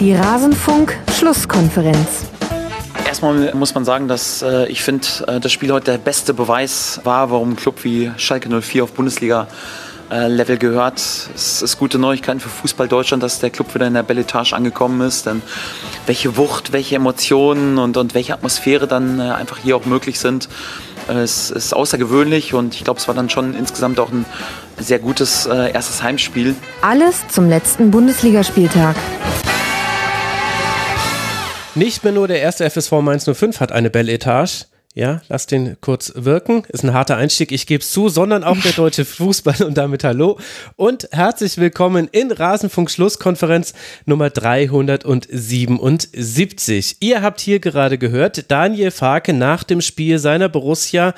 Die Rasenfunk-Schlusskonferenz. Erstmal muss man sagen, dass äh, ich finde, äh, das Spiel heute der beste Beweis war, warum ein Club wie Schalke 04 auf Bundesliga Level gehört. Es ist gute Neuigkeiten für Fußball Deutschland, dass der Club wieder in der Belletage angekommen ist. Denn welche Wucht, welche Emotionen und, und welche Atmosphäre dann äh, einfach hier auch möglich sind, äh, es ist außergewöhnlich und ich glaube, es war dann schon insgesamt auch ein sehr gutes äh, erstes Heimspiel. Alles zum letzten Bundesligaspieltag. Nicht mehr nur der erste FSV Mainz 05 hat eine Belle Etage. Ja, lass den kurz wirken. Ist ein harter Einstieg, ich gebe es zu, sondern auch der deutsche Fußball und damit Hallo und herzlich willkommen in Rasenfunk Schlusskonferenz Nummer 377. Ihr habt hier gerade gehört, Daniel Farke nach dem Spiel seiner Borussia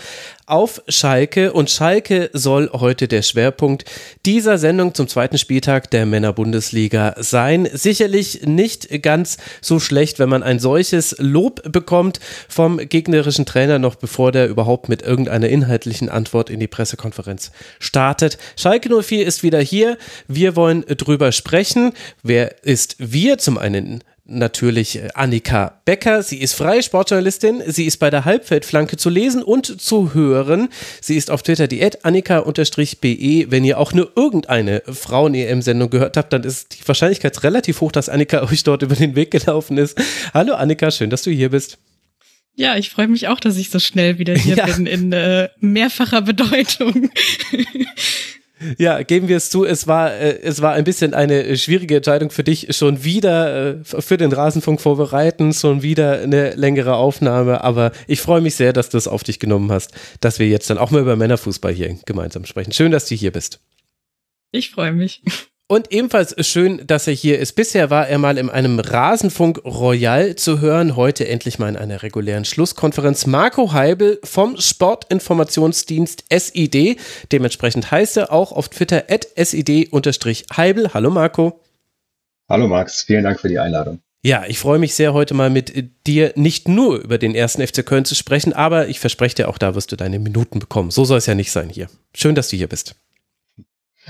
auf Schalke und Schalke soll heute der Schwerpunkt dieser Sendung zum zweiten Spieltag der Männerbundesliga sein. Sicherlich nicht ganz so schlecht, wenn man ein solches Lob bekommt vom gegnerischen Trainer noch bevor der überhaupt mit irgendeiner inhaltlichen Antwort in die Pressekonferenz startet. Schalke 04 ist wieder hier. Wir wollen drüber sprechen. Wer ist wir? Zum einen natürlich äh, Annika Becker. Sie ist freie Sportjournalistin. Sie ist bei der Halbfeldflanke zu lesen und zu hören. Sie ist auf Twitter die Annika-BE. Wenn ihr auch nur irgendeine Frauen-EM-Sendung gehört habt, dann ist die Wahrscheinlichkeit relativ hoch, dass Annika euch dort über den Weg gelaufen ist. Hallo Annika, schön, dass du hier bist. Ja, ich freue mich auch, dass ich so schnell wieder hier ja. bin in äh, mehrfacher Bedeutung. Ja, geben wir es zu, es war, äh, es war ein bisschen eine schwierige Entscheidung für dich, schon wieder äh, für den Rasenfunk vorbereiten, schon wieder eine längere Aufnahme, aber ich freue mich sehr, dass du es auf dich genommen hast, dass wir jetzt dann auch mal über Männerfußball hier gemeinsam sprechen. Schön, dass du hier bist. Ich freue mich. Und ebenfalls schön, dass er hier ist. Bisher war er mal in einem Rasenfunk Royal zu hören, heute endlich mal in einer regulären Schlusskonferenz. Marco Heibel vom Sportinformationsdienst SID. Dementsprechend heißt er auch auf Twitter at SID-Heibel. Hallo Marco. Hallo Max, vielen Dank für die Einladung. Ja, ich freue mich sehr, heute mal mit dir nicht nur über den ersten FC Köln zu sprechen, aber ich verspreche dir, auch da wirst du deine Minuten bekommen. So soll es ja nicht sein hier. Schön, dass du hier bist.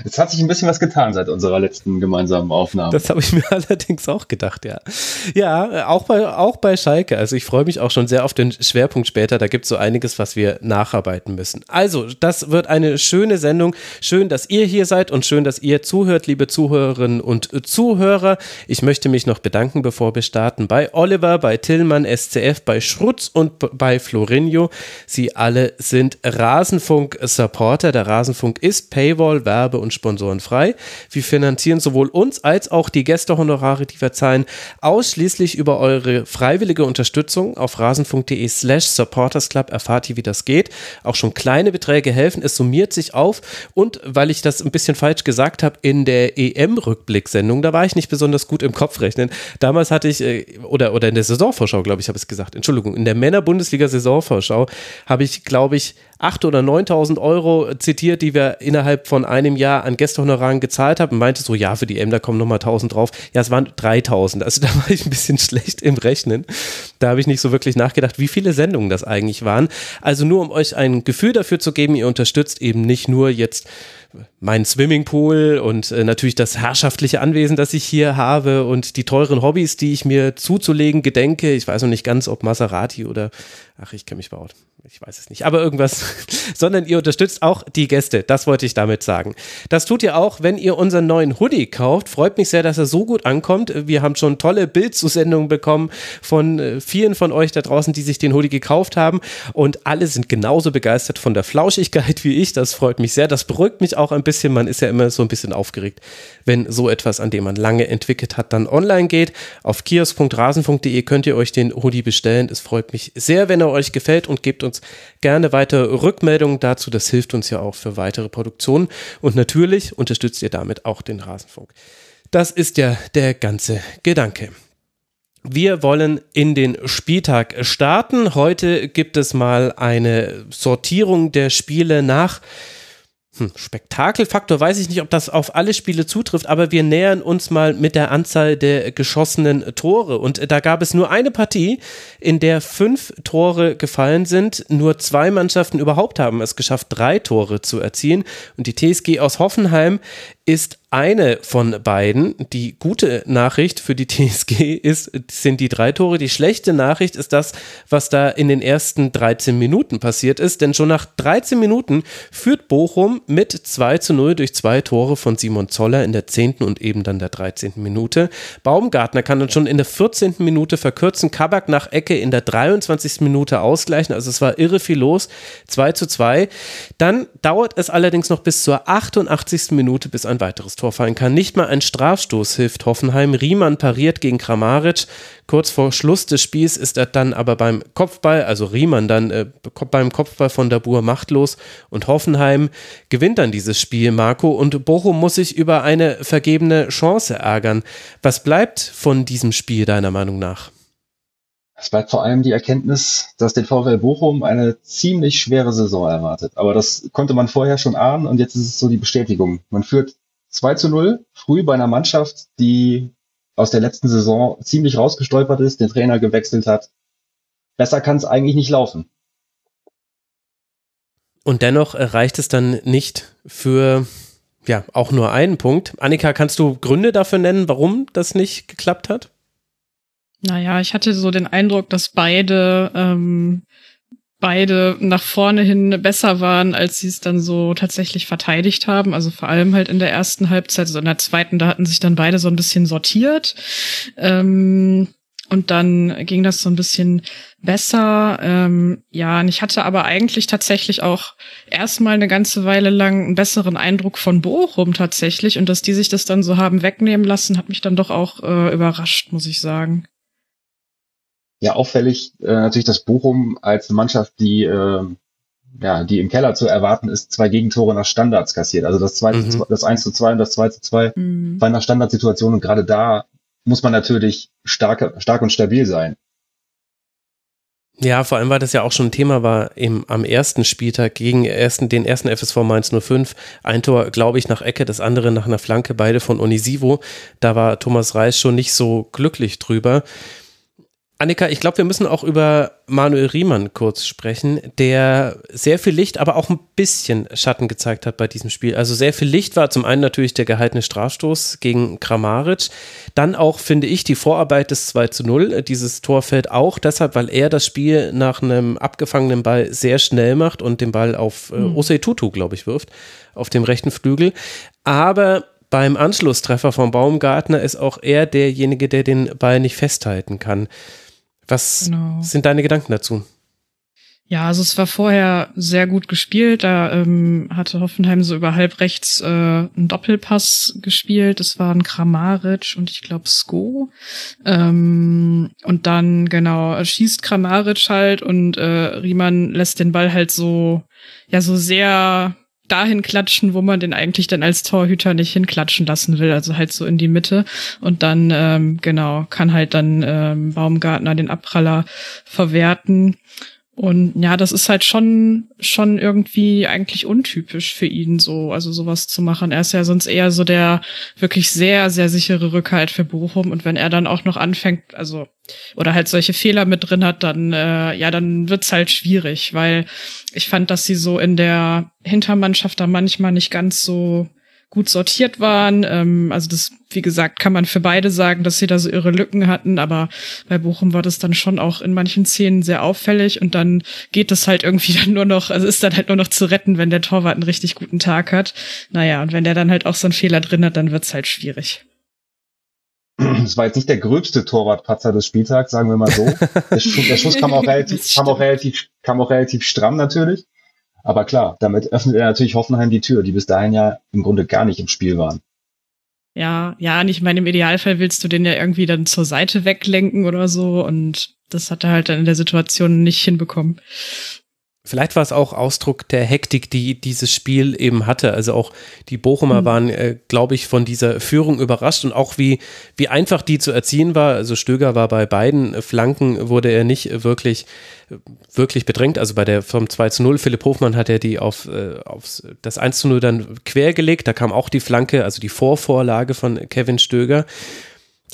Es hat sich ein bisschen was getan seit unserer letzten gemeinsamen Aufnahme. Das habe ich mir allerdings auch gedacht, ja. Ja, auch bei, auch bei Schalke. Also ich freue mich auch schon sehr auf den Schwerpunkt später. Da gibt es so einiges, was wir nacharbeiten müssen. Also, das wird eine schöne Sendung. Schön, dass ihr hier seid und schön, dass ihr zuhört, liebe Zuhörerinnen und Zuhörer. Ich möchte mich noch bedanken, bevor wir starten, bei Oliver, bei Tillmann, SCF, bei Schrutz und bei Florinho. Sie alle sind Rasenfunk-Supporter. Der Rasenfunk ist Paywall, Werbe und Sponsoren frei. Wir finanzieren sowohl uns als auch die Gästehonorare, die wir zahlen, ausschließlich über eure freiwillige Unterstützung. Auf rasenfunk.de slash supportersclub erfahrt ihr, wie das geht. Auch schon kleine Beträge helfen. Es summiert sich auf. Und weil ich das ein bisschen falsch gesagt habe in der EM-Rückblicksendung, da war ich nicht besonders gut im Kopfrechnen. Damals hatte ich, äh, oder, oder in der Saisonvorschau, glaube ich, habe ich es gesagt. Entschuldigung, in der Männer-Bundesliga-Saisonvorschau habe ich, glaube ich, 8.000 oder 9.000 Euro zitiert, die wir innerhalb von einem Jahr an Gästehonoraren gezahlt haben und meinte so, ja, für die da kommen nochmal 1.000 drauf. Ja, es waren 3.000. Also da war ich ein bisschen schlecht im Rechnen. Da habe ich nicht so wirklich nachgedacht, wie viele Sendungen das eigentlich waren. Also nur um euch ein Gefühl dafür zu geben, ihr unterstützt eben nicht nur jetzt mein Swimmingpool und äh, natürlich das herrschaftliche Anwesen, das ich hier habe und die teuren Hobbys, die ich mir zuzulegen gedenke. Ich weiß noch nicht ganz, ob Maserati oder, ach, ich kenne mich Auto ich weiß es nicht, aber irgendwas, sondern ihr unterstützt auch die Gäste. Das wollte ich damit sagen. Das tut ihr auch, wenn ihr unseren neuen Hoodie kauft. Freut mich sehr, dass er so gut ankommt. Wir haben schon tolle Bildzusendungen bekommen von äh, vielen von euch da draußen, die sich den Hoodie gekauft haben. Und alle sind genauso begeistert von der Flauschigkeit wie ich. Das freut mich sehr. Das beruhigt mich auch ein bisschen. Man ist ja immer so ein bisschen aufgeregt, wenn so etwas, an dem man lange entwickelt hat, dann online geht. Auf kiosk.rasen.de könnt ihr euch den Hoodie bestellen. Es freut mich sehr, wenn er euch gefällt und gebt uns gerne weitere Rückmeldungen dazu. Das hilft uns ja auch für weitere Produktionen. Und natürlich unterstützt ihr damit auch den Rasenfunk. Das ist ja der ganze Gedanke. Wir wollen in den Spieltag starten. Heute gibt es mal eine Sortierung der Spiele nach hm, Spektakelfaktor weiß ich nicht, ob das auf alle Spiele zutrifft, aber wir nähern uns mal mit der Anzahl der geschossenen Tore. Und da gab es nur eine Partie, in der fünf Tore gefallen sind. Nur zwei Mannschaften überhaupt haben es geschafft, drei Tore zu erzielen. Und die TSG aus Hoffenheim ist eine von beiden, die gute Nachricht für die TSG ist, sind die drei Tore. Die schlechte Nachricht ist das, was da in den ersten 13 Minuten passiert ist. Denn schon nach 13 Minuten führt Bochum mit 2 zu 0 durch zwei Tore von Simon Zoller in der 10. und eben dann der 13. Minute. Baumgartner kann dann schon in der 14. Minute verkürzen. Kabak nach Ecke in der 23. Minute ausgleichen. Also es war irre viel los. 2 zu 2. Dann dauert es allerdings noch bis zur 88. Minute, bis ein weiteres Tor fallen kann. Nicht mal ein Strafstoß hilft Hoffenheim. Riemann pariert gegen Kramaric. Kurz vor Schluss des Spiels ist er dann aber beim Kopfball, also Riemann dann äh, beim Kopfball von Dabur machtlos und Hoffenheim gewinnt dann dieses Spiel, Marco. Und Bochum muss sich über eine vergebene Chance ärgern. Was bleibt von diesem Spiel deiner Meinung nach? Es bleibt vor allem die Erkenntnis, dass den VfL Bochum eine ziemlich schwere Saison erwartet. Aber das konnte man vorher schon ahnen und jetzt ist es so die Bestätigung. Man führt 2 zu 0, früh bei einer Mannschaft, die aus der letzten Saison ziemlich rausgestolpert ist, den Trainer gewechselt hat. Besser kann es eigentlich nicht laufen. Und dennoch reicht es dann nicht für ja auch nur einen Punkt. Annika, kannst du Gründe dafür nennen, warum das nicht geklappt hat? Naja, ich hatte so den Eindruck, dass beide ähm, beide nach vorne hin besser waren, als sie es dann so tatsächlich verteidigt haben. Also vor allem halt in der ersten Halbzeit, also in der zweiten, da hatten sich dann beide so ein bisschen sortiert. Ähm, und dann ging das so ein bisschen besser. Ähm, ja, und ich hatte aber eigentlich tatsächlich auch erstmal eine ganze Weile lang einen besseren Eindruck von Bochum tatsächlich. Und dass die sich das dann so haben wegnehmen lassen, hat mich dann doch auch äh, überrascht, muss ich sagen ja auffällig äh, natürlich, dass Bochum als Mannschaft, die äh, ja, die im Keller zu erwarten ist, zwei Gegentore nach Standards kassiert. Also das, 2 mhm. zu 2, das 1 zu 2 und das 2 zu 2 mhm. waren nach Standardsituationen und gerade da muss man natürlich stark, stark und stabil sein. Ja, vor allem, weil das ja auch schon ein Thema war im, am ersten Spieltag gegen ersten, den ersten FSV Mainz 05. Ein Tor, glaube ich, nach Ecke, das andere nach einer Flanke, beide von Onisivo. Da war Thomas Reis schon nicht so glücklich drüber. Annika, ich glaube, wir müssen auch über Manuel Riemann kurz sprechen, der sehr viel Licht, aber auch ein bisschen Schatten gezeigt hat bei diesem Spiel. Also sehr viel Licht war zum einen natürlich der gehaltene Strafstoß gegen Kramaric, dann auch, finde ich, die Vorarbeit des 2 zu 0. Dieses Tor fällt auch deshalb, weil er das Spiel nach einem abgefangenen Ball sehr schnell macht und den Ball auf äh, mhm. Osei Tutu, glaube ich, wirft, auf dem rechten Flügel. Aber beim Anschlusstreffer von Baumgartner ist auch er derjenige, der den Ball nicht festhalten kann. Was genau. sind deine Gedanken dazu? Ja, also es war vorher sehr gut gespielt. Da ähm, hatte Hoffenheim so über halb rechts äh, einen Doppelpass gespielt. Das waren Kramaric und ich glaube Sko. Ähm, und dann genau schießt Kramaric halt und äh, Riemann lässt den Ball halt so ja so sehr dahin klatschen, wo man den eigentlich dann als Torhüter nicht hinklatschen lassen will, also halt so in die Mitte. Und dann, ähm, genau, kann halt dann ähm, Baumgartner den Abpraller verwerten. Und ja, das ist halt schon, schon irgendwie eigentlich untypisch für ihn so, also sowas zu machen. Er ist ja sonst eher so der wirklich sehr, sehr sichere Rückhalt für Bochum. Und wenn er dann auch noch anfängt, also, oder halt solche Fehler mit drin hat, dann, äh, ja, dann wird's halt schwierig, weil ich fand, dass sie so in der Hintermannschaft da manchmal nicht ganz so gut sortiert waren. Ähm, also das, wie gesagt, kann man für beide sagen, dass sie da so ihre Lücken hatten, aber bei Bochum war das dann schon auch in manchen Szenen sehr auffällig und dann geht es halt irgendwie dann nur noch, also ist dann halt nur noch zu retten, wenn der Torwart einen richtig guten Tag hat. Naja, und wenn der dann halt auch so einen Fehler drin hat, dann wird's halt schwierig. Es war jetzt nicht der gröbste Torwartpatzer des Spieltags, sagen wir mal so. Der Schuss, der Schuss kam auch relativ, kam auch relativ, kam auch relativ stramm natürlich. Aber klar, damit öffnet er natürlich Hoffenheim die Tür, die bis dahin ja im Grunde gar nicht im Spiel waren. Ja, ja, und ich meine, im Idealfall willst du den ja irgendwie dann zur Seite weglenken oder so und das hat er halt dann in der Situation nicht hinbekommen. Vielleicht war es auch Ausdruck der Hektik, die dieses Spiel eben hatte. Also auch die Bochumer mhm. waren, äh, glaube ich, von dieser Führung überrascht und auch wie, wie einfach die zu erziehen war. Also Stöger war bei beiden Flanken, wurde er nicht wirklich, wirklich bedrängt. Also bei der vom 2 zu 0, Philipp Hofmann hat er die auf, äh, auf das 1 zu 0 dann quergelegt. Da kam auch die Flanke, also die Vorvorlage von Kevin Stöger.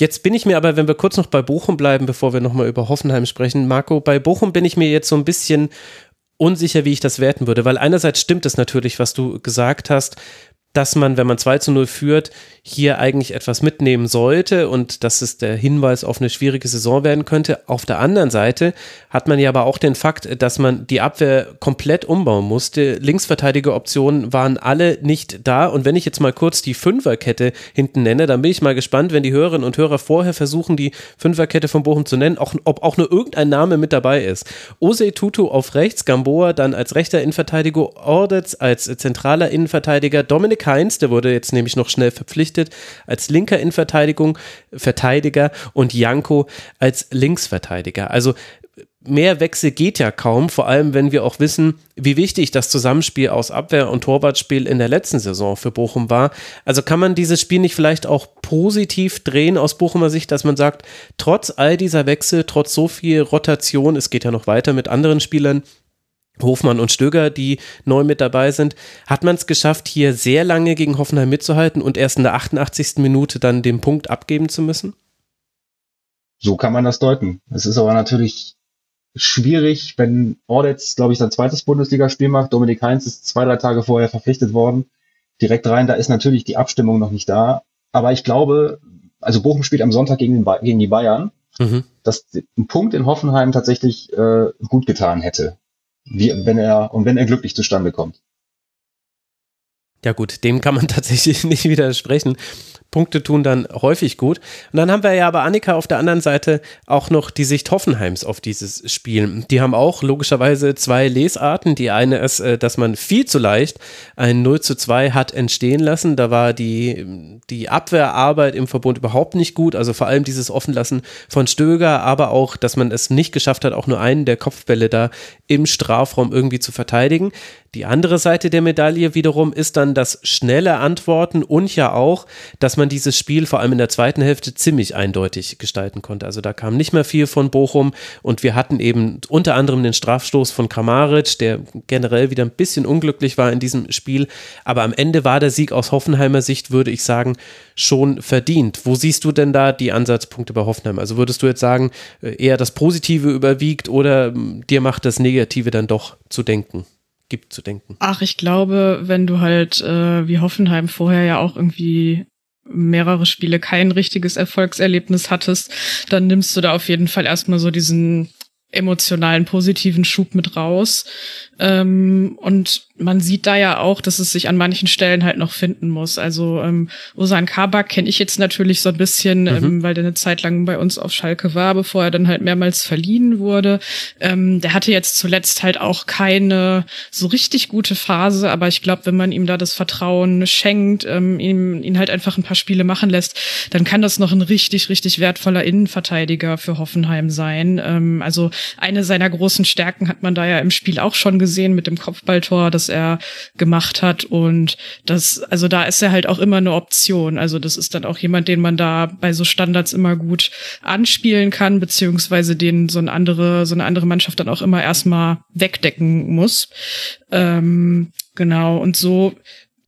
Jetzt bin ich mir aber, wenn wir kurz noch bei Bochum bleiben, bevor wir nochmal über Hoffenheim sprechen, Marco, bei Bochum bin ich mir jetzt so ein bisschen unsicher, wie ich das werten würde, weil einerseits stimmt es natürlich, was du gesagt hast. Dass man, wenn man 2 zu 0 führt, hier eigentlich etwas mitnehmen sollte und dass es der Hinweis auf eine schwierige Saison werden könnte. Auf der anderen Seite hat man ja aber auch den Fakt, dass man die Abwehr komplett umbauen musste. Linksverteidiger-Optionen waren alle nicht da und wenn ich jetzt mal kurz die Fünferkette hinten nenne, dann bin ich mal gespannt, wenn die Hörerinnen und Hörer vorher versuchen, die Fünferkette von Bochum zu nennen, auch, ob auch nur irgendein Name mit dabei ist. Ose Tutu auf rechts, Gamboa dann als rechter Innenverteidiger, Ordetz als zentraler Innenverteidiger, Dominik Heinz, der wurde jetzt nämlich noch schnell verpflichtet, als linker Innenverteidigung, Verteidiger und Janko als Linksverteidiger. Also mehr Wechsel geht ja kaum, vor allem wenn wir auch wissen, wie wichtig das Zusammenspiel aus Abwehr und Torwartspiel in der letzten Saison für Bochum war. Also kann man dieses Spiel nicht vielleicht auch positiv drehen aus Bochumer Sicht, dass man sagt, trotz all dieser Wechsel, trotz so viel Rotation, es geht ja noch weiter mit anderen Spielern, Hofmann und Stöger, die neu mit dabei sind, hat man es geschafft, hier sehr lange gegen Hoffenheim mitzuhalten und erst in der 88. Minute dann den Punkt abgeben zu müssen? So kann man das deuten. Es ist aber natürlich schwierig, wenn Ordetz, glaube ich, sein zweites Bundesligaspiel macht. Dominik Heinz ist zwei, drei Tage vorher verpflichtet worden. Direkt rein, da ist natürlich die Abstimmung noch nicht da. Aber ich glaube, also Bochum spielt am Sonntag gegen, gegen die Bayern, mhm. dass ein Punkt in Hoffenheim tatsächlich äh, gut getan hätte. Wie, wenn er, und wenn er glücklich zustande kommt. Ja gut, dem kann man tatsächlich nicht widersprechen. Punkte tun dann häufig gut. Und dann haben wir ja aber Annika auf der anderen Seite auch noch die Sicht Hoffenheims auf dieses Spiel. Die haben auch logischerweise zwei Lesarten. Die eine ist, äh, dass man viel zu leicht ein 0 zu 2 hat entstehen lassen. Da war die, die Abwehrarbeit im Verbund überhaupt nicht gut. Also vor allem dieses Offenlassen von Stöger, aber auch, dass man es nicht geschafft hat, auch nur einen der Kopfbälle da im Strafraum irgendwie zu verteidigen. Die andere Seite der Medaille wiederum ist dann das schnelle Antworten und ja auch, dass man dieses Spiel vor allem in der zweiten Hälfte ziemlich eindeutig gestalten konnte. Also da kam nicht mehr viel von Bochum und wir hatten eben unter anderem den Strafstoß von Kramaric, der generell wieder ein bisschen unglücklich war in diesem Spiel. Aber am Ende war der Sieg aus Hoffenheimer Sicht, würde ich sagen, schon verdient. Wo siehst du denn da die Ansatzpunkte bei Hoffenheim? Also würdest du jetzt sagen, äh, eher das Positive überwiegt oder hm, dir macht das Negative dann doch zu denken? Gibt zu denken. Ach, ich glaube, wenn du halt äh, wie Hoffenheim vorher ja auch irgendwie mehrere Spiele kein richtiges Erfolgserlebnis hattest, dann nimmst du da auf jeden Fall erstmal so diesen emotionalen positiven Schub mit raus. Ähm, und man sieht da ja auch, dass es sich an manchen Stellen halt noch finden muss. Also ähm, Osan Kabak kenne ich jetzt natürlich so ein bisschen, mhm. ähm, weil der eine Zeit lang bei uns auf Schalke war, bevor er dann halt mehrmals verliehen wurde. Ähm, der hatte jetzt zuletzt halt auch keine so richtig gute Phase, aber ich glaube, wenn man ihm da das Vertrauen schenkt, ähm, ihm, ihn halt einfach ein paar Spiele machen lässt, dann kann das noch ein richtig, richtig wertvoller Innenverteidiger für Hoffenheim sein. Ähm, also eine seiner großen Stärken hat man da ja im Spiel auch schon gesehen mit dem Kopfballtor, das er gemacht hat. Und das, also da ist er halt auch immer eine Option. Also das ist dann auch jemand, den man da bei so Standards immer gut anspielen kann, beziehungsweise den so eine andere, so eine andere Mannschaft dann auch immer erstmal wegdecken muss. Ähm, genau. Und so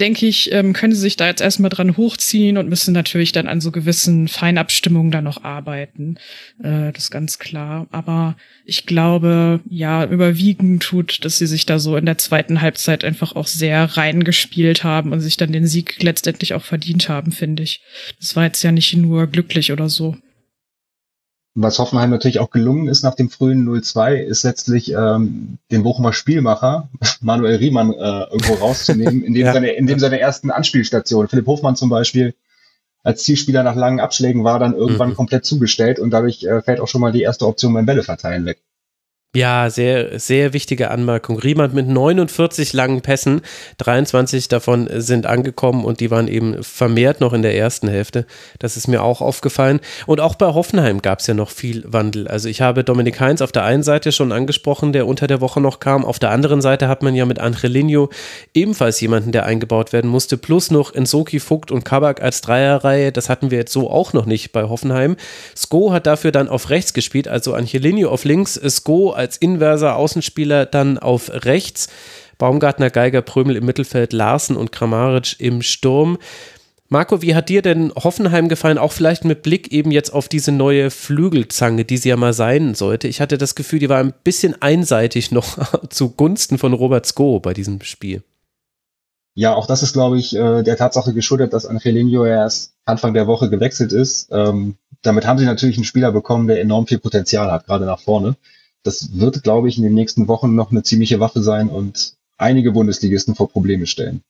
denke ich, ähm, können sie sich da jetzt erstmal dran hochziehen und müssen natürlich dann an so gewissen Feinabstimmungen da noch arbeiten. Äh, das ist ganz klar. Aber ich glaube, ja, überwiegend tut, dass sie sich da so in der zweiten Halbzeit einfach auch sehr reingespielt haben und sich dann den Sieg letztendlich auch verdient haben, finde ich. Das war jetzt ja nicht nur glücklich oder so was Hoffenheim natürlich auch gelungen ist nach dem frühen 0-2, ist letztlich ähm, den Bochumer Spielmacher Manuel Riemann äh, irgendwo rauszunehmen, indem, ja. seine, indem seine ersten Anspielstationen, Philipp Hofmann zum Beispiel, als Zielspieler nach langen Abschlägen war dann irgendwann mhm. komplett zugestellt und dadurch äh, fällt auch schon mal die erste Option beim Bälle verteilen weg. Ja, sehr, sehr wichtige Anmerkung. Riemann mit 49 langen Pässen, 23 davon sind angekommen und die waren eben vermehrt noch in der ersten Hälfte. Das ist mir auch aufgefallen. Und auch bei Hoffenheim gab es ja noch viel Wandel. Also ich habe Dominik Heinz auf der einen Seite schon angesprochen, der unter der Woche noch kam. Auf der anderen Seite hat man ja mit Angelino ebenfalls jemanden, der eingebaut werden musste, plus noch Ensoki, Vogt und Kabak als Dreierreihe. Das hatten wir jetzt so auch noch nicht bei Hoffenheim. Sko hat dafür dann auf rechts gespielt, also Angelino auf links, Sko als inverser Außenspieler dann auf rechts. Baumgartner, Geiger, Prömel im Mittelfeld, Larsen und Kramaric im Sturm. Marco, wie hat dir denn Hoffenheim gefallen? Auch vielleicht mit Blick eben jetzt auf diese neue Flügelzange, die sie ja mal sein sollte. Ich hatte das Gefühl, die war ein bisschen einseitig noch zugunsten von Robert Sko bei diesem Spiel. Ja, auch das ist, glaube ich, äh, der Tatsache geschuldet, dass Angelino erst Anfang der Woche gewechselt ist. Ähm, damit haben sie natürlich einen Spieler bekommen, der enorm viel Potenzial hat, gerade nach vorne. Das wird, glaube ich, in den nächsten Wochen noch eine ziemliche Waffe sein und einige Bundesligisten vor Probleme stellen.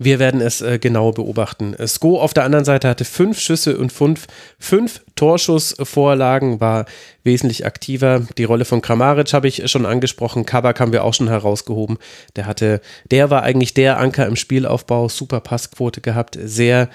Wir werden es äh, genau beobachten. Sko auf der anderen Seite hatte fünf Schüsse und fünf, fünf Torschussvorlagen, war wesentlich aktiver. Die Rolle von Kramaric habe ich schon angesprochen. Kabak haben wir auch schon herausgehoben. Der hatte, der war eigentlich der Anker im Spielaufbau, super Passquote gehabt, sehr,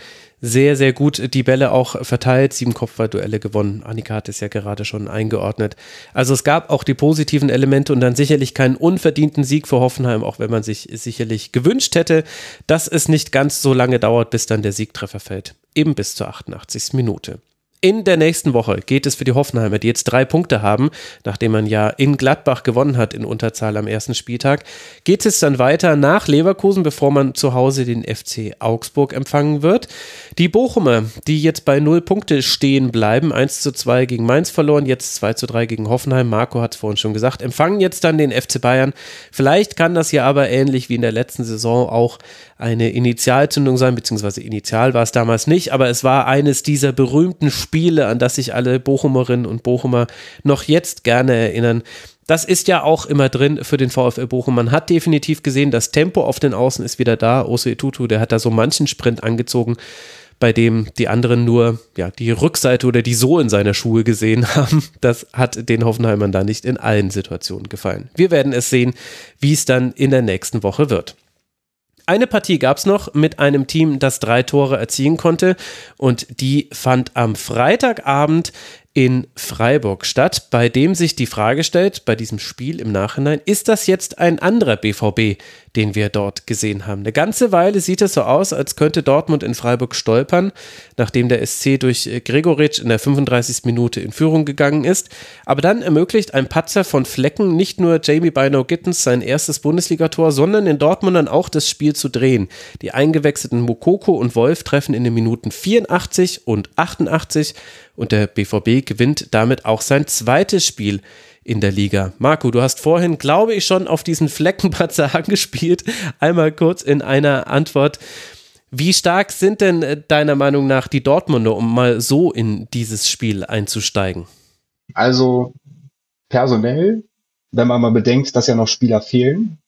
sehr, sehr gut die Bälle auch verteilt, sieben Kopfballduelle gewonnen. Annika hat es ja gerade schon eingeordnet. Also es gab auch die positiven Elemente und dann sicherlich keinen unverdienten Sieg für Hoffenheim, auch wenn man sich sicherlich gewünscht hätte, dass es nicht ganz so lange dauert, bis dann der Siegtreffer fällt. Eben bis zur 88. Minute. In der nächsten Woche geht es für die Hoffenheimer, die jetzt drei Punkte haben, nachdem man ja in Gladbach gewonnen hat in Unterzahl am ersten Spieltag, geht es dann weiter nach Leverkusen, bevor man zu Hause den FC Augsburg empfangen wird. Die Bochumer, die jetzt bei null Punkte stehen bleiben, 1 zu 2 gegen Mainz verloren, jetzt 2 zu 3 gegen Hoffenheim, Marco hat es vorhin schon gesagt, empfangen jetzt dann den FC Bayern. Vielleicht kann das ja aber ähnlich wie in der letzten Saison auch eine Initialzündung sein, beziehungsweise initial war es damals nicht, aber es war eines dieser berühmten Spiele, an das sich alle Bochumerinnen und Bochumer noch jetzt gerne erinnern. Das ist ja auch immer drin für den VfL Bochum. Man hat definitiv gesehen, das Tempo auf den Außen ist wieder da. Ose Tutu, der hat da so manchen Sprint angezogen, bei dem die anderen nur ja, die Rückseite oder die Sohlen seiner Schuhe gesehen haben. Das hat den Hoffenheimern da nicht in allen Situationen gefallen. Wir werden es sehen, wie es dann in der nächsten Woche wird. Eine Partie gab es noch mit einem Team, das drei Tore erzielen konnte. Und die fand am Freitagabend in Freiburg statt, bei dem sich die Frage stellt, bei diesem Spiel im Nachhinein, ist das jetzt ein anderer BVB, den wir dort gesehen haben? Eine ganze Weile sieht es so aus, als könnte Dortmund in Freiburg stolpern, nachdem der SC durch Gregoritsch in der 35. Minute in Führung gegangen ist. Aber dann ermöglicht ein Patzer von Flecken nicht nur Jamie Bino Gittens sein erstes Bundesligator, sondern in Dortmund dann auch das Spiel zu drehen. Die eingewechselten Mokoko und Wolf treffen in den Minuten 84 und 88 und der BVB gewinnt damit auch sein zweites Spiel in der Liga. Marco, du hast vorhin, glaube ich, schon auf diesen Fleckenpatzer angespielt. Einmal kurz in einer Antwort. Wie stark sind denn äh, deiner Meinung nach die Dortmunder, um mal so in dieses Spiel einzusteigen? Also personell, wenn man mal bedenkt, dass ja noch Spieler fehlen.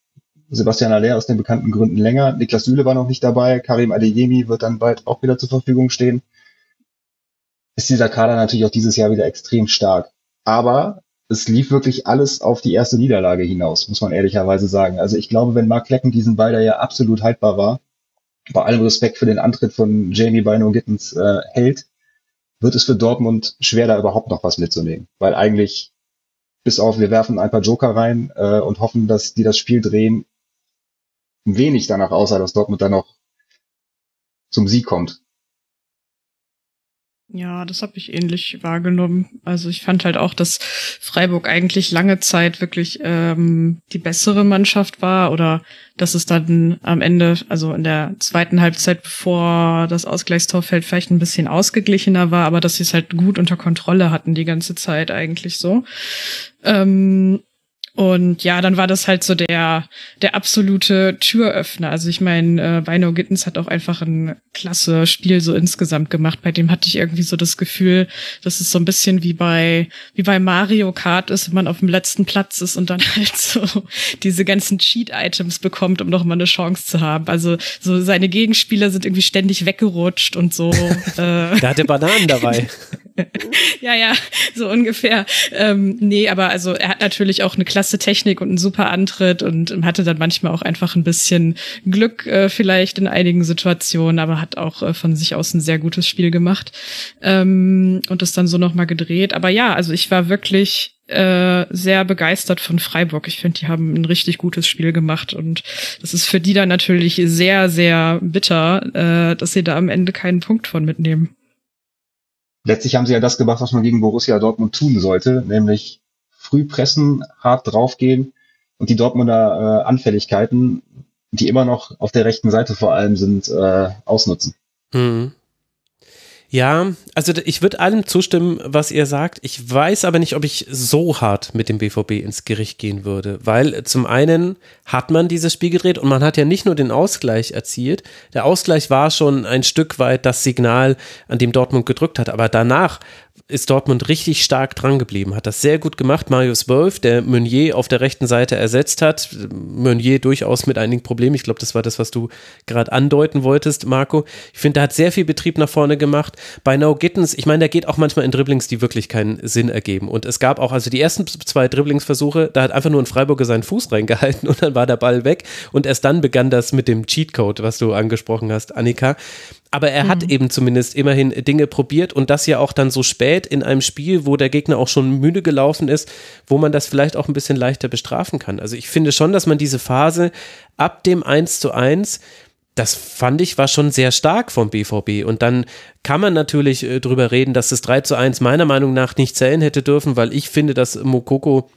Sebastian Aller aus den bekannten Gründen länger. Niklas Süle war noch nicht dabei. Karim Adeyemi wird dann bald auch wieder zur Verfügung stehen ist dieser Kader natürlich auch dieses Jahr wieder extrem stark. Aber es lief wirklich alles auf die erste Niederlage hinaus, muss man ehrlicherweise sagen. Also ich glaube, wenn Mark Klecken diesen Ball, der ja absolut haltbar war, bei allem Respekt für den Antritt von Jamie Bino Gittens äh, hält, wird es für Dortmund schwer, da überhaupt noch was mitzunehmen. Weil eigentlich, bis auf, wir werfen ein paar Joker rein äh, und hoffen, dass die das Spiel drehen, wenig danach aussah, dass Dortmund dann noch zum Sieg kommt. Ja, das habe ich ähnlich wahrgenommen. Also ich fand halt auch, dass Freiburg eigentlich lange Zeit wirklich ähm, die bessere Mannschaft war oder dass es dann am Ende, also in der zweiten Halbzeit, bevor das Ausgleichstor fällt, vielleicht ein bisschen ausgeglichener war, aber dass sie es halt gut unter Kontrolle hatten die ganze Zeit eigentlich so. Ähm, und ja, dann war das halt so der, der absolute Türöffner. Also ich meine, äh, Bino Gittens hat auch einfach ein klasse Spiel so insgesamt gemacht. Bei dem hatte ich irgendwie so das Gefühl, dass es so ein bisschen wie bei, wie bei Mario Kart ist, wenn man auf dem letzten Platz ist und dann halt so diese ganzen Cheat-Items bekommt, um noch mal eine Chance zu haben. Also so seine Gegenspieler sind irgendwie ständig weggerutscht und so. äh. Da hatte Bananen dabei. ja, ja, so ungefähr. Ähm, nee, aber also er hat natürlich auch eine klasse Technik und einen super Antritt und hatte dann manchmal auch einfach ein bisschen Glück äh, vielleicht in einigen Situationen, aber hat auch äh, von sich aus ein sehr gutes Spiel gemacht ähm, und das dann so nochmal gedreht. Aber ja, also ich war wirklich äh, sehr begeistert von Freiburg. Ich finde, die haben ein richtig gutes Spiel gemacht und das ist für die dann natürlich sehr, sehr bitter, äh, dass sie da am Ende keinen Punkt von mitnehmen letztlich haben sie ja das gemacht, was man gegen Borussia Dortmund tun sollte, nämlich früh pressen, hart draufgehen und die Dortmunder äh, Anfälligkeiten, die immer noch auf der rechten Seite vor allem sind, äh, ausnutzen. Mhm. Ja, also ich würde allem zustimmen, was ihr sagt. Ich weiß aber nicht, ob ich so hart mit dem BVB ins Gericht gehen würde, weil zum einen hat man dieses Spiel gedreht und man hat ja nicht nur den Ausgleich erzielt. Der Ausgleich war schon ein Stück weit das Signal, an dem Dortmund gedrückt hat, aber danach ist Dortmund richtig stark dran geblieben, hat das sehr gut gemacht. Marius Wolf, der Meunier auf der rechten Seite ersetzt hat. Meunier durchaus mit einigen Problemen. Ich glaube, das war das, was du gerade andeuten wolltest, Marco. Ich finde, der hat sehr viel Betrieb nach vorne gemacht. Bei No Gittens, ich meine, der geht auch manchmal in Dribblings, die wirklich keinen Sinn ergeben. Und es gab auch, also die ersten zwei Dribblingsversuche, da hat einfach nur ein Freiburger seinen Fuß reingehalten und dann war der Ball weg. Und erst dann begann das mit dem Cheatcode, was du angesprochen hast, Annika. Aber er mhm. hat eben zumindest immerhin Dinge probiert und das ja auch dann so spät in einem Spiel, wo der Gegner auch schon müde gelaufen ist, wo man das vielleicht auch ein bisschen leichter bestrafen kann. Also ich finde schon, dass man diese Phase ab dem 1 zu 1 das fand ich war schon sehr stark vom BVB. Und dann kann man natürlich äh, drüber reden, dass das 3 zu 1 meiner Meinung nach nicht zählen hätte dürfen, weil ich finde, dass Mokoko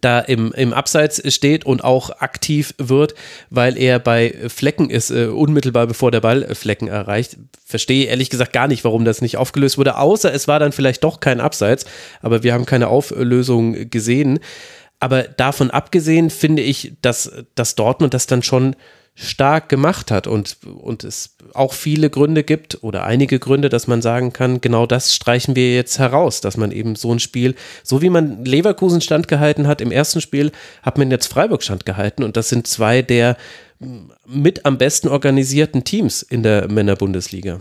da im, im Abseits steht und auch aktiv wird, weil er bei Flecken ist, äh, unmittelbar bevor der Ball Flecken erreicht. Verstehe ehrlich gesagt gar nicht, warum das nicht aufgelöst wurde, außer es war dann vielleicht doch kein Abseits, aber wir haben keine Auflösung gesehen. Aber davon abgesehen finde ich, dass, dass Dortmund das dann schon stark gemacht hat und, und es auch viele Gründe gibt oder einige Gründe, dass man sagen kann, genau das streichen wir jetzt heraus, dass man eben so ein Spiel, so wie man Leverkusen standgehalten hat im ersten Spiel, hat man jetzt Freiburg standgehalten und das sind zwei der mit am besten organisierten Teams in der Männerbundesliga.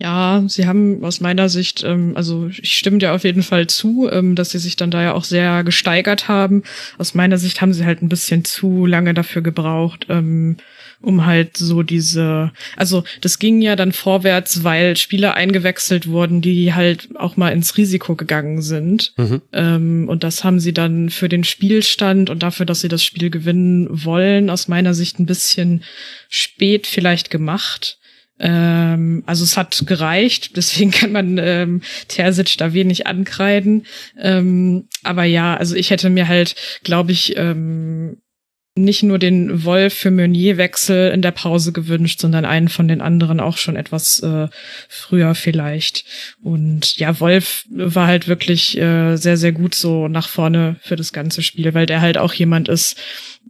Ja, sie haben aus meiner Sicht, ähm, also ich stimme dir auf jeden Fall zu, ähm, dass sie sich dann da ja auch sehr gesteigert haben. Aus meiner Sicht haben sie halt ein bisschen zu lange dafür gebraucht, ähm, um halt so diese, also das ging ja dann vorwärts, weil Spieler eingewechselt wurden, die halt auch mal ins Risiko gegangen sind. Mhm. Ähm, und das haben sie dann für den Spielstand und dafür, dass sie das Spiel gewinnen wollen, aus meiner Sicht ein bisschen spät vielleicht gemacht. Ähm, also es hat gereicht, deswegen kann man ähm, Terzic da wenig ankreiden. Ähm, aber ja, also ich hätte mir halt, glaube ich, ähm, nicht nur den Wolf für Meunier-Wechsel in der Pause gewünscht, sondern einen von den anderen auch schon etwas äh, früher vielleicht. Und ja, Wolf war halt wirklich äh, sehr, sehr gut so nach vorne für das ganze Spiel, weil der halt auch jemand ist,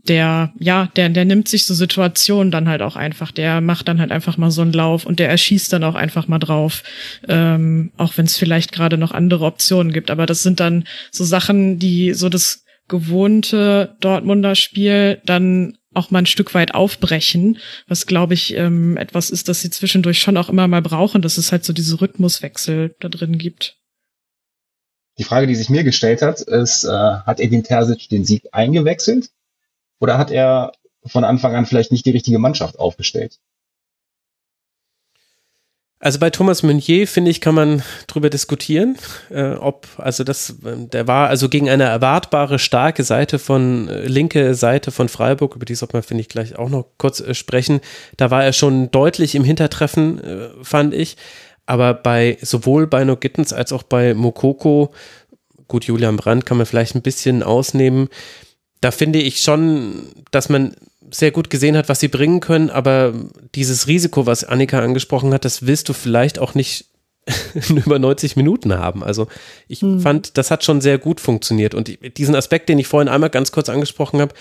der, ja, der, der nimmt sich so Situationen dann halt auch einfach. Der macht dann halt einfach mal so einen Lauf und der erschießt dann auch einfach mal drauf. Ähm, auch wenn es vielleicht gerade noch andere Optionen gibt. Aber das sind dann so Sachen, die so das gewohnte Dortmunder Spiel dann auch mal ein Stück weit aufbrechen, was glaube ich ähm, etwas ist, das sie zwischendurch schon auch immer mal brauchen, dass es halt so diese Rhythmuswechsel da drin gibt. Die Frage, die sich mir gestellt hat, ist, äh, hat Edin Terzic den Sieg eingewechselt oder hat er von Anfang an vielleicht nicht die richtige Mannschaft aufgestellt? Also bei Thomas Meunier, finde ich, kann man drüber diskutieren, äh, ob, also das, der war also gegen eine erwartbare starke Seite von, äh, linke Seite von Freiburg, über die sollte man, finde ich, gleich auch noch kurz äh, sprechen. Da war er schon deutlich im Hintertreffen, äh, fand ich. Aber bei, sowohl bei No Gittens als auch bei Mokoko, gut, Julian Brandt kann man vielleicht ein bisschen ausnehmen, da finde ich schon, dass man sehr gut gesehen hat, was sie bringen können, aber dieses Risiko, was Annika angesprochen hat, das willst du vielleicht auch nicht über 90 Minuten haben. Also ich hm. fand, das hat schon sehr gut funktioniert. Und diesen Aspekt, den ich vorhin einmal ganz kurz angesprochen habe,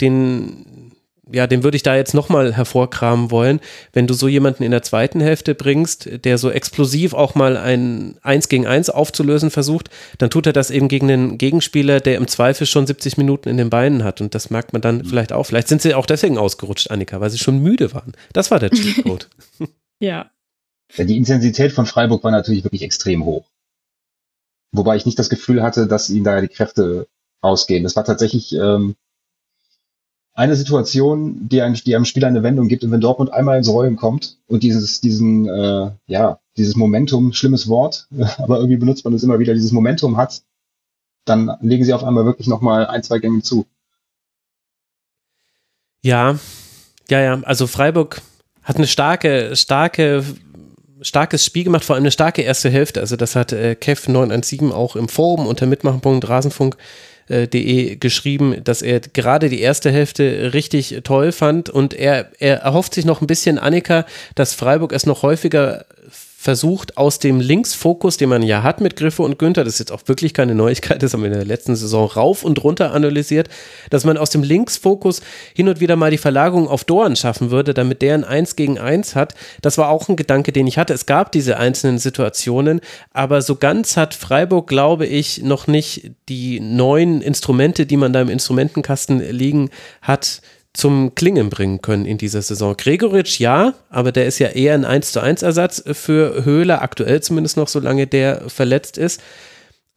den ja, den würde ich da jetzt nochmal hervorkramen wollen. Wenn du so jemanden in der zweiten Hälfte bringst, der so explosiv auch mal ein Eins gegen Eins aufzulösen versucht, dann tut er das eben gegen einen Gegenspieler, der im Zweifel schon 70 Minuten in den Beinen hat. Und das merkt man dann mhm. vielleicht auch. Vielleicht sind sie auch deswegen ausgerutscht, Annika, weil sie schon müde waren. Das war der Cheatcode. ja. ja. Die Intensität von Freiburg war natürlich wirklich extrem hoch. Wobei ich nicht das Gefühl hatte, dass ihnen da die Kräfte ausgehen. Das war tatsächlich ähm, eine Situation, die einem, die einem Spieler eine Wendung gibt. Und wenn Dortmund einmal ins Rollen kommt und dieses, diesen, äh, ja, dieses Momentum, schlimmes Wort, aber irgendwie benutzt man es immer wieder, dieses Momentum hat, dann legen sie auf einmal wirklich nochmal ein, zwei Gänge zu. Ja, ja, ja. Also Freiburg hat eine starke, starke, starkes Spiel gemacht, vor allem eine starke erste Hälfte. Also das hat äh, Kev 917 auch im Forum unter Mitmachen.rasenfunk Rasenfunk De geschrieben, dass er gerade die erste Hälfte richtig toll fand. Und er, er erhofft sich noch ein bisschen, Annika, dass Freiburg es noch häufiger versucht, aus dem Linksfokus, den man ja hat mit Griffe und Günther, das ist jetzt auch wirklich keine Neuigkeit, das haben wir in der letzten Saison rauf und runter analysiert, dass man aus dem Linksfokus hin und wieder mal die Verlagerung auf Dorn schaffen würde, damit der ein 1 gegen 1 hat. Das war auch ein Gedanke, den ich hatte. Es gab diese einzelnen Situationen, aber so ganz hat Freiburg, glaube ich, noch nicht die neuen Instrumente, die man da im Instrumentenkasten liegen hat, zum Klingen bringen können in dieser Saison. Gregoritsch ja, aber der ist ja eher ein 1 zu 1 Ersatz für Höhler, aktuell zumindest noch, solange der verletzt ist.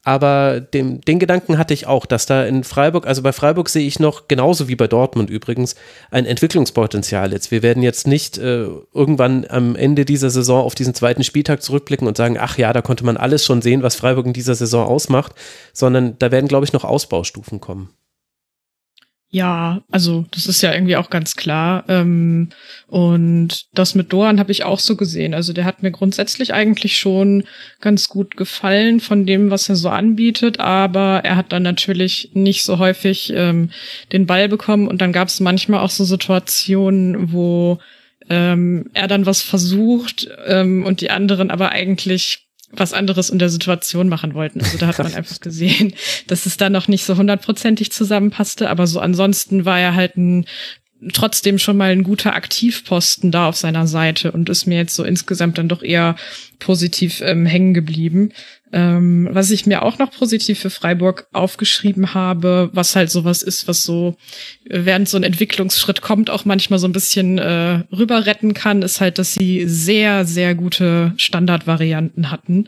Aber dem, den Gedanken hatte ich auch, dass da in Freiburg, also bei Freiburg sehe ich noch, genauso wie bei Dortmund übrigens, ein Entwicklungspotenzial jetzt. Wir werden jetzt nicht äh, irgendwann am Ende dieser Saison auf diesen zweiten Spieltag zurückblicken und sagen, ach ja, da konnte man alles schon sehen, was Freiburg in dieser Saison ausmacht, sondern da werden, glaube ich, noch Ausbaustufen kommen. Ja, also das ist ja irgendwie auch ganz klar. Ähm, und das mit Doan habe ich auch so gesehen. Also der hat mir grundsätzlich eigentlich schon ganz gut gefallen von dem, was er so anbietet, aber er hat dann natürlich nicht so häufig ähm, den Ball bekommen und dann gab es manchmal auch so Situationen, wo ähm, er dann was versucht ähm, und die anderen aber eigentlich was anderes in der Situation machen wollten. Also da hat man einfach gesehen, dass es da noch nicht so hundertprozentig zusammenpasste, aber so ansonsten war er halt ein trotzdem schon mal ein guter Aktivposten da auf seiner Seite und ist mir jetzt so insgesamt dann doch eher positiv ähm, hängen geblieben. Ähm, was ich mir auch noch positiv für Freiburg aufgeschrieben habe, was halt sowas ist, was so während so ein Entwicklungsschritt kommt, auch manchmal so ein bisschen äh, rüber retten kann, ist halt, dass sie sehr, sehr gute Standardvarianten hatten.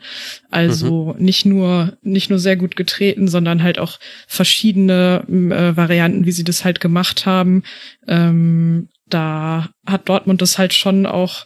Also mhm. nicht nur, nicht nur sehr gut getreten, sondern halt auch verschiedene äh, Varianten, wie sie das halt gemacht haben. Ähm, da hat Dortmund das halt schon auch,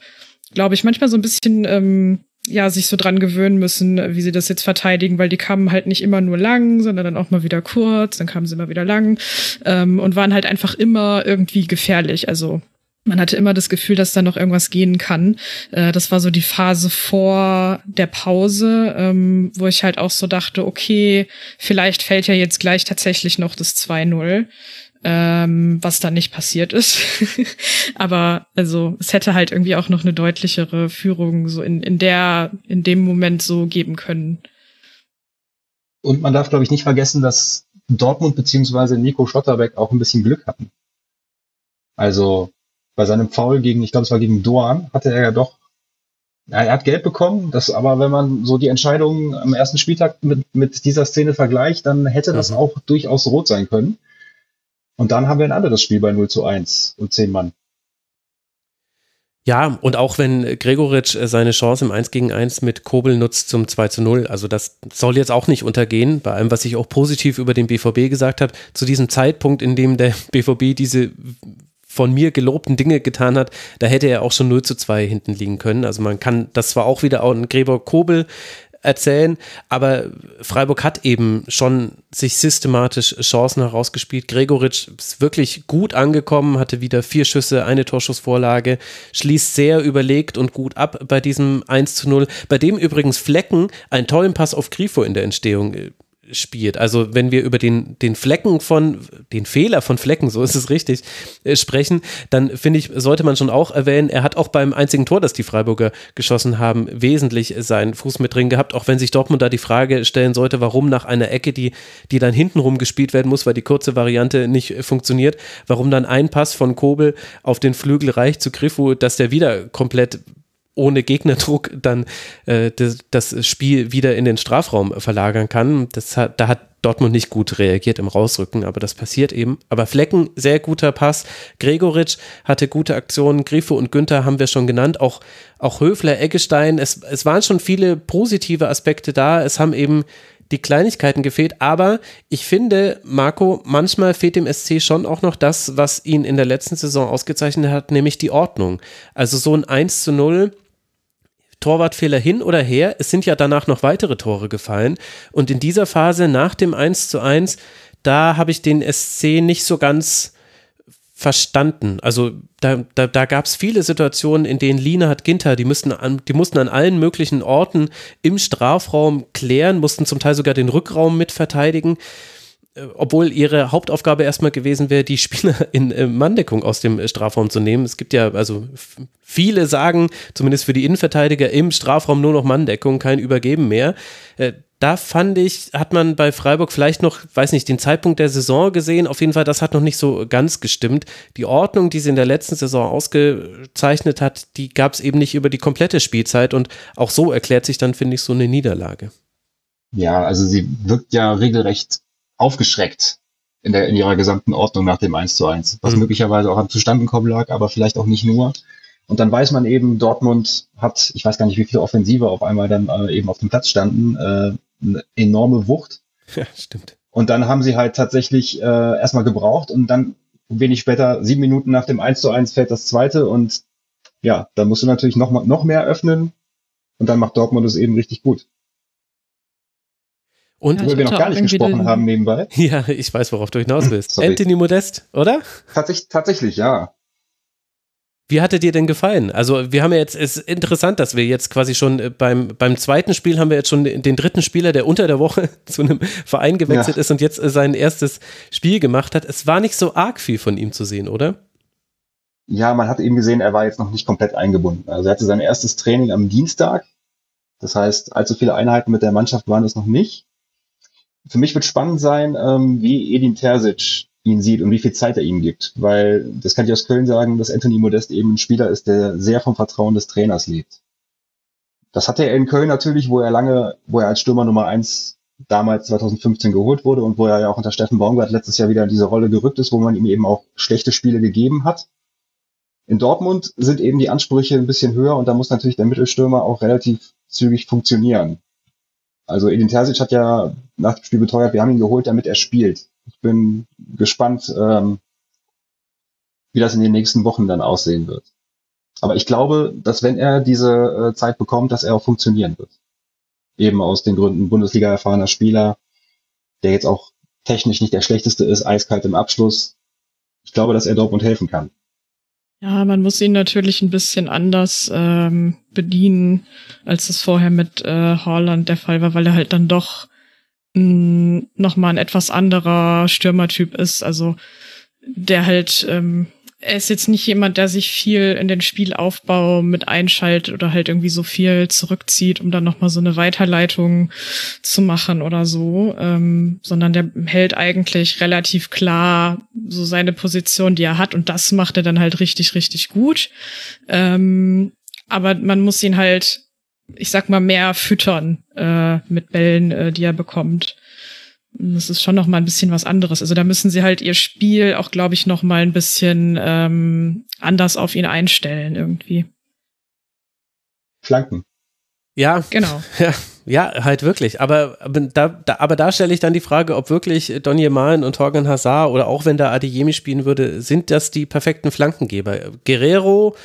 glaube ich, manchmal so ein bisschen ähm, ja, sich so dran gewöhnen müssen, wie sie das jetzt verteidigen, weil die kamen halt nicht immer nur lang, sondern dann auch mal wieder kurz, dann kamen sie immer wieder lang ähm, und waren halt einfach immer irgendwie gefährlich. Also man hatte immer das Gefühl, dass da noch irgendwas gehen kann. Äh, das war so die Phase vor der Pause, ähm, wo ich halt auch so dachte, okay, vielleicht fällt ja jetzt gleich tatsächlich noch das 2-0 ähm, was dann nicht passiert ist. Aber also es hätte halt irgendwie auch noch eine deutlichere Führung so in, in der, in dem Moment so geben können. Und man darf, glaube ich, nicht vergessen, dass Dortmund beziehungsweise Nico Schotterbeck auch ein bisschen Glück hatten. Also bei seinem Foul gegen, ich glaube, es war gegen Doan, hatte er ja doch, ja, er hat Geld bekommen, das aber wenn man so die Entscheidung am ersten Spieltag mit, mit dieser Szene vergleicht, dann hätte das mhm. auch durchaus rot sein können. Und dann haben wir ein anderes Spiel bei 0 zu 1 und 10 Mann. Ja, und auch wenn Gregoritsch äh, seine Chance im 1 gegen 1 mit Kobel nutzt zum 2 zu 0, also das soll jetzt auch nicht untergehen, bei allem, was ich auch positiv über den BVB gesagt habe, zu diesem Zeitpunkt, in dem der BVB diese von mir gelobten Dinge getan hat, da hätte er auch schon 0 zu 2 hinten liegen können. Also man kann, das war auch wieder ein Gregor Kobel erzählen, aber Freiburg hat eben schon sich systematisch Chancen herausgespielt. Gregoritsch ist wirklich gut angekommen, hatte wieder vier Schüsse, eine Torschussvorlage, schließt sehr überlegt und gut ab bei diesem 1 zu 0, bei dem übrigens Flecken einen tollen Pass auf Grifo in der Entstehung spielt. Also wenn wir über den, den Flecken von, den Fehler von Flecken, so ist es richtig, äh, sprechen, dann finde ich, sollte man schon auch erwähnen, er hat auch beim einzigen Tor, das die Freiburger geschossen haben, wesentlich seinen Fuß mit drin gehabt, auch wenn sich Dortmund da die Frage stellen sollte, warum nach einer Ecke, die, die dann hintenrum gespielt werden muss, weil die kurze Variante nicht funktioniert, warum dann ein Pass von Kobel auf den Flügel reicht zu Grifo, dass der wieder komplett ohne Gegnerdruck dann äh, das, das, Spiel wieder in den Strafraum verlagern kann. Das hat, da hat Dortmund nicht gut reagiert im Rausrücken, aber das passiert eben. Aber Flecken, sehr guter Pass. Gregoritsch hatte gute Aktionen. Grifo und Günther haben wir schon genannt. Auch, auch Höfler, Eggestein. Es, es waren schon viele positive Aspekte da. Es haben eben die Kleinigkeiten gefehlt, aber ich finde, Marco, manchmal fehlt dem SC schon auch noch das, was ihn in der letzten Saison ausgezeichnet hat, nämlich die Ordnung. Also so ein 1 zu 0 Torwartfehler hin oder her. Es sind ja danach noch weitere Tore gefallen. Und in dieser Phase nach dem 1 zu 1, da habe ich den SC nicht so ganz verstanden. Also da, da, da gab es viele Situationen, in denen Lina hat Ginter, die mussten, an, die mussten an allen möglichen Orten im Strafraum klären, mussten zum Teil sogar den Rückraum mit verteidigen. Äh, obwohl ihre Hauptaufgabe erstmal gewesen wäre, die Spieler in äh, Manndeckung aus dem Strafraum zu nehmen. Es gibt ja, also viele sagen, zumindest für die Innenverteidiger, im Strafraum nur noch Manndeckung, kein Übergeben mehr. Äh, da fand ich, hat man bei Freiburg vielleicht noch, weiß nicht, den Zeitpunkt der Saison gesehen. Auf jeden Fall, das hat noch nicht so ganz gestimmt. Die Ordnung, die sie in der letzten Saison ausgezeichnet hat, die gab es eben nicht über die komplette Spielzeit. Und auch so erklärt sich dann, finde ich, so eine Niederlage. Ja, also sie wirkt ja regelrecht aufgeschreckt in, der, in ihrer gesamten Ordnung nach dem 1 zu 1, was mhm. möglicherweise auch am Zustandenkommen lag, aber vielleicht auch nicht nur. Und dann weiß man eben, Dortmund hat, ich weiß gar nicht, wie viele Offensive auf einmal dann äh, eben auf dem Platz standen, äh, eine enorme Wucht. Ja, stimmt. Und dann haben sie halt tatsächlich äh, erstmal gebraucht und dann wenig später, sieben Minuten nach dem 1 zu 1 fällt das zweite und ja, dann musst du natürlich noch, noch mehr öffnen und dann macht Dortmund es eben richtig gut. Und ja, wir noch gar nicht gesprochen haben nebenbei. Ja, ich weiß, worauf du hinaus willst. Anthony Modest, oder? Tatsächlich, tatsächlich, ja. Wie hatte dir denn gefallen? Also, wir haben ja jetzt, es ist interessant, dass wir jetzt quasi schon äh, beim, beim zweiten Spiel haben wir jetzt schon den dritten Spieler, der unter der Woche zu einem Verein gewechselt ja. ist und jetzt äh, sein erstes Spiel gemacht hat. Es war nicht so arg viel von ihm zu sehen, oder? Ja, man hat eben gesehen, er war jetzt noch nicht komplett eingebunden. Also, er hatte sein erstes Training am Dienstag. Das heißt, allzu viele Einheiten mit der Mannschaft waren es noch nicht. Für mich wird spannend sein, ähm, wie Edin Terzic ihn sieht und wie viel Zeit er ihm gibt. Weil, das kann ich aus Köln sagen, dass Anthony Modest eben ein Spieler ist, der sehr vom Vertrauen des Trainers lebt. Das hatte er in Köln natürlich, wo er lange, wo er als Stürmer Nummer eins damals 2015 geholt wurde und wo er ja auch unter Steffen Baumgart letztes Jahr wieder in diese Rolle gerückt ist, wo man ihm eben auch schlechte Spiele gegeben hat. In Dortmund sind eben die Ansprüche ein bisschen höher und da muss natürlich der Mittelstürmer auch relativ zügig funktionieren. Also Edin Terzic hat ja nach dem Spiel beteuert, wir haben ihn geholt, damit er spielt. Ich bin gespannt, ähm, wie das in den nächsten Wochen dann aussehen wird. Aber ich glaube, dass wenn er diese äh, Zeit bekommt, dass er auch funktionieren wird. Eben aus den Gründen Bundesliga erfahrener Spieler, der jetzt auch technisch nicht der schlechteste ist, eiskalt im Abschluss. Ich glaube, dass er Dortmund helfen kann. Ja, man muss ihn natürlich ein bisschen anders ähm, bedienen, als es vorher mit äh, Holland der Fall war, weil er halt dann doch mh, noch mal ein etwas anderer Stürmertyp ist. Also der halt ähm, er ist jetzt nicht jemand, der sich viel in den Spielaufbau mit einschaltet oder halt irgendwie so viel zurückzieht, um dann nochmal so eine Weiterleitung zu machen oder so, ähm, sondern der hält eigentlich relativ klar so seine Position, die er hat und das macht er dann halt richtig, richtig gut. Ähm, aber man muss ihn halt, ich sag mal, mehr füttern äh, mit Bällen, äh, die er bekommt. Das ist schon noch mal ein bisschen was anderes. Also da müssen sie halt ihr Spiel auch, glaube ich, noch mal ein bisschen ähm, anders auf ihn einstellen irgendwie. Flanken. Ja, genau. Ja, ja, halt wirklich. Aber, aber da, da, aber da stelle ich dann die Frage, ob wirklich Donny Malen und Torgan Hazard oder auch wenn da Adeyemi spielen würde, sind das die perfekten Flankengeber? Guerrero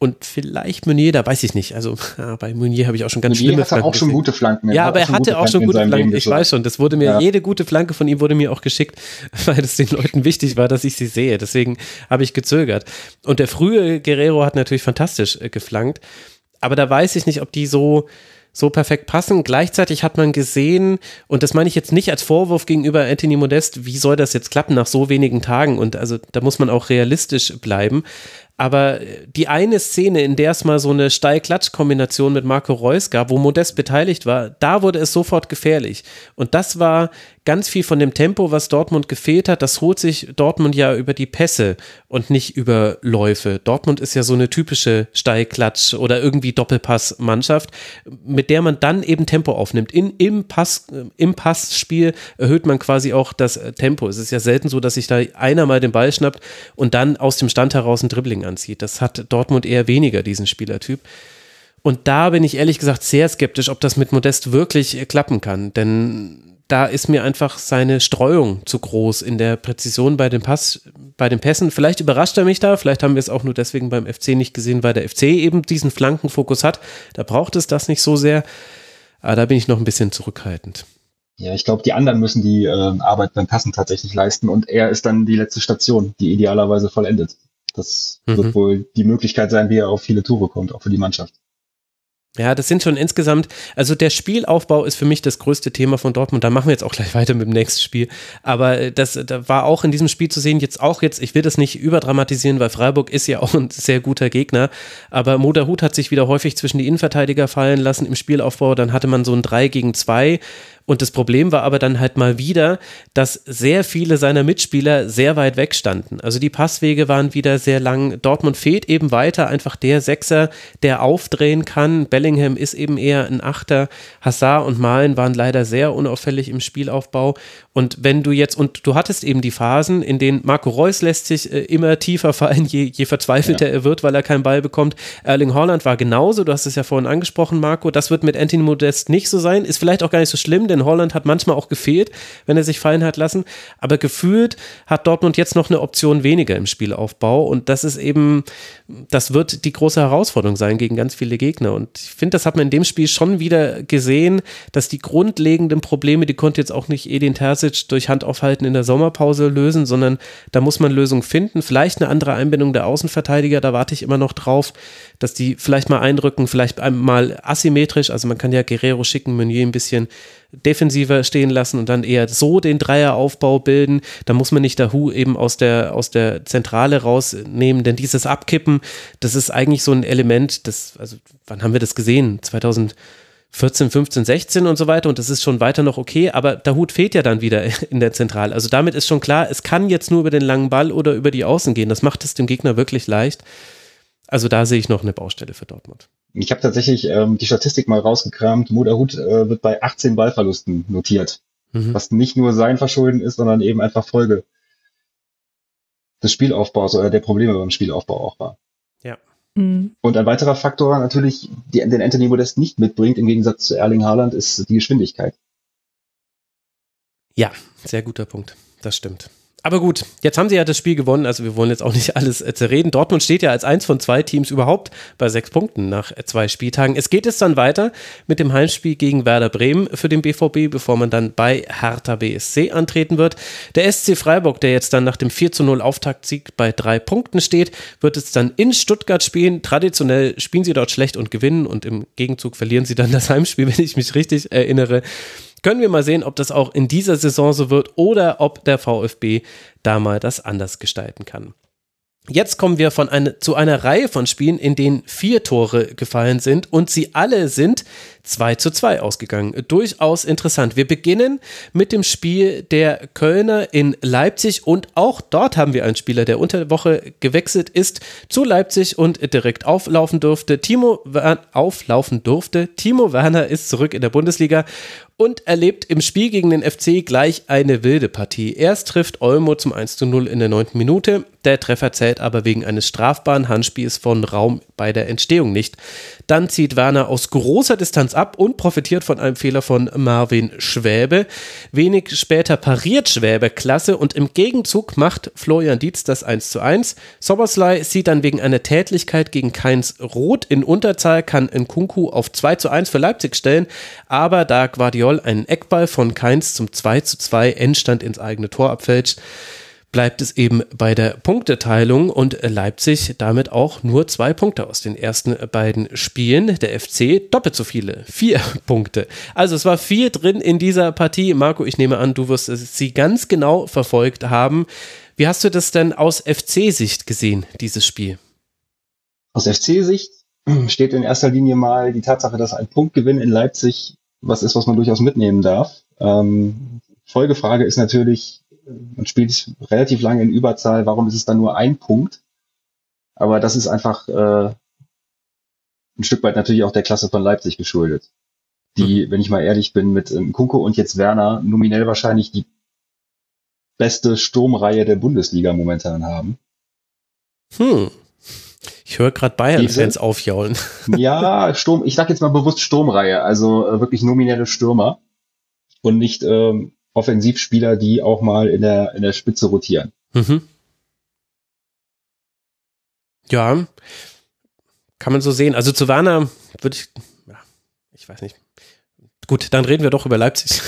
und vielleicht Meunier, da weiß ich nicht. Also bei Meunier habe ich auch schon ganz Meunier schlimme Flanken. auch schon gute Flanken. Ja, aber er hatte auch schon gute Flanken. Ich weiß schon. Das wurde mir, ja. jede gute Flanke von ihm wurde mir auch geschickt, weil es den Leuten wichtig war, dass ich sie sehe. Deswegen habe ich gezögert. Und der frühe Guerrero hat natürlich fantastisch äh, geflankt. Aber da weiß ich nicht, ob die so, so perfekt passen. Gleichzeitig hat man gesehen, und das meine ich jetzt nicht als Vorwurf gegenüber Anthony Modest, wie soll das jetzt klappen nach so wenigen Tagen? Und also da muss man auch realistisch bleiben. Aber die eine Szene, in der es mal so eine Steil-Klatsch-Kombination mit Marco Reus gab, wo Modest beteiligt war, da wurde es sofort gefährlich. Und das war ganz viel von dem Tempo, was Dortmund gefehlt hat, das holt sich Dortmund ja über die Pässe und nicht über Läufe. Dortmund ist ja so eine typische Steilklatsch oder irgendwie Doppelpass-Mannschaft, mit der man dann eben Tempo aufnimmt. In, im, Pass, Im Passspiel erhöht man quasi auch das Tempo. Es ist ja selten so, dass sich da einer mal den Ball schnappt und dann aus dem Stand heraus ein Dribbling anzieht. Das hat Dortmund eher weniger, diesen Spielertyp. Und da bin ich ehrlich gesagt sehr skeptisch, ob das mit Modest wirklich klappen kann. Denn da ist mir einfach seine Streuung zu groß in der Präzision bei den Pass, bei den Pässen. Vielleicht überrascht er mich da, vielleicht haben wir es auch nur deswegen beim FC nicht gesehen, weil der FC eben diesen Flankenfokus hat. Da braucht es das nicht so sehr. Aber da bin ich noch ein bisschen zurückhaltend. Ja, ich glaube, die anderen müssen die äh, Arbeit beim Passen tatsächlich leisten und er ist dann die letzte Station, die idealerweise vollendet. Das mhm. wird wohl die Möglichkeit sein, wie er auf viele Tore kommt, auch für die Mannschaft. Ja, das sind schon insgesamt, also der Spielaufbau ist für mich das größte Thema von Dortmund. Da machen wir jetzt auch gleich weiter mit dem nächsten Spiel. Aber äh, das da war auch in diesem Spiel zu sehen, jetzt auch jetzt, ich will das nicht überdramatisieren, weil Freiburg ist ja auch ein sehr guter Gegner. Aber Moderhut hat sich wieder häufig zwischen die Innenverteidiger fallen lassen im Spielaufbau. Dann hatte man so ein 3 gegen 2 und das Problem war aber dann halt mal wieder, dass sehr viele seiner Mitspieler sehr weit weg standen. Also die Passwege waren wieder sehr lang. Dortmund fehlt eben weiter einfach der Sechser, der aufdrehen kann. Bellingham ist eben eher ein Achter. Hassar und Malen waren leider sehr unauffällig im Spielaufbau. Und wenn du jetzt, und du hattest eben die Phasen, in denen Marco Reus lässt sich äh, immer tiefer fallen, je, je verzweifelter ja. er wird, weil er keinen Ball bekommt. Erling Holland war genauso, du hast es ja vorhin angesprochen, Marco. Das wird mit Anthony Modest nicht so sein. Ist vielleicht auch gar nicht so schlimm, denn Holland hat manchmal auch gefehlt, wenn er sich fallen hat lassen. Aber gefühlt hat Dortmund jetzt noch eine Option weniger im Spielaufbau. Und das ist eben, das wird die große Herausforderung sein gegen ganz viele Gegner. Und ich finde, das hat man in dem Spiel schon wieder gesehen, dass die grundlegenden Probleme, die konnte jetzt auch nicht Edin Terzic durch Handaufhalten in der Sommerpause lösen, sondern da muss man Lösungen finden. Vielleicht eine andere Einbindung der Außenverteidiger, da warte ich immer noch drauf, dass die vielleicht mal eindrücken, vielleicht mal asymmetrisch. Also man kann ja Guerrero schicken, Meunier ein bisschen defensiver stehen lassen und dann eher so den Dreieraufbau bilden. Da muss man nicht Dahu eben aus der, aus der Zentrale rausnehmen, denn dieses Abkippen, das ist eigentlich so ein Element, das, also wann haben wir das gesehen? 2000 14, 15, 16 und so weiter und das ist schon weiter noch okay, aber der Hut fehlt ja dann wieder in der Zentrale. Also damit ist schon klar, es kann jetzt nur über den langen Ball oder über die Außen gehen. Das macht es dem Gegner wirklich leicht. Also da sehe ich noch eine Baustelle für Dortmund. Ich habe tatsächlich ähm, die Statistik mal rausgekramt. Moderhut äh, wird bei 18 Ballverlusten notiert, mhm. was nicht nur sein Verschulden ist, sondern eben einfach Folge des Spielaufbaus oder der Probleme beim Spielaufbau auch war. Mhm. Und ein weiterer Faktor natürlich, die, den Anthony Modest nicht mitbringt, im Gegensatz zu Erling Haaland, ist die Geschwindigkeit. Ja, sehr guter Punkt. Das stimmt. Aber gut, jetzt haben sie ja das Spiel gewonnen, also wir wollen jetzt auch nicht alles äh, zerreden. Dortmund steht ja als eins von zwei Teams überhaupt bei sechs Punkten nach äh, zwei Spieltagen. Es geht jetzt dann weiter mit dem Heimspiel gegen Werder Bremen für den BVB, bevor man dann bei Hertha BSC antreten wird. Der SC Freiburg, der jetzt dann nach dem 4 zu 0 Auftaktsieg bei drei Punkten steht, wird es dann in Stuttgart spielen. Traditionell spielen sie dort schlecht und gewinnen und im Gegenzug verlieren sie dann das Heimspiel, wenn ich mich richtig erinnere. Können wir mal sehen, ob das auch in dieser Saison so wird oder ob der VfB da mal das anders gestalten kann. Jetzt kommen wir von eine, zu einer Reihe von Spielen, in denen vier Tore gefallen sind und sie alle sind 2 zu 2 ausgegangen. Durchaus interessant. Wir beginnen mit dem Spiel der Kölner in Leipzig und auch dort haben wir einen Spieler, der unter der Woche gewechselt ist zu Leipzig und direkt auflaufen durfte. Timo auflaufen durfte. Timo Werner ist zurück in der Bundesliga und erlebt im Spiel gegen den FC gleich eine wilde Partie. Erst trifft Olmo zum 1 zu 0 in der neunten Minute. Der Treffer zählt aber wegen eines strafbaren Handspiels von Raum bei der Entstehung nicht. Dann zieht Werner aus großer Distanz ab und profitiert von einem Fehler von Marvin Schwäbe. Wenig später pariert Schwäbe klasse und im Gegenzug macht Florian Dietz das 1 zu 1. Soberslei sieht dann wegen einer Tätlichkeit gegen Keins Rot in Unterzahl, kann Nkunku auf 2 zu 1 für Leipzig stellen, aber da Guardiol einen Eckball von Keins zum 2 zu 2 Endstand ins eigene Tor abfälscht, bleibt es eben bei der Punkteteilung und Leipzig damit auch nur zwei Punkte aus den ersten beiden Spielen. Der FC doppelt so viele, vier Punkte. Also es war vier drin in dieser Partie. Marco, ich nehme an, du wirst sie ganz genau verfolgt haben. Wie hast du das denn aus FC-Sicht gesehen, dieses Spiel? Aus FC-Sicht steht in erster Linie mal die Tatsache, dass ein Punktgewinn in Leipzig was ist, was man durchaus mitnehmen darf. Ähm, Folgefrage ist natürlich, man spielt relativ lange in Überzahl, warum ist es dann nur ein Punkt? Aber das ist einfach äh, ein Stück weit natürlich auch der Klasse von Leipzig geschuldet. Die, mhm. wenn ich mal ehrlich bin, mit ähm, Kunko und jetzt Werner nominell wahrscheinlich die beste Sturmreihe der Bundesliga momentan haben. Hm. Ich höre gerade Bayern-Fans aufjaulen. Ja, Sturm, ich sag jetzt mal bewusst Sturmreihe, also äh, wirklich nominelle Stürmer und nicht ähm, Offensivspieler, die auch mal in der, in der Spitze rotieren. Mhm. Ja, kann man so sehen. Also zu Werner würde ich, ja, ich weiß nicht. Gut, dann reden wir doch über Leipzig.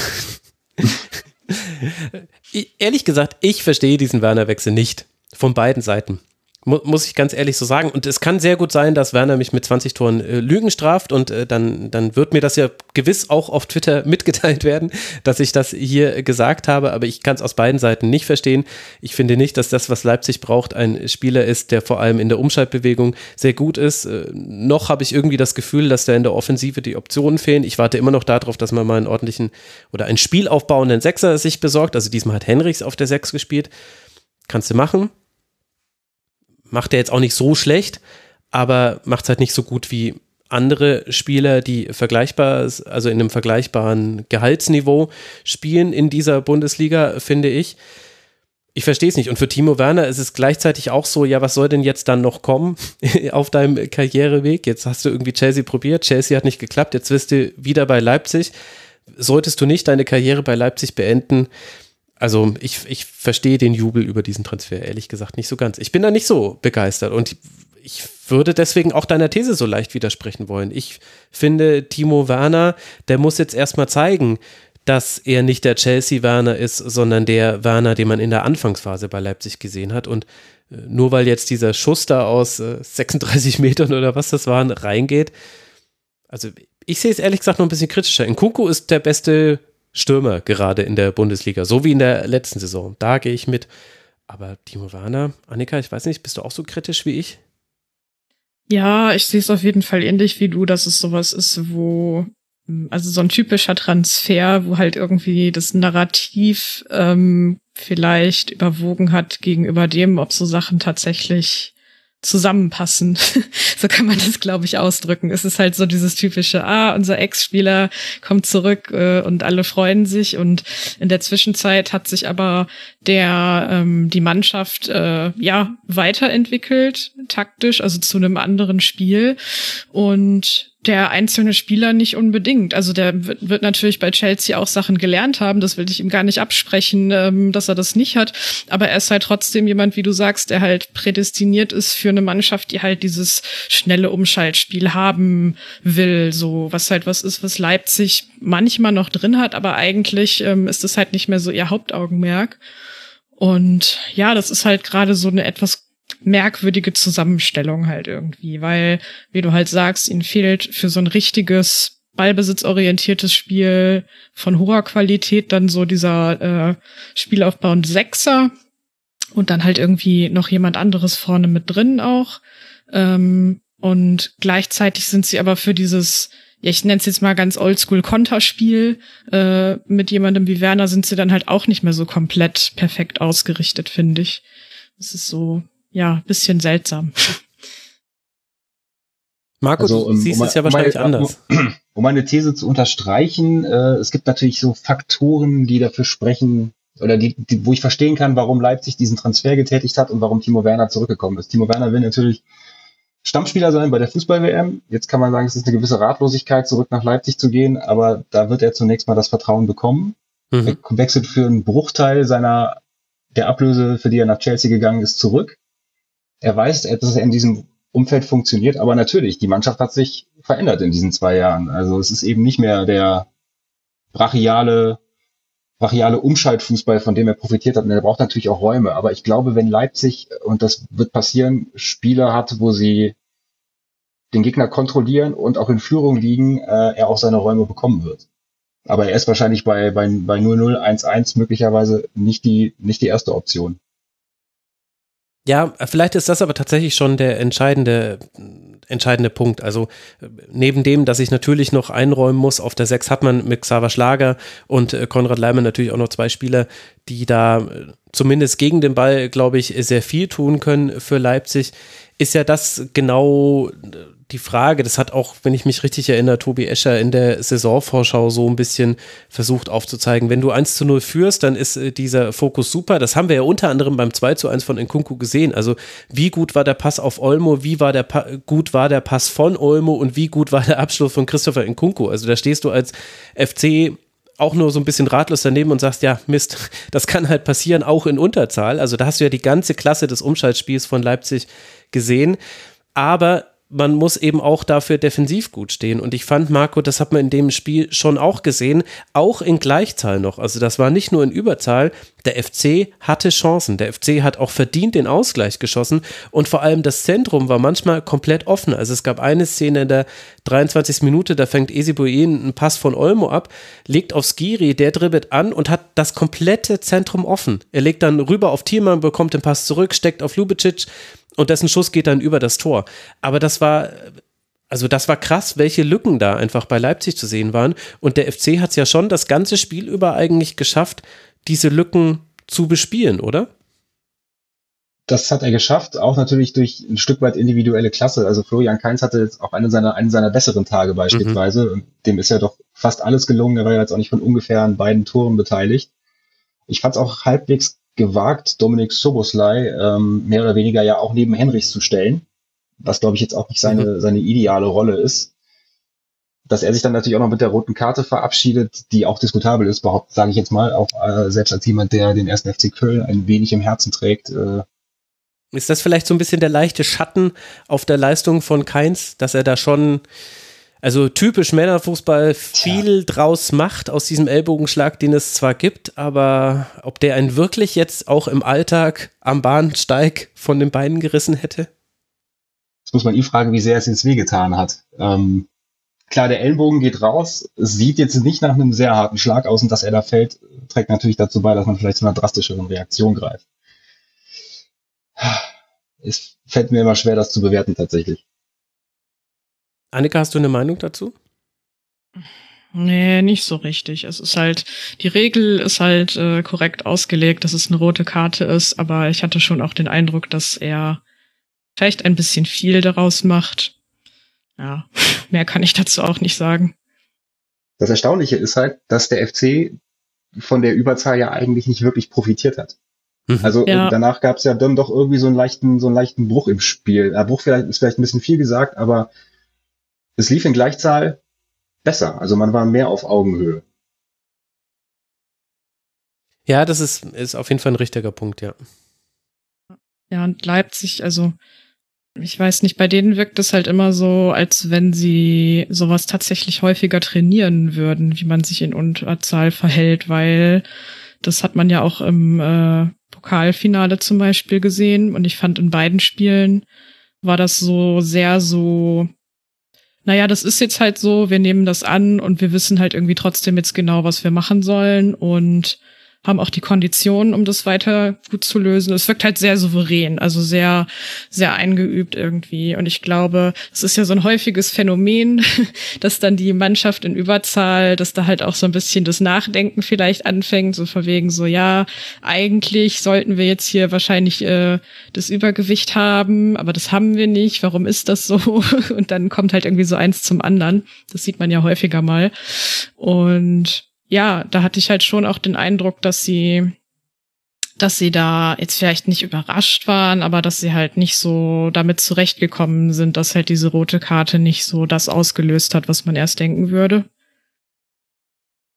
Ehrlich gesagt, ich verstehe diesen Werner-Wechsel nicht. Von beiden Seiten. Mu muss ich ganz ehrlich so sagen. Und es kann sehr gut sein, dass Werner mich mit 20 Toren äh, Lügen straft und äh, dann, dann wird mir das ja gewiss auch auf Twitter mitgeteilt werden, dass ich das hier gesagt habe. Aber ich kann es aus beiden Seiten nicht verstehen. Ich finde nicht, dass das, was Leipzig braucht, ein Spieler ist, der vor allem in der Umschaltbewegung sehr gut ist. Äh, noch habe ich irgendwie das Gefühl, dass da in der Offensive die Optionen fehlen. Ich warte immer noch darauf, dass man mal einen ordentlichen oder einen spielaufbauenden Sechser sich besorgt. Also diesmal hat Henrichs auf der Sechs gespielt. Kannst du machen macht er jetzt auch nicht so schlecht, aber macht es halt nicht so gut wie andere Spieler, die vergleichbar, also in einem vergleichbaren Gehaltsniveau spielen in dieser Bundesliga, finde ich. Ich verstehe es nicht. Und für Timo Werner ist es gleichzeitig auch so, ja, was soll denn jetzt dann noch kommen auf deinem Karriereweg? Jetzt hast du irgendwie Chelsea probiert, Chelsea hat nicht geklappt, jetzt wirst du wieder bei Leipzig. Solltest du nicht deine Karriere bei Leipzig beenden, also ich, ich verstehe den Jubel über diesen Transfer ehrlich gesagt nicht so ganz. Ich bin da nicht so begeistert und ich würde deswegen auch deiner These so leicht widersprechen wollen. Ich finde, Timo Werner, der muss jetzt erstmal zeigen, dass er nicht der Chelsea-Werner ist, sondern der Werner, den man in der Anfangsphase bei Leipzig gesehen hat. Und äh, nur weil jetzt dieser Schuss da aus 36 äh, Metern oder was das waren, reingeht, also ich sehe es ehrlich gesagt noch ein bisschen kritischer. Nkunku ist der beste Stürmer gerade in der Bundesliga, so wie in der letzten Saison. Da gehe ich mit. Aber Timo Werner, Annika, ich weiß nicht, bist du auch so kritisch wie ich? Ja, ich sehe es auf jeden Fall ähnlich wie du, dass es sowas ist, wo, also so ein typischer Transfer, wo halt irgendwie das Narrativ ähm, vielleicht überwogen hat gegenüber dem, ob so Sachen tatsächlich zusammenpassen. so kann man das, glaube ich, ausdrücken. Es ist halt so dieses typische, ah, unser Ex-Spieler kommt zurück äh, und alle freuen sich. Und in der Zwischenzeit hat sich aber der ähm, die Mannschaft äh, ja weiterentwickelt, taktisch, also zu einem anderen Spiel. Und der einzelne Spieler nicht unbedingt. Also der wird, natürlich bei Chelsea auch Sachen gelernt haben, das will ich ihm gar nicht absprechen, ähm, dass er das nicht hat. Aber er ist halt trotzdem jemand, wie du sagst, der halt prädestiniert ist für eine Mannschaft, die halt dieses schnelle Umschaltspiel haben will, so was halt was ist, was Leipzig manchmal noch drin hat, aber eigentlich ähm, ist es halt nicht mehr so ihr Hauptaugenmerk. Und ja, das ist halt gerade so eine etwas merkwürdige Zusammenstellung halt irgendwie, weil, wie du halt sagst, ihnen fehlt für so ein richtiges ballbesitzorientiertes Spiel von hoher Qualität dann so dieser äh, Spielaufbau und Sechser und dann halt irgendwie noch jemand anderes vorne mit drin auch. Ähm, und gleichzeitig sind sie aber für dieses, ja, ich nenne es jetzt mal ganz oldschool Konterspiel äh, mit jemandem wie Werner sind sie dann halt auch nicht mehr so komplett perfekt ausgerichtet, finde ich. Es ist so, ja, bisschen seltsam. Markus, also, um, siehst um, es ja wahrscheinlich um, anders. Um meine These zu unterstreichen, äh, es gibt natürlich so Faktoren, die dafür sprechen, oder die, die, wo ich verstehen kann, warum Leipzig diesen Transfer getätigt hat und warum Timo Werner zurückgekommen ist. Timo Werner will natürlich Stammspieler sein bei der Fußball-WM. Jetzt kann man sagen, es ist eine gewisse Ratlosigkeit, zurück nach Leipzig zu gehen, aber da wird er zunächst mal das Vertrauen bekommen. Mhm. Er wechselt für einen Bruchteil seiner der Ablöse, für die er nach Chelsea gegangen ist, zurück er weiß, dass er in diesem Umfeld funktioniert, aber natürlich, die Mannschaft hat sich verändert in diesen zwei Jahren. Also es ist eben nicht mehr der brachiale, brachiale Umschaltfußball, von dem er profitiert hat. Und er braucht natürlich auch Räume. Aber ich glaube, wenn Leipzig, und das wird passieren, Spieler hat, wo sie den Gegner kontrollieren und auch in Führung liegen, äh, er auch seine Räume bekommen wird. Aber er ist wahrscheinlich bei, bei, bei 0-0, 1-1 möglicherweise nicht die, nicht die erste Option. Ja, vielleicht ist das aber tatsächlich schon der entscheidende, entscheidende Punkt. Also neben dem, dass ich natürlich noch einräumen muss, auf der 6 hat man mit Xaver Schlager und äh, Konrad Leimer natürlich auch noch zwei Spieler, die da äh, zumindest gegen den Ball, glaube ich, sehr viel tun können für Leipzig. Ist ja das genau die Frage, das hat auch, wenn ich mich richtig erinnere, Tobi Escher in der Saisonvorschau so ein bisschen versucht aufzuzeigen. Wenn du 1 zu 0 führst, dann ist äh, dieser Fokus super. Das haben wir ja unter anderem beim 2 zu 1 von Nkunku gesehen. Also wie gut war der Pass auf Olmo, wie war der pa gut war der Pass von Olmo und wie gut war der Abschluss von Christopher Nkunku. Also da stehst du als FC auch nur so ein bisschen ratlos daneben und sagst, ja, Mist, das kann halt passieren, auch in Unterzahl. Also da hast du ja die ganze Klasse des Umschaltspiels von Leipzig gesehen. Aber man muss eben auch dafür defensiv gut stehen. Und ich fand, Marco, das hat man in dem Spiel schon auch gesehen, auch in Gleichzahl noch. Also das war nicht nur in Überzahl. Der FC hatte Chancen. Der FC hat auch verdient den Ausgleich geschossen. Und vor allem das Zentrum war manchmal komplett offen. Also es gab eine Szene in der 23. Minute, da fängt Esibuin einen Pass von Olmo ab, legt auf Skiri, der dribbelt an und hat das komplette Zentrum offen. Er legt dann rüber auf Thielmann, bekommt den Pass zurück, steckt auf Lubicic und dessen Schuss geht dann über das Tor. Aber das war, also das war krass, welche Lücken da einfach bei Leipzig zu sehen waren. Und der FC hat es ja schon das ganze Spiel über eigentlich geschafft, diese Lücken zu bespielen, oder? Das hat er geschafft, auch natürlich durch ein Stück weit individuelle Klasse. Also Florian Kainz hatte jetzt auch einen seiner, einen seiner besseren Tage beispielsweise. Mhm. Dem ist ja doch fast alles gelungen. Er war ja jetzt auch nicht von ungefähr an beiden Toren beteiligt. Ich fand es auch halbwegs gewagt, Dominik Soboslai ähm, mehr oder weniger ja auch neben Henrichs zu stellen, was glaube ich jetzt auch nicht seine, mhm. seine ideale Rolle ist. Dass er sich dann natürlich auch noch mit der roten Karte verabschiedet, die auch diskutabel ist, behauptet, sage ich jetzt mal, auch äh, selbst als jemand, der den ersten FC Köln ein wenig im Herzen trägt. Äh, ist das vielleicht so ein bisschen der leichte Schatten auf der Leistung von Keins, dass er da schon also typisch Männerfußball viel Tja. draus macht aus diesem Ellbogenschlag, den es zwar gibt, aber ob der einen wirklich jetzt auch im Alltag am Bahnsteig von den Beinen gerissen hätte? Das muss man ihn fragen, wie sehr es ins wehgetan hat. Ähm, klar, der Ellbogen geht raus, sieht jetzt nicht nach einem sehr harten Schlag aus und dass er da fällt, trägt natürlich dazu bei, dass man vielleicht zu einer drastischeren Reaktion greift. Es fällt mir immer schwer, das zu bewerten tatsächlich. Annika, hast du eine Meinung dazu? Nee, nicht so richtig. Es ist halt, die Regel ist halt äh, korrekt ausgelegt, dass es eine rote Karte ist, aber ich hatte schon auch den Eindruck, dass er vielleicht ein bisschen viel daraus macht. Ja, mehr kann ich dazu auch nicht sagen. Das Erstaunliche ist halt, dass der FC von der Überzahl ja eigentlich nicht wirklich profitiert hat. Mhm. Also ja. danach gab es ja dann doch irgendwie so einen leichten, so einen leichten Bruch im Spiel. Der Bruch vielleicht, ist vielleicht ein bisschen viel gesagt, aber es lief in Gleichzahl besser. Also man war mehr auf Augenhöhe. Ja, das ist, ist auf jeden Fall ein richtiger Punkt, ja. Ja, und Leipzig, also ich weiß nicht, bei denen wirkt es halt immer so, als wenn sie sowas tatsächlich häufiger trainieren würden, wie man sich in Unterzahl verhält, weil das hat man ja auch im äh, Pokalfinale zum Beispiel gesehen und ich fand in beiden Spielen war das so sehr so naja, das ist jetzt halt so, wir nehmen das an und wir wissen halt irgendwie trotzdem jetzt genau, was wir machen sollen. Und haben auch die Konditionen, um das weiter gut zu lösen. Es wirkt halt sehr souverän, also sehr, sehr eingeübt irgendwie. Und ich glaube, es ist ja so ein häufiges Phänomen, dass dann die Mannschaft in Überzahl, dass da halt auch so ein bisschen das Nachdenken vielleicht anfängt, so verwegen so, ja, eigentlich sollten wir jetzt hier wahrscheinlich äh, das Übergewicht haben, aber das haben wir nicht. Warum ist das so? Und dann kommt halt irgendwie so eins zum anderen. Das sieht man ja häufiger mal. Und ja, da hatte ich halt schon auch den Eindruck, dass sie, dass sie da jetzt vielleicht nicht überrascht waren, aber dass sie halt nicht so damit zurechtgekommen sind, dass halt diese rote Karte nicht so das ausgelöst hat, was man erst denken würde.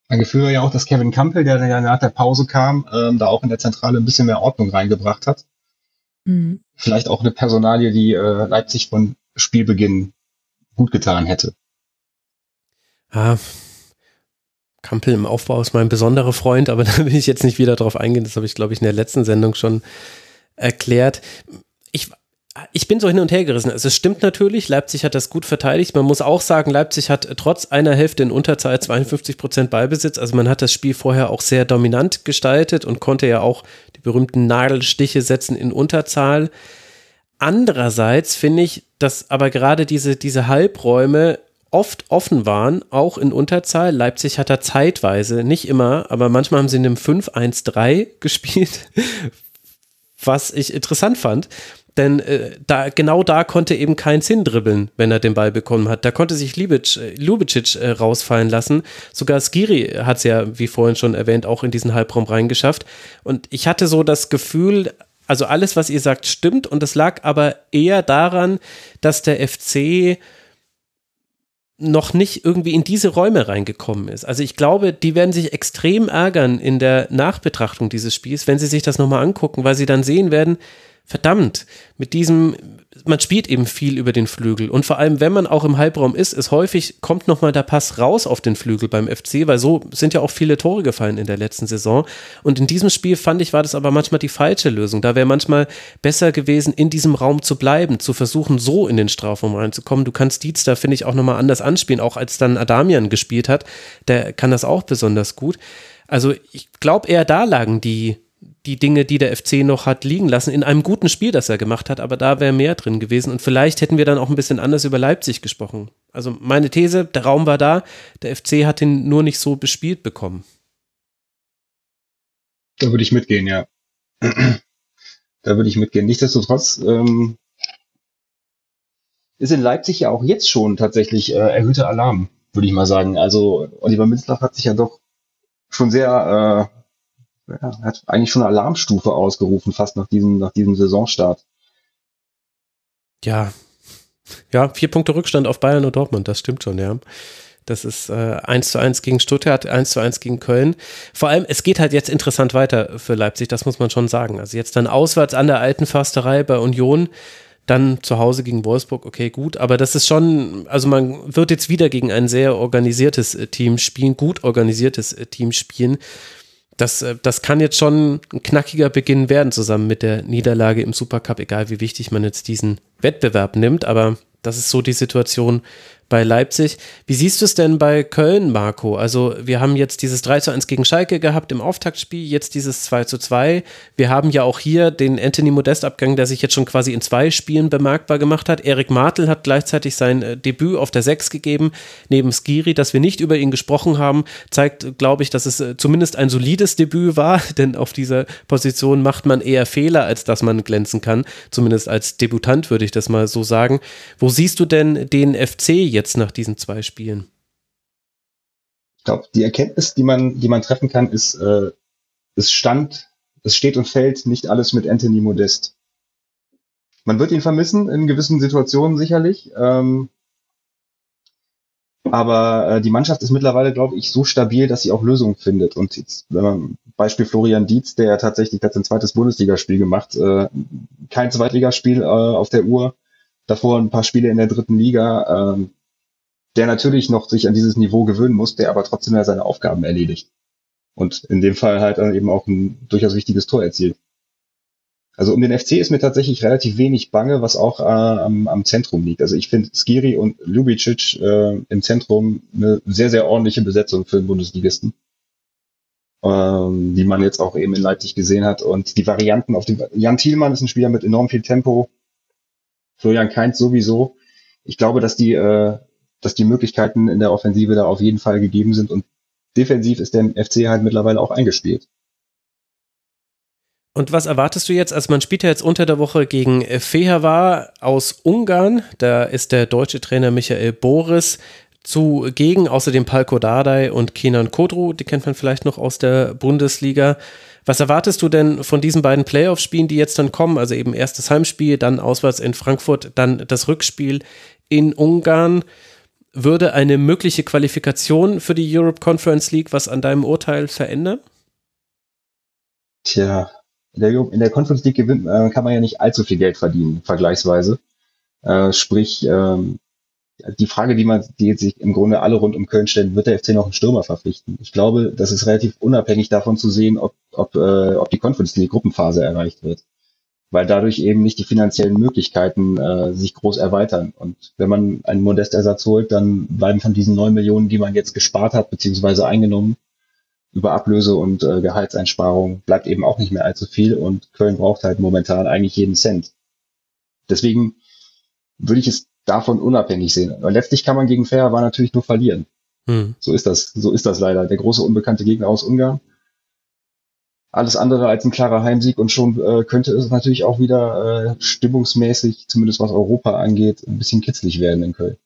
Mein Gefühl war ja auch, dass Kevin Campbell, der ja nach der Pause kam, ähm, da auch in der Zentrale ein bisschen mehr Ordnung reingebracht hat. Mhm. Vielleicht auch eine Personalie, die äh, Leipzig von Spielbeginn gut getan hätte. Ah, Kampel im Aufbau ist mein besonderer Freund, aber da will ich jetzt nicht wieder drauf eingehen. Das habe ich, glaube ich, in der letzten Sendung schon erklärt. Ich, ich bin so hin und her gerissen. Also es stimmt natürlich, Leipzig hat das gut verteidigt. Man muss auch sagen, Leipzig hat trotz einer Hälfte in Unterzahl 52 Prozent Ballbesitz. Also man hat das Spiel vorher auch sehr dominant gestaltet und konnte ja auch die berühmten Nadelstiche setzen in Unterzahl. Andererseits finde ich, dass aber gerade diese, diese Halbräume oft offen waren, auch in Unterzahl. Leipzig hat da zeitweise, nicht immer, aber manchmal haben sie in einem 5-1-3 gespielt, was ich interessant fand. Denn äh, da, genau da konnte eben kein Sinn dribbeln, wenn er den Ball bekommen hat. Da konnte sich Libic, äh, Lubicic äh, rausfallen lassen. Sogar Skiri hat es ja, wie vorhin schon erwähnt, auch in diesen Halbraum reingeschafft. Und ich hatte so das Gefühl, also alles, was ihr sagt, stimmt. Und es lag aber eher daran, dass der FC noch nicht irgendwie in diese Räume reingekommen ist. Also ich glaube, die werden sich extrem ärgern in der Nachbetrachtung dieses Spiels, wenn sie sich das nochmal angucken, weil sie dann sehen werden, verdammt, mit diesem, man spielt eben viel über den Flügel und vor allem, wenn man auch im Halbraum ist, ist häufig, kommt nochmal der Pass raus auf den Flügel beim FC, weil so sind ja auch viele Tore gefallen in der letzten Saison und in diesem Spiel fand ich, war das aber manchmal die falsche Lösung. Da wäre manchmal besser gewesen, in diesem Raum zu bleiben, zu versuchen, so in den Strafraum reinzukommen. Du kannst Dietz da, finde ich, auch nochmal anders anspielen, auch als dann Adamian gespielt hat, der kann das auch besonders gut. Also ich glaube eher da lagen die die Dinge, die der FC noch hat liegen lassen, in einem guten Spiel, das er gemacht hat, aber da wäre mehr drin gewesen und vielleicht hätten wir dann auch ein bisschen anders über Leipzig gesprochen. Also meine These, der Raum war da, der FC hat ihn nur nicht so bespielt bekommen. Da würde ich mitgehen, ja. da würde ich mitgehen. Nichtsdestotrotz ähm, ist in Leipzig ja auch jetzt schon tatsächlich äh, erhöhter Alarm, würde ich mal sagen. Also Oliver Minzlaff hat sich ja doch schon sehr äh, ja, hat eigentlich schon eine Alarmstufe ausgerufen, fast nach diesem, nach diesem Saisonstart. Ja. Ja, vier Punkte Rückstand auf Bayern und Dortmund, das stimmt schon, ja. Das ist äh, 1 zu 1 gegen Stuttgart, 1 zu 1 gegen Köln. Vor allem, es geht halt jetzt interessant weiter für Leipzig, das muss man schon sagen. Also jetzt dann auswärts an der alten Försterei bei Union, dann zu Hause gegen Wolfsburg, okay, gut. Aber das ist schon, also man wird jetzt wieder gegen ein sehr organisiertes äh, Team spielen, gut organisiertes äh, Team spielen das, äh, das kann jetzt schon ein knackiger Beginn werden, zusammen mit der Niederlage im Supercup, egal wie wichtig man jetzt diesen Wettbewerb nimmt. Aber das ist so die Situation bei Leipzig. Wie siehst du es denn bei Köln, Marco? Also wir haben jetzt dieses 3 zu 1 gegen Schalke gehabt im Auftaktspiel, jetzt dieses 2 zu 2. Wir haben ja auch hier den Anthony Modest-Abgang, der sich jetzt schon quasi in zwei Spielen bemerkbar gemacht hat. Erik Martel hat gleichzeitig sein äh, Debüt auf der 6 gegeben, neben Skiri. Dass wir nicht über ihn gesprochen haben, zeigt, glaube ich, dass es äh, zumindest ein solides Debüt war, denn auf dieser Position macht man eher Fehler, als dass man glänzen kann. Zumindest als Debutant würde ich das mal so sagen. Wo siehst du denn den FC jetzt? Jetzt nach diesen zwei Spielen? Ich glaube, die Erkenntnis, die man, die man treffen kann, ist, äh, es stand, es steht und fällt nicht alles mit Anthony Modest. Man wird ihn vermissen in gewissen Situationen sicherlich. Ähm, aber äh, die Mannschaft ist mittlerweile, glaube ich, so stabil, dass sie auch Lösungen findet. Und jetzt, wenn man Beispiel Florian Dietz, der tatsächlich hat sein zweites Bundesligaspiel gemacht, äh, kein Zweitligaspiel äh, auf der Uhr, davor ein paar Spiele in der dritten Liga. Ähm, der natürlich noch sich an dieses Niveau gewöhnen muss, der aber trotzdem ja seine Aufgaben erledigt. Und in dem Fall halt eben auch ein durchaus wichtiges Tor erzielt. Also um den FC ist mir tatsächlich relativ wenig bange, was auch äh, am, am Zentrum liegt. Also ich finde Skiri und Ljubicic äh, im Zentrum eine sehr, sehr ordentliche Besetzung für den Bundesligisten. Ähm, die man jetzt auch eben in Leipzig gesehen hat. Und die Varianten auf dem Jan Thielmann ist ein Spieler mit enorm viel Tempo. Florian Kainz sowieso. Ich glaube, dass die äh, dass die Möglichkeiten in der Offensive da auf jeden Fall gegeben sind und defensiv ist der FC halt mittlerweile auch eingespielt. Und was erwartest du jetzt? Also man spielt ja jetzt unter der Woche gegen Fehervar aus Ungarn. Da ist der deutsche Trainer Michael Boris zugegen, außerdem Palko Dardai und Kenan Kodru, die kennt man vielleicht noch aus der Bundesliga. Was erwartest du denn von diesen beiden Playoff-Spielen, die jetzt dann kommen? Also eben erst das Heimspiel, dann auswärts in Frankfurt, dann das Rückspiel in Ungarn würde eine mögliche Qualifikation für die Europe Conference League was an deinem Urteil verändern? Tja, in der, in der Conference League gewinnt, äh, kann man ja nicht allzu viel Geld verdienen, vergleichsweise. Äh, sprich, ähm, die Frage, die man, die sich im Grunde alle rund um Köln stellen, wird der FC noch einen Stürmer verpflichten? Ich glaube, das ist relativ unabhängig davon zu sehen, ob, ob, äh, ob die Conference League Gruppenphase erreicht wird weil dadurch eben nicht die finanziellen Möglichkeiten äh, sich groß erweitern. Und wenn man einen Modestersatz holt, dann bleiben von diesen neun Millionen, die man jetzt gespart hat, beziehungsweise eingenommen, über Ablöse und äh, Gehaltseinsparung, bleibt eben auch nicht mehr allzu viel und Köln braucht halt momentan eigentlich jeden Cent. Deswegen würde ich es davon unabhängig sehen. Weil letztlich kann man gegen Fair war natürlich nur verlieren. Hm. So ist das, so ist das leider. Der große unbekannte Gegner aus Ungarn alles andere als ein klarer Heimsieg und schon äh, könnte es natürlich auch wieder äh, stimmungsmäßig, zumindest was Europa angeht, ein bisschen kitzlig werden in Köln.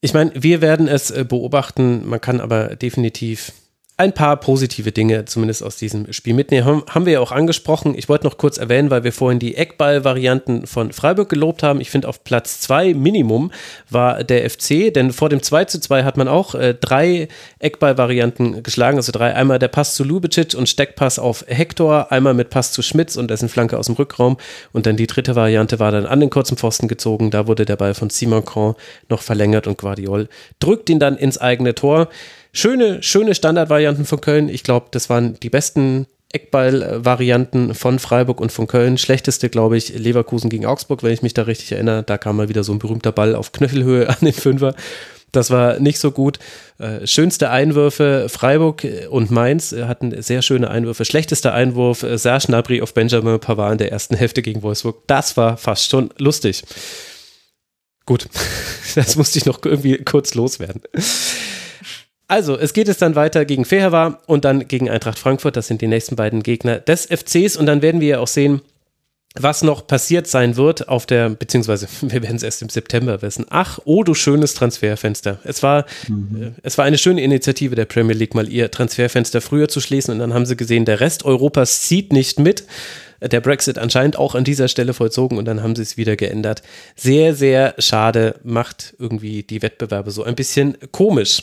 Ich meine, wir werden es äh, beobachten, man kann aber definitiv ein paar positive Dinge zumindest aus diesem Spiel mitnehmen. Haben wir ja auch angesprochen. Ich wollte noch kurz erwähnen, weil wir vorhin die Eckball-Varianten von Freiburg gelobt haben. Ich finde, auf Platz zwei Minimum war der FC, denn vor dem 2 zu 2 hat man auch äh, drei Eckball-Varianten geschlagen. Also drei. Einmal der Pass zu Lubicic und Steckpass auf Hector, einmal mit Pass zu Schmitz und dessen Flanke aus dem Rückraum. Und dann die dritte Variante war dann an den kurzen Pfosten gezogen. Da wurde der Ball von Simon Kron noch verlängert und Guardiol drückt ihn dann ins eigene Tor. Schöne, schöne Standardvarianten von Köln. Ich glaube, das waren die besten Eckball-Varianten von Freiburg und von Köln. Schlechteste, glaube ich, Leverkusen gegen Augsburg, wenn ich mich da richtig erinnere. Da kam mal wieder so ein berühmter Ball auf Knöchelhöhe an den Fünfer. Das war nicht so gut. Äh, schönste Einwürfe Freiburg und Mainz hatten sehr schöne Einwürfe. Schlechtester Einwurf äh, Serge Gnabry auf Benjamin Pavard in der ersten Hälfte gegen Wolfsburg. Das war fast schon lustig. Gut, das musste ich noch irgendwie kurz loswerden. Also, es geht es dann weiter gegen Fehervar und dann gegen Eintracht Frankfurt. Das sind die nächsten beiden Gegner des FCs. Und dann werden wir ja auch sehen, was noch passiert sein wird auf der, beziehungsweise wir werden es erst im September wissen. Ach, oh du schönes Transferfenster. Es war, mhm. Äh, es war eine schöne Initiative der Premier League, mal ihr Transferfenster früher zu schließen und dann haben sie gesehen, der Rest Europas zieht nicht mit. Der Brexit anscheinend auch an dieser Stelle vollzogen und dann haben sie es wieder geändert. Sehr, sehr schade, macht irgendwie die Wettbewerbe so ein bisschen komisch.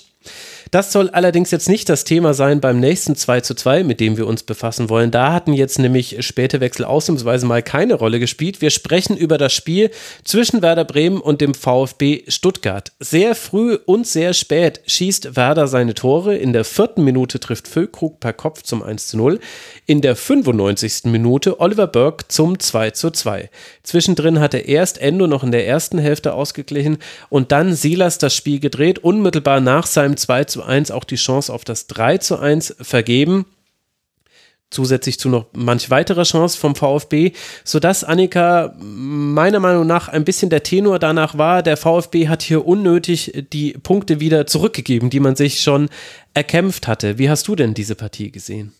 Das soll allerdings jetzt nicht das Thema sein beim nächsten 2 zu 2, mit dem wir uns befassen wollen. Da hatten jetzt nämlich späte Wechsel ausnahmsweise mal keine Rolle gespielt. Wir sprechen über das Spiel zwischen Werder Bremen und dem VfB Stuttgart. Sehr früh und sehr spät schießt Werder seine Tore. In der vierten Minute trifft Füllkrug per Kopf zum 1 zu 0. In der 95. Minute Oliver Burke zum 2 zu 2. Zwischendrin hatte erst Endo noch in der ersten Hälfte ausgeglichen und dann Silas das Spiel gedreht, unmittelbar nach seinem 2 zu 1 auch die Chance auf das 3 zu 1 vergeben zusätzlich zu noch manch weiterer Chance vom VfB, sodass Annika meiner Meinung nach ein bisschen der Tenor danach war, der VfB hat hier unnötig die Punkte wieder zurückgegeben, die man sich schon erkämpft hatte. Wie hast du denn diese Partie gesehen?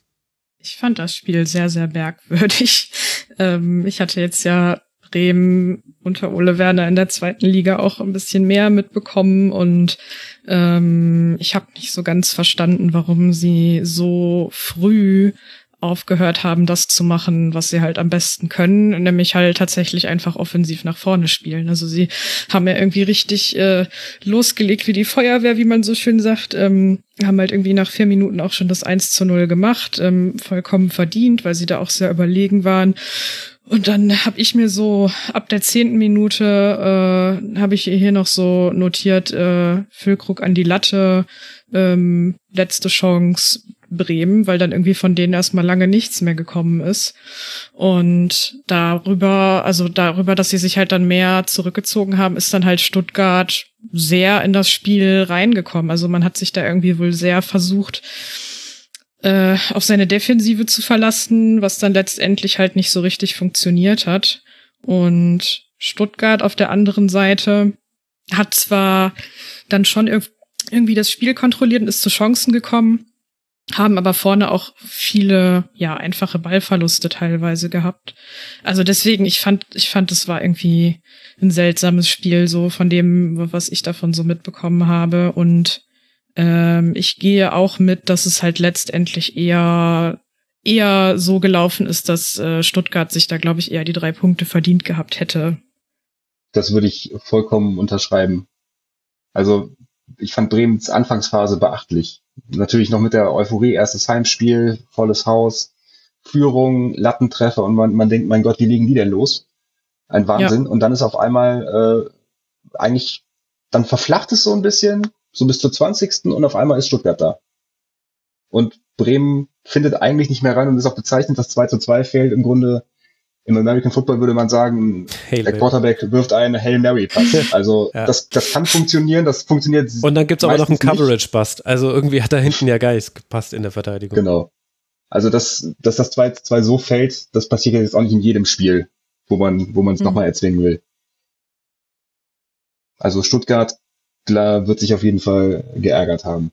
Ich fand das Spiel sehr, sehr merkwürdig. Ähm, ich hatte jetzt ja Bremen unter Ole Werner in der zweiten Liga auch ein bisschen mehr mitbekommen. Und ähm, ich habe nicht so ganz verstanden, warum sie so früh aufgehört haben, das zu machen, was sie halt am besten können, nämlich halt tatsächlich einfach offensiv nach vorne spielen. Also sie haben ja irgendwie richtig äh, losgelegt wie die Feuerwehr, wie man so schön sagt, ähm, haben halt irgendwie nach vier Minuten auch schon das 1 zu 0 gemacht, ähm, vollkommen verdient, weil sie da auch sehr überlegen waren. Und dann habe ich mir so ab der zehnten Minute äh, habe ich hier noch so notiert äh, Füllkrug an die Latte, ähm, letzte Chance Bremen, weil dann irgendwie von denen erstmal lange nichts mehr gekommen ist. Und darüber, also darüber, dass sie sich halt dann mehr zurückgezogen haben, ist dann halt Stuttgart sehr in das Spiel reingekommen. Also man hat sich da irgendwie wohl sehr versucht, äh, auf seine Defensive zu verlassen, was dann letztendlich halt nicht so richtig funktioniert hat. Und Stuttgart auf der anderen Seite hat zwar dann schon irgendwie das Spiel kontrolliert und ist zu Chancen gekommen, haben aber vorne auch viele, ja, einfache Ballverluste teilweise gehabt. Also deswegen, ich fand, ich fand, es war irgendwie ein seltsames Spiel, so von dem, was ich davon so mitbekommen habe. Und ähm, ich gehe auch mit, dass es halt letztendlich eher eher so gelaufen ist, dass äh, Stuttgart sich da, glaube ich, eher die drei Punkte verdient gehabt hätte. Das würde ich vollkommen unterschreiben. Also ich fand Bremens Anfangsphase beachtlich. Natürlich noch mit der Euphorie, erstes Heimspiel, volles Haus, Führung, Lattentreffer und man, man denkt, mein Gott, wie liegen die denn los? Ein Wahnsinn. Ja. Und dann ist auf einmal äh, eigentlich, dann verflacht es so ein bisschen, so bis zur 20. und auf einmal ist Stuttgart da. Und Bremen findet eigentlich nicht mehr rein und ist auch bezeichnet, dass 2 zu 2 fehlt. Im Grunde im American Football würde man sagen, Hail der Quarterback wirft einen Hail Mary Pass. Also ja. das, das kann funktionieren, das funktioniert. Und dann gibt's aber noch einen Coverage Bust. Also irgendwie hat da hinten ja nichts gepasst in der Verteidigung. Genau. Also dass, dass das 2 2 so fällt, das passiert jetzt auch nicht in jedem Spiel, wo man wo man es mhm. nochmal erzwingen will. Also Stuttgart klar, wird sich auf jeden Fall geärgert haben.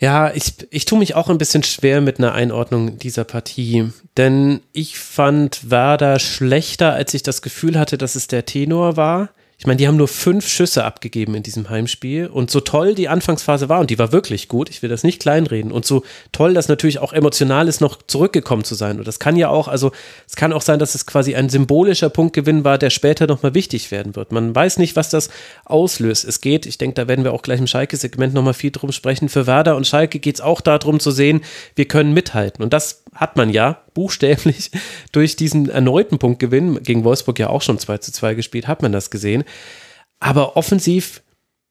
Ja, ich, ich tue mich auch ein bisschen schwer mit einer Einordnung dieser Partie, denn ich fand Werder schlechter, als ich das Gefühl hatte, dass es der Tenor war. Ich meine, die haben nur fünf Schüsse abgegeben in diesem Heimspiel. Und so toll die Anfangsphase war, und die war wirklich gut, ich will das nicht kleinreden, und so toll das natürlich auch emotional ist, noch zurückgekommen zu sein. Und das kann ja auch, also es kann auch sein, dass es quasi ein symbolischer Punktgewinn war, der später nochmal wichtig werden wird. Man weiß nicht, was das auslöst. Es geht, ich denke, da werden wir auch gleich im Schalke-Segment nochmal viel drum sprechen. Für Werder und Schalke geht es auch darum zu sehen, wir können mithalten. Und das hat man ja buchstäblich durch diesen erneuten Punktgewinn, gegen Wolfsburg ja auch schon 2 zu 2 gespielt, hat man das gesehen. Aber offensiv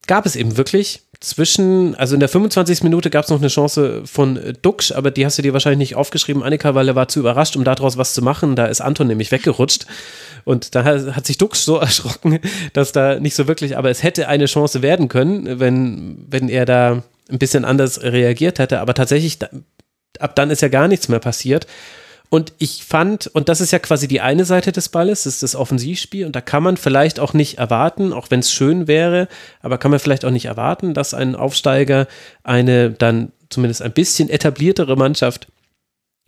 gab es eben wirklich zwischen, also in der 25. Minute gab es noch eine Chance von Duxch, aber die hast du dir wahrscheinlich nicht aufgeschrieben, Annika, weil er war zu überrascht, um daraus was zu machen. Da ist Anton nämlich weggerutscht. Und da hat sich Duxch so erschrocken, dass da nicht so wirklich, aber es hätte eine Chance werden können, wenn, wenn er da ein bisschen anders reagiert hätte. Aber tatsächlich, ab dann ist ja gar nichts mehr passiert. Und ich fand, und das ist ja quasi die eine Seite des Balles, das ist das Offensivspiel, und da kann man vielleicht auch nicht erwarten, auch wenn es schön wäre, aber kann man vielleicht auch nicht erwarten, dass ein Aufsteiger eine dann zumindest ein bisschen etabliertere Mannschaft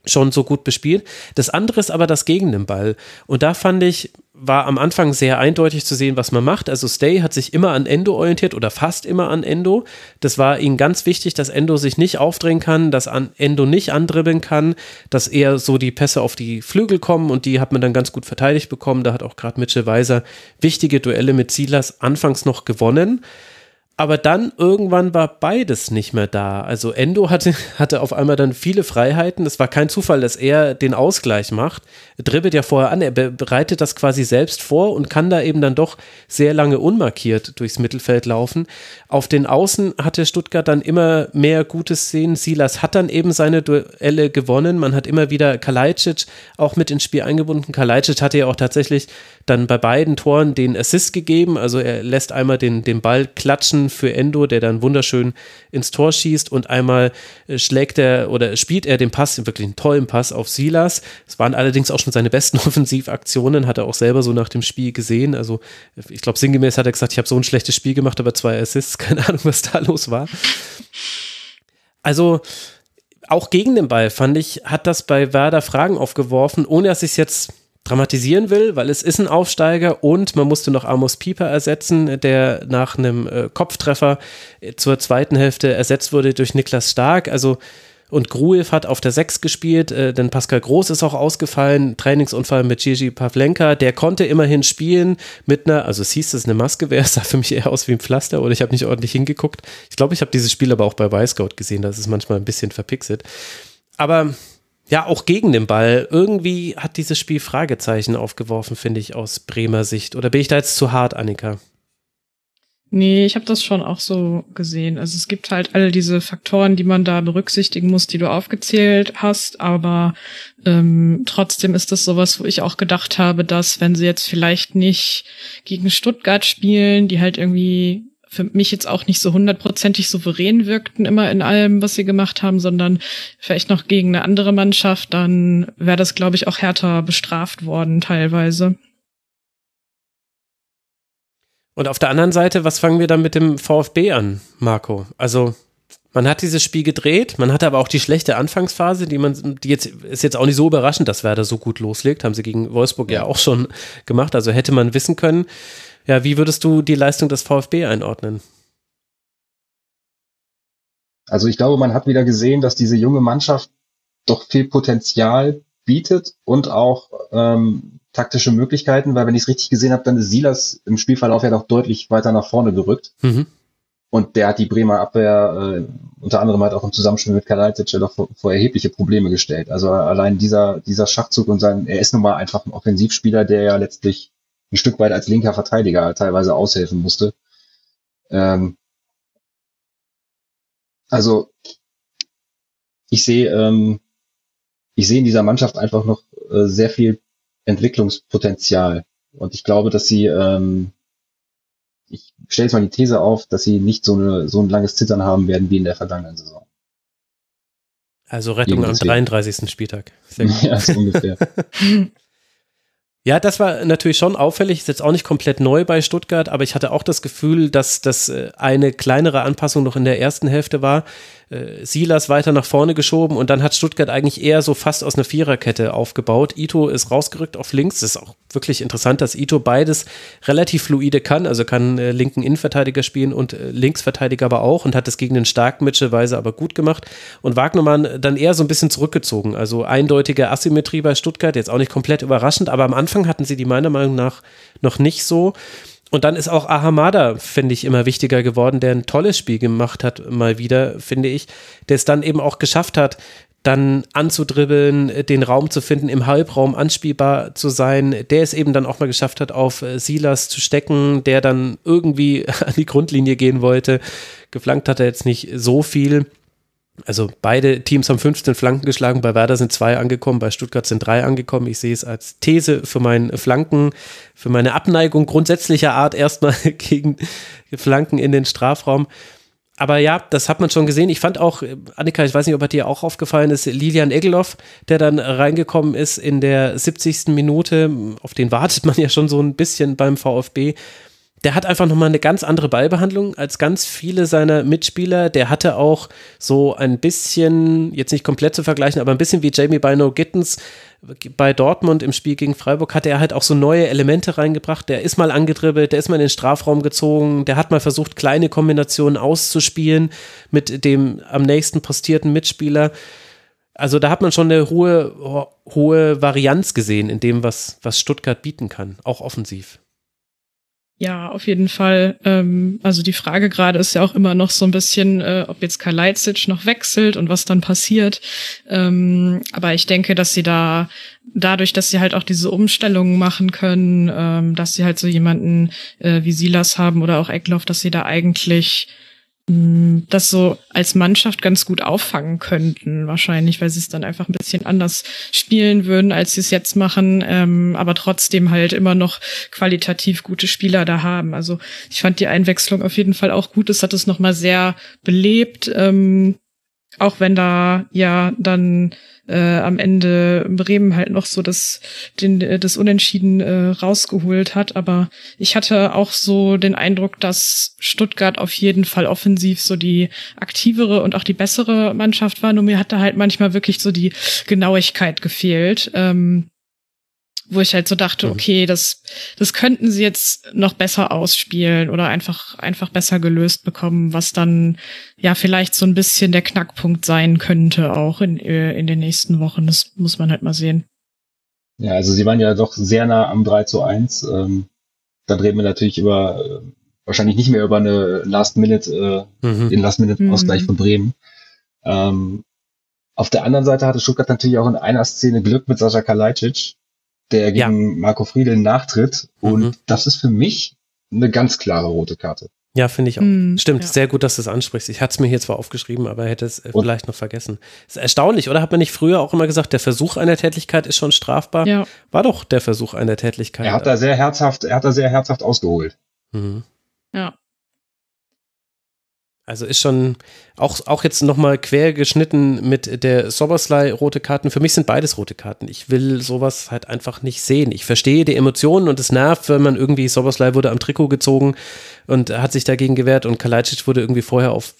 schon so gut bespielt. Das andere ist aber das gegen den Ball. Und da fand ich, war am Anfang sehr eindeutig zu sehen, was man macht. Also Stay hat sich immer an Endo orientiert oder fast immer an Endo. Das war ihnen ganz wichtig, dass Endo sich nicht aufdrehen kann, dass Endo nicht andribbeln kann, dass eher so die Pässe auf die Flügel kommen und die hat man dann ganz gut verteidigt bekommen. Da hat auch gerade Mitchell Weiser wichtige Duelle mit Silas anfangs noch gewonnen aber dann irgendwann war beides nicht mehr da. Also Endo hatte, hatte auf einmal dann viele Freiheiten. Es war kein Zufall, dass er den Ausgleich macht. Er dribbelt ja vorher an, er bereitet das quasi selbst vor und kann da eben dann doch sehr lange unmarkiert durchs Mittelfeld laufen. Auf den Außen hatte Stuttgart dann immer mehr gute Szenen. Silas hat dann eben seine Duelle gewonnen. Man hat immer wieder Kalajdzic auch mit ins Spiel eingebunden. Kalajdzic hatte ja auch tatsächlich dann bei beiden Toren den Assist gegeben. Also er lässt einmal den, den Ball klatschen für Endo, der dann wunderschön ins Tor schießt und einmal äh, schlägt er oder spielt er den Pass, wirklich einen tollen Pass auf Silas. Es waren allerdings auch schon seine besten Offensivaktionen, hat er auch selber so nach dem Spiel gesehen. Also ich glaube, sinngemäß hat er gesagt, ich habe so ein schlechtes Spiel gemacht, aber zwei Assists, keine Ahnung, was da los war. Also auch gegen den Ball, fand ich, hat das bei Werder Fragen aufgeworfen, ohne dass ich es jetzt dramatisieren will, weil es ist ein Aufsteiger und man musste noch Amos Pieper ersetzen, der nach einem äh, Kopftreffer zur zweiten Hälfte ersetzt wurde durch Niklas Stark. Also und Gruev hat auf der 6 gespielt, äh, denn Pascal Groß ist auch ausgefallen, Trainingsunfall mit Gigi Pavlenka, der konnte immerhin spielen mit einer, also es hieß, es eine Maske wäre, es sah für mich eher aus wie ein Pflaster oder ich habe nicht ordentlich hingeguckt. Ich glaube, ich habe dieses Spiel aber auch bei Weißgout gesehen, das ist manchmal ein bisschen verpixelt. Aber ja, auch gegen den Ball. Irgendwie hat dieses Spiel Fragezeichen aufgeworfen, finde ich, aus Bremer Sicht. Oder bin ich da jetzt zu hart, Annika? Nee, ich habe das schon auch so gesehen. Also es gibt halt alle diese Faktoren, die man da berücksichtigen muss, die du aufgezählt hast, aber ähm, trotzdem ist das sowas, wo ich auch gedacht habe, dass wenn sie jetzt vielleicht nicht gegen Stuttgart spielen, die halt irgendwie für mich jetzt auch nicht so hundertprozentig souverän wirkten immer in allem, was sie gemacht haben, sondern vielleicht noch gegen eine andere Mannschaft, dann wäre das, glaube ich, auch härter bestraft worden teilweise. Und auf der anderen Seite, was fangen wir dann mit dem VfB an, Marco? Also man hat dieses Spiel gedreht, man hatte aber auch die schlechte Anfangsphase, die man, die jetzt ist jetzt auch nicht so überraschend, dass Werder so gut loslegt, haben sie gegen Wolfsburg ja, ja auch schon gemacht. Also hätte man wissen können, ja, wie würdest du die Leistung des VfB einordnen? Also ich glaube, man hat wieder gesehen, dass diese junge Mannschaft doch viel Potenzial bietet und auch ähm, taktische Möglichkeiten, weil wenn ich es richtig gesehen habe, dann ist Silas im Spielverlauf ja doch deutlich weiter nach vorne gerückt. Mhm. Und der hat die Bremer Abwehr äh, unter anderem halt auch im Zusammenspiel mit Kalajdzic ja doch vor, vor, erhebliche Probleme gestellt. Also allein dieser, dieser Schachzug und sein, er ist nun mal einfach ein Offensivspieler, der ja letztlich ein Stück weit als linker Verteidiger teilweise aushelfen musste. Ähm, also ich sehe ähm, ich sehe in dieser Mannschaft einfach noch äh, sehr viel Entwicklungspotenzial und ich glaube, dass sie ähm, ich stelle jetzt mal die These auf, dass sie nicht so, eine, so ein langes Zittern haben werden wie in der vergangenen Saison. Also Rettung am 33. Spieltag. Sehr gut. Ja, so ungefähr. Ja, das war natürlich schon auffällig. Ist jetzt auch nicht komplett neu bei Stuttgart, aber ich hatte auch das Gefühl, dass das äh, eine kleinere Anpassung noch in der ersten Hälfte war. Äh, Silas weiter nach vorne geschoben und dann hat Stuttgart eigentlich eher so fast aus einer Viererkette aufgebaut. Ito ist rausgerückt auf links. Das ist auch wirklich interessant, dass Ito beides relativ fluide kann. Also kann äh, linken Innenverteidiger spielen und äh, Linksverteidiger aber auch und hat das gegen den starken Weise aber gut gemacht. Und Wagnermann dann eher so ein bisschen zurückgezogen. Also eindeutige Asymmetrie bei Stuttgart, jetzt auch nicht komplett überraschend, aber am Anfang hatten sie die meiner Meinung nach noch nicht so. Und dann ist auch Ahamada, finde ich, immer wichtiger geworden, der ein tolles Spiel gemacht hat, mal wieder, finde ich, der es dann eben auch geschafft hat, dann anzudribbeln, den Raum zu finden, im Halbraum anspielbar zu sein, der es eben dann auch mal geschafft hat, auf äh, Silas zu stecken, der dann irgendwie an die Grundlinie gehen wollte. Geflankt hat er jetzt nicht so viel. Also beide Teams haben 15 Flanken geschlagen, bei Werder sind zwei angekommen, bei Stuttgart sind drei angekommen. Ich sehe es als These für meinen Flanken, für meine Abneigung grundsätzlicher Art erstmal gegen Flanken in den Strafraum. Aber ja, das hat man schon gesehen. Ich fand auch, Annika, ich weiß nicht, ob er dir auch aufgefallen ist, Lilian Egelhoff, der dann reingekommen ist in der 70. Minute, auf den wartet man ja schon so ein bisschen beim VfB der hat einfach nochmal eine ganz andere Ballbehandlung als ganz viele seiner Mitspieler. Der hatte auch so ein bisschen, jetzt nicht komplett zu vergleichen, aber ein bisschen wie Jamie Bino Gittens bei Dortmund im Spiel gegen Freiburg hatte er halt auch so neue Elemente reingebracht. Der ist mal angedribbelt, der ist mal in den Strafraum gezogen, der hat mal versucht, kleine Kombinationen auszuspielen mit dem am nächsten postierten Mitspieler. Also da hat man schon eine hohe, hohe Varianz gesehen in dem, was, was Stuttgart bieten kann, auch offensiv. Ja, auf jeden Fall. Ähm, also die Frage gerade ist ja auch immer noch so ein bisschen, äh, ob jetzt Kalajdzic noch wechselt und was dann passiert. Ähm, aber ich denke, dass sie da dadurch, dass sie halt auch diese Umstellungen machen können, ähm, dass sie halt so jemanden äh, wie Silas haben oder auch Eckloff, dass sie da eigentlich das so als Mannschaft ganz gut auffangen könnten, wahrscheinlich, weil sie es dann einfach ein bisschen anders spielen würden, als sie es jetzt machen, ähm, aber trotzdem halt immer noch qualitativ gute Spieler da haben. Also ich fand die Einwechslung auf jeden Fall auch gut. Es hat es nochmal sehr belebt, ähm, auch wenn da ja dann äh, am Ende Bremen halt noch so das, den, das Unentschieden äh, rausgeholt hat. Aber ich hatte auch so den Eindruck, dass Stuttgart auf jeden Fall offensiv so die aktivere und auch die bessere Mannschaft war. Nur mir hat da halt manchmal wirklich so die Genauigkeit gefehlt. Ähm, wo ich halt so dachte, mhm. okay, das, das könnten sie jetzt noch besser ausspielen oder einfach, einfach besser gelöst bekommen, was dann ja vielleicht so ein bisschen der Knackpunkt sein könnte auch in, äh, in den nächsten Wochen. Das muss man halt mal sehen. Ja, also sie waren ja doch sehr nah am 3 zu 1. Ähm, dann reden wir natürlich über, äh, wahrscheinlich nicht mehr über eine Last-Minute, äh, mhm. den Last-Minute-Ausgleich mhm. von Bremen. Ähm, auf der anderen Seite hatte Stuttgart natürlich auch in einer Szene Glück mit Sascha Kalajdzic, der gegen ja. Marco Friedel nachtritt. Und mhm. das ist für mich eine ganz klare rote Karte. Ja, finde ich auch. Mm, Stimmt, ja. sehr gut, dass du es ansprichst. Ich hatte es mir hier zwar aufgeschrieben, aber hätte es äh, vielleicht noch vergessen. Ist erstaunlich, oder? Hat man nicht früher auch immer gesagt, der Versuch einer Tätigkeit ist schon strafbar? Ja. War doch der Versuch einer Tätigkeit. Er hat da sehr herzhaft, er hat da sehr herzhaft ausgeholt. Mhm. Ja. Also ist schon auch, auch jetzt nochmal quer geschnitten mit der Soberslei rote Karten. Für mich sind beides rote Karten. Ich will sowas halt einfach nicht sehen. Ich verstehe die Emotionen und es nervt, wenn man irgendwie Soberslei wurde am Trikot gezogen und hat sich dagegen gewehrt und Kalajdzic wurde irgendwie vorher auf,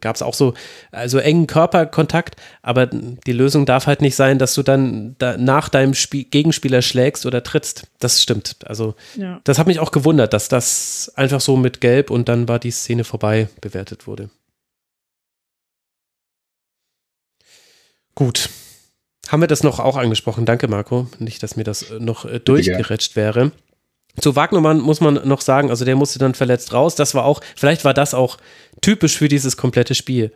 gab es auch so, also engen Körperkontakt, aber die Lösung darf halt nicht sein, dass du dann da nach deinem Spiel, Gegenspieler schlägst oder trittst. Das stimmt. Also ja. das hat mich auch gewundert, dass das einfach so mit Gelb und dann war die Szene vorbei bewertet wurde. Gut. Haben wir das noch auch angesprochen? Danke, Marco. Nicht, dass mir das noch äh, durchgerätscht wäre. Zu Wagnermann muss man noch sagen, also der musste dann verletzt raus. Das war auch, vielleicht war das auch typisch für dieses komplette Spiel.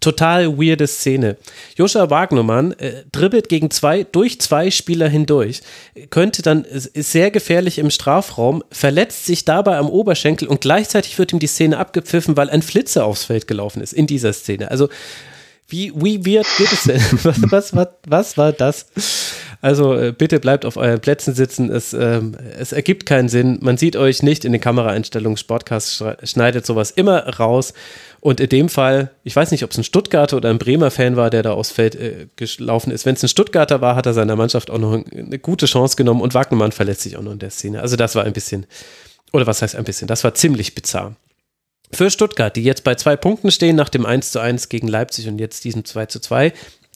Total weirde Szene. Joscha Wagnermann äh, dribbelt gegen zwei, durch zwei Spieler hindurch, könnte dann, ist sehr gefährlich im Strafraum, verletzt sich dabei am Oberschenkel und gleichzeitig wird ihm die Szene abgepfiffen, weil ein Flitzer aufs Feld gelaufen ist in dieser Szene. Also, wie, wie weird geht es denn? was, was, was, was war das? Also äh, bitte bleibt auf euren Plätzen sitzen. Es, ähm, es ergibt keinen Sinn. Man sieht euch nicht in den Kameraeinstellungen. Sportcast schneidet sowas immer raus. Und in dem Fall, ich weiß nicht, ob es ein Stuttgarter oder ein Bremer Fan war, der da aufs Feld äh, gelaufen ist. Wenn es ein Stuttgarter war, hat er seiner Mannschaft auch noch eine gute Chance genommen und Wagnermann verletzt sich auch noch in der Szene. Also das war ein bisschen, oder was heißt ein bisschen, das war ziemlich bizarr. Für Stuttgart, die jetzt bei zwei Punkten stehen, nach dem 1 zu 1 gegen Leipzig und jetzt diesem 2 zu 2,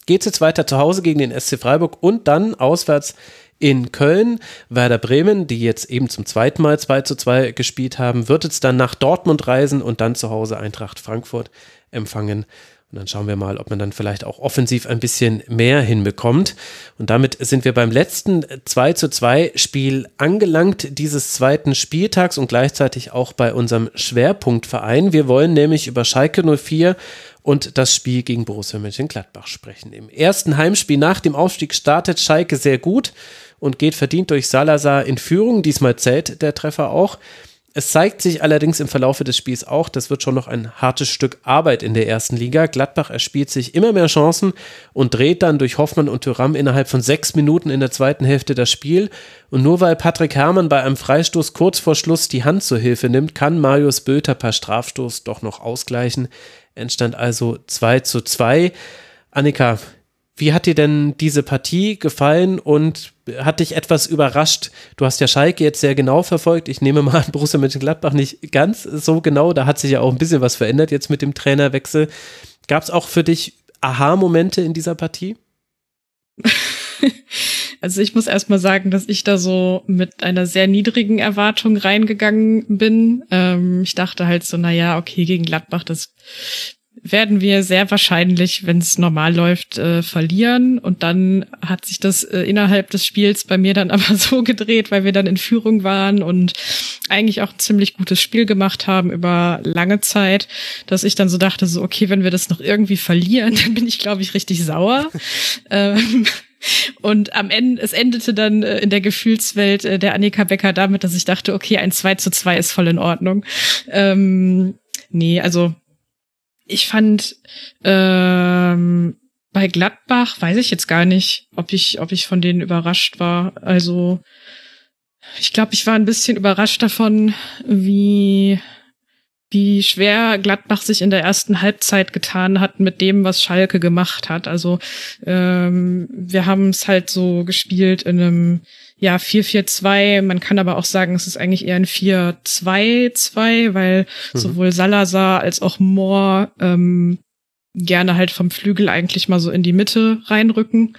geht es jetzt weiter zu Hause gegen den SC Freiburg und dann auswärts in Köln. Werder Bremen, die jetzt eben zum zweiten Mal 2 zu 2 gespielt haben, wird jetzt dann nach Dortmund reisen und dann zu Hause Eintracht Frankfurt empfangen. Und dann schauen wir mal, ob man dann vielleicht auch offensiv ein bisschen mehr hinbekommt. Und damit sind wir beim letzten 2 zu 2 Spiel angelangt dieses zweiten Spieltags und gleichzeitig auch bei unserem Schwerpunktverein. Wir wollen nämlich über Schalke 04 und das Spiel gegen Borussia Mönchengladbach sprechen. Im ersten Heimspiel nach dem Aufstieg startet Schalke sehr gut und geht verdient durch Salazar in Führung. Diesmal zählt der Treffer auch. Es zeigt sich allerdings im Verlaufe des Spiels auch, das wird schon noch ein hartes Stück Arbeit in der ersten Liga. Gladbach erspielt sich immer mehr Chancen und dreht dann durch Hoffmann und Thuram innerhalb von sechs Minuten in der zweiten Hälfte das Spiel. Und nur weil Patrick Herrmann bei einem Freistoß kurz vor Schluss die Hand zur Hilfe nimmt, kann Marius Bülter per Strafstoß doch noch ausgleichen. Entstand also 2 zu 2. Annika, wie hat dir denn diese Partie gefallen und hat dich etwas überrascht? Du hast ja Schalke jetzt sehr genau verfolgt. Ich nehme mal Borussia Mönchengladbach nicht ganz so genau. Da hat sich ja auch ein bisschen was verändert jetzt mit dem Trainerwechsel. Gab es auch für dich Aha-Momente in dieser Partie? Also ich muss erstmal sagen, dass ich da so mit einer sehr niedrigen Erwartung reingegangen bin. Ähm, ich dachte halt so, na ja, okay, gegen Gladbach, das werden wir sehr wahrscheinlich, wenn es normal läuft, äh, verlieren. Und dann hat sich das äh, innerhalb des Spiels bei mir dann aber so gedreht, weil wir dann in Führung waren und eigentlich auch ein ziemlich gutes Spiel gemacht haben über lange Zeit, dass ich dann so dachte, so, okay, wenn wir das noch irgendwie verlieren, dann bin ich, glaube ich, richtig sauer. ähm, und am Ende, es endete dann äh, in der Gefühlswelt äh, der Annika Becker damit, dass ich dachte, okay, ein 2 zu 2 ist voll in Ordnung. Ähm, nee, also ich fand ähm, bei Gladbach weiß ich jetzt gar nicht, ob ich, ob ich von denen überrascht war. Also ich glaube, ich war ein bisschen überrascht davon, wie wie schwer Gladbach sich in der ersten Halbzeit getan hat mit dem, was Schalke gemacht hat. Also ähm, wir haben es halt so gespielt in einem ja 4-4-2. Man kann aber auch sagen, es ist eigentlich eher ein 4-2-2, weil mhm. sowohl Salazar als auch Moore ähm, gerne halt vom Flügel eigentlich mal so in die Mitte reinrücken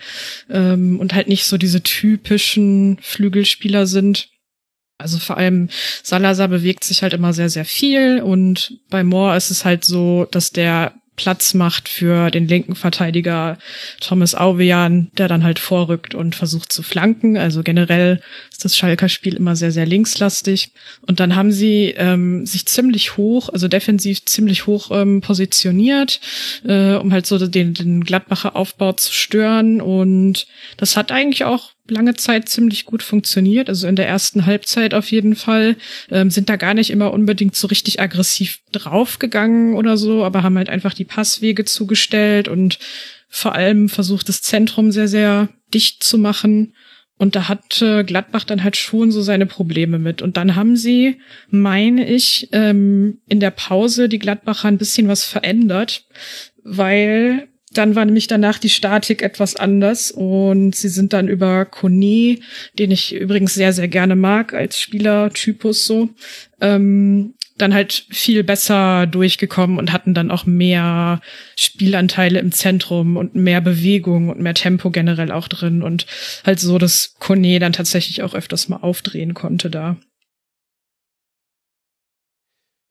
ähm, und halt nicht so diese typischen Flügelspieler sind. Also vor allem Salazar bewegt sich halt immer sehr, sehr viel und bei Moore ist es halt so, dass der Platz macht für den linken Verteidiger Thomas Auvejan, der dann halt vorrückt und versucht zu flanken. Also generell ist das Schalker Spiel immer sehr, sehr linkslastig. Und dann haben sie ähm, sich ziemlich hoch, also defensiv ziemlich hoch ähm, positioniert, äh, um halt so den, den Gladbacher Aufbau zu stören. Und das hat eigentlich auch lange Zeit ziemlich gut funktioniert, also in der ersten Halbzeit auf jeden Fall, ähm, sind da gar nicht immer unbedingt so richtig aggressiv draufgegangen oder so, aber haben halt einfach die Passwege zugestellt und vor allem versucht, das Zentrum sehr, sehr dicht zu machen. Und da hat äh, Gladbach dann halt schon so seine Probleme mit. Und dann haben sie, meine ich, ähm, in der Pause die Gladbacher ein bisschen was verändert, weil dann war nämlich danach die Statik etwas anders und sie sind dann über Kone, den ich übrigens sehr, sehr gerne mag als Spielertypus so, ähm, dann halt viel besser durchgekommen und hatten dann auch mehr Spielanteile im Zentrum und mehr Bewegung und mehr Tempo generell auch drin und halt so, dass Kone dann tatsächlich auch öfters mal aufdrehen konnte da.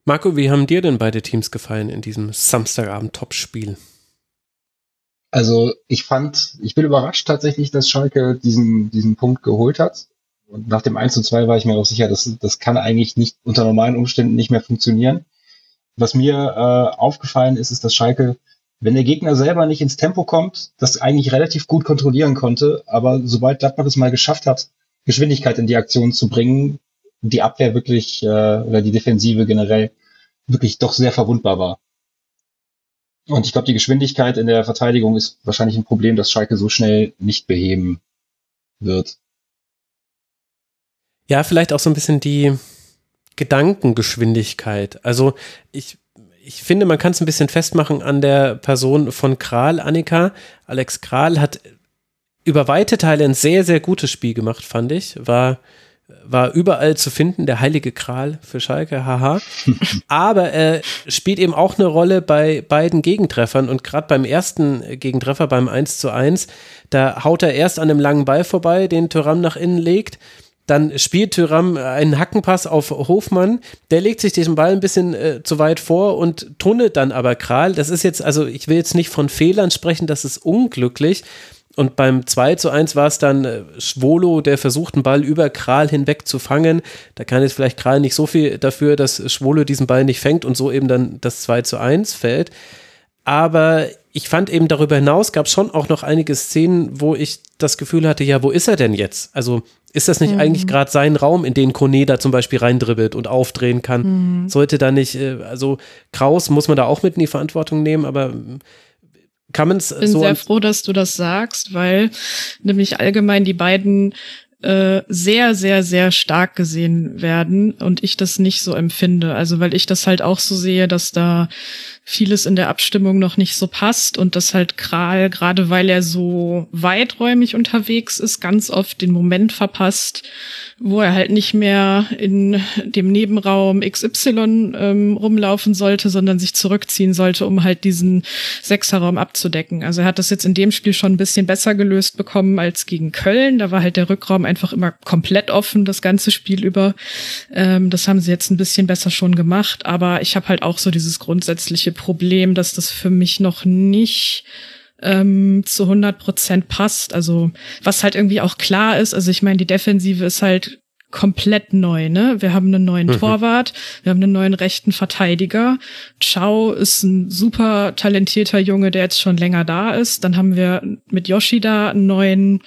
Marco, wie haben dir denn beide Teams gefallen in diesem Samstagabend-Topspiel? Also ich fand, ich bin überrascht tatsächlich, dass Schalke diesen, diesen Punkt geholt hat. Und nach dem 1 zu 2 war ich mir auch sicher, dass das kann eigentlich nicht unter normalen Umständen nicht mehr funktionieren. Was mir äh, aufgefallen ist, ist, dass Schalke, wenn der Gegner selber nicht ins Tempo kommt, das eigentlich relativ gut kontrollieren konnte. Aber sobald Gladbach es mal geschafft hat, Geschwindigkeit in die Aktion zu bringen, die Abwehr wirklich äh, oder die Defensive generell wirklich doch sehr verwundbar war. Und ich glaube, die Geschwindigkeit in der Verteidigung ist wahrscheinlich ein Problem, das Schalke so schnell nicht beheben wird. Ja, vielleicht auch so ein bisschen die Gedankengeschwindigkeit. Also ich, ich finde, man kann es ein bisschen festmachen an der Person von Kral, Annika. Alex Kral hat über weite Teile ein sehr, sehr gutes Spiel gemacht, fand ich. War war überall zu finden, der heilige Kral für Schalke, haha. Aber er spielt eben auch eine Rolle bei beiden Gegentreffern und gerade beim ersten Gegentreffer, beim 1 zu 1, da haut er erst an einem langen Ball vorbei, den Thuram nach innen legt. Dann spielt Thuram einen Hackenpass auf Hofmann. Der legt sich diesen Ball ein bisschen äh, zu weit vor und tunnelt dann aber Kral. Das ist jetzt, also ich will jetzt nicht von Fehlern sprechen, das ist unglücklich. Und beim 2 zu 1 war es dann äh, Schwolo, der versucht, einen Ball über Kral hinweg zu fangen. Da kann jetzt vielleicht Kral nicht so viel dafür, dass Schwolo diesen Ball nicht fängt und so eben dann das 2 zu 1 fällt. Aber ich fand eben darüber hinaus gab es schon auch noch einige Szenen, wo ich das Gefühl hatte, ja, wo ist er denn jetzt? Also ist das nicht mhm. eigentlich gerade sein Raum, in den Koneda zum Beispiel reindribbelt und aufdrehen kann? Mhm. Sollte da nicht, äh, also Kraus muss man da auch mit in die Verantwortung nehmen, aber kann man es so. Ich bin sehr froh, dass du das sagst, weil nämlich allgemein die beiden äh, sehr, sehr, sehr stark gesehen werden und ich das nicht so empfinde. Also weil ich das halt auch so sehe, dass da vieles in der Abstimmung noch nicht so passt und dass halt Kral, gerade weil er so weiträumig unterwegs ist, ganz oft den Moment verpasst, wo er halt nicht mehr in dem Nebenraum XY ähm, rumlaufen sollte, sondern sich zurückziehen sollte, um halt diesen Sechserraum abzudecken. Also er hat das jetzt in dem Spiel schon ein bisschen besser gelöst bekommen als gegen Köln. Da war halt der Rückraum einfach immer komplett offen, das ganze Spiel über. Ähm, das haben sie jetzt ein bisschen besser schon gemacht, aber ich habe halt auch so dieses grundsätzliche Problem, dass das für mich noch nicht ähm, zu 100 Prozent passt. Also was halt irgendwie auch klar ist, also ich meine, die Defensive ist halt komplett neu, ne? Wir haben einen neuen mhm. Torwart, wir haben einen neuen rechten Verteidiger. Chao ist ein super talentierter Junge, der jetzt schon länger da ist. Dann haben wir mit Yoshida einen neuen,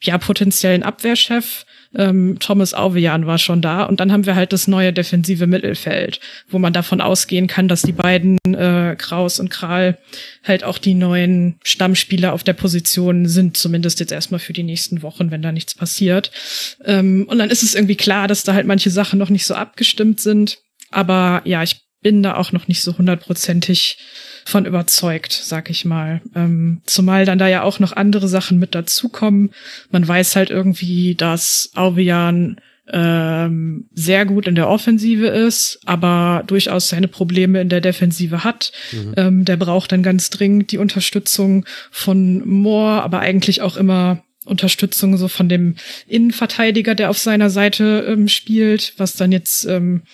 ja, potenziellen Abwehrchef ähm, Thomas Auvejan war schon da und dann haben wir halt das neue defensive Mittelfeld, wo man davon ausgehen kann, dass die beiden äh, Kraus und Kral halt auch die neuen Stammspieler auf der Position sind, zumindest jetzt erstmal für die nächsten Wochen, wenn da nichts passiert. Ähm, und dann ist es irgendwie klar, dass da halt manche Sachen noch nicht so abgestimmt sind. Aber ja, ich bin da auch noch nicht so hundertprozentig von überzeugt, sag ich mal. Ähm, zumal dann da ja auch noch andere Sachen mit dazukommen. Man weiß halt irgendwie, dass Auvian ähm, sehr gut in der Offensive ist, aber durchaus seine Probleme in der Defensive hat. Mhm. Ähm, der braucht dann ganz dringend die Unterstützung von Moore, aber eigentlich auch immer Unterstützung so von dem Innenverteidiger, der auf seiner Seite ähm, spielt, was dann jetzt ähm,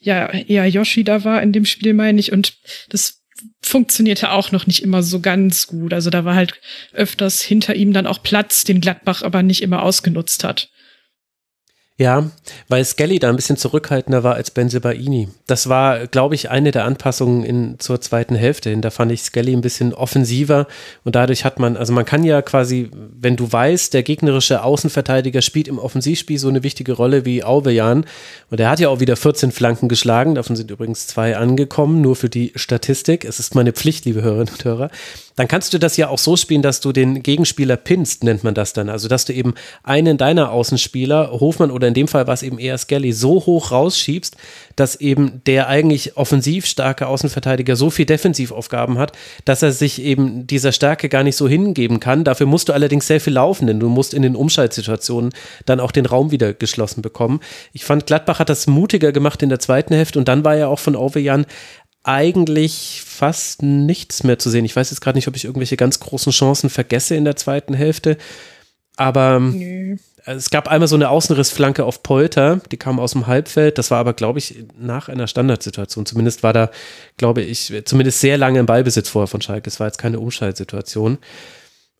ja eher Yoshida war in dem Spiel, meine ich. Und das funktionierte auch noch nicht immer so ganz gut. Also da war halt öfters hinter ihm dann auch Platz, den Gladbach aber nicht immer ausgenutzt hat. Ja, weil Skelly da ein bisschen zurückhaltender war als Benzebaini. Das war, glaube ich, eine der Anpassungen in, zur zweiten Hälfte hin. Da fand ich Skelly ein bisschen offensiver und dadurch hat man, also man kann ja quasi, wenn du weißt, der gegnerische Außenverteidiger spielt im Offensivspiel so eine wichtige Rolle wie Auvejan und er hat ja auch wieder 14 Flanken geschlagen, davon sind übrigens zwei angekommen, nur für die Statistik. Es ist meine Pflicht, liebe Hörerinnen und Hörer dann kannst du das ja auch so spielen, dass du den Gegenspieler pinst, nennt man das dann. Also, dass du eben einen deiner Außenspieler, Hofmann oder in dem Fall war es eben eher Skelly, so hoch rausschiebst, dass eben der eigentlich offensiv starke Außenverteidiger so viel Defensivaufgaben hat, dass er sich eben dieser Stärke gar nicht so hingeben kann. Dafür musst du allerdings sehr viel laufen, denn du musst in den Umschaltsituationen dann auch den Raum wieder geschlossen bekommen. Ich fand, Gladbach hat das mutiger gemacht in der zweiten Hälfte und dann war ja auch von Ovejan eigentlich fast nichts mehr zu sehen. Ich weiß jetzt gerade nicht, ob ich irgendwelche ganz großen Chancen vergesse in der zweiten Hälfte. Aber Nö. es gab einmal so eine Außenrissflanke auf Polter, die kam aus dem Halbfeld. Das war aber, glaube ich, nach einer Standardsituation. Zumindest war da, glaube ich, zumindest sehr lange im Ballbesitz vorher von Schalke. Es war jetzt keine Umschaltsituation.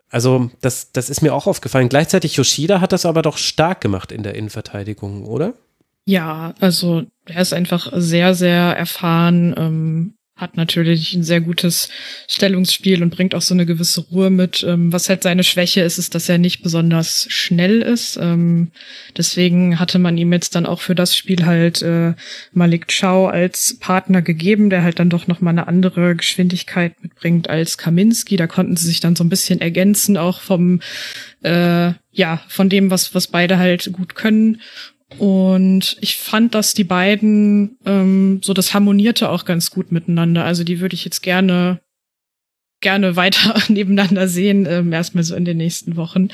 Also, das, das ist mir auch aufgefallen. Gleichzeitig Yoshida hat das aber doch stark gemacht in der Innenverteidigung, oder? Ja, also er ist einfach sehr, sehr erfahren, ähm, hat natürlich ein sehr gutes Stellungsspiel und bringt auch so eine gewisse Ruhe mit. Ähm, was halt seine Schwäche ist, ist, dass er nicht besonders schnell ist. Ähm, deswegen hatte man ihm jetzt dann auch für das Spiel halt äh, Malik Chow als Partner gegeben, der halt dann doch noch mal eine andere Geschwindigkeit mitbringt als Kaminski. Da konnten sie sich dann so ein bisschen ergänzen, auch vom äh, ja von dem, was was beide halt gut können. Und ich fand, dass die beiden ähm, so das harmonierte auch ganz gut miteinander. Also die würde ich jetzt gerne gerne weiter nebeneinander sehen, ähm, erstmal so in den nächsten Wochen,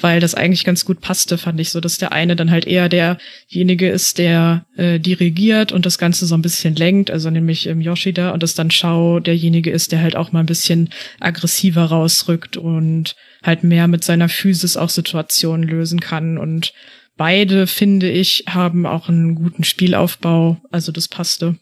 weil das eigentlich ganz gut passte, fand ich so, dass der eine dann halt eher derjenige ist, der äh, dirigiert und das Ganze so ein bisschen lenkt, also nämlich ähm, Yoshida und dass dann Shao derjenige ist, der halt auch mal ein bisschen aggressiver rausrückt und halt mehr mit seiner Physis auch Situationen lösen kann und beide, finde ich, haben auch einen guten Spielaufbau, also das passte.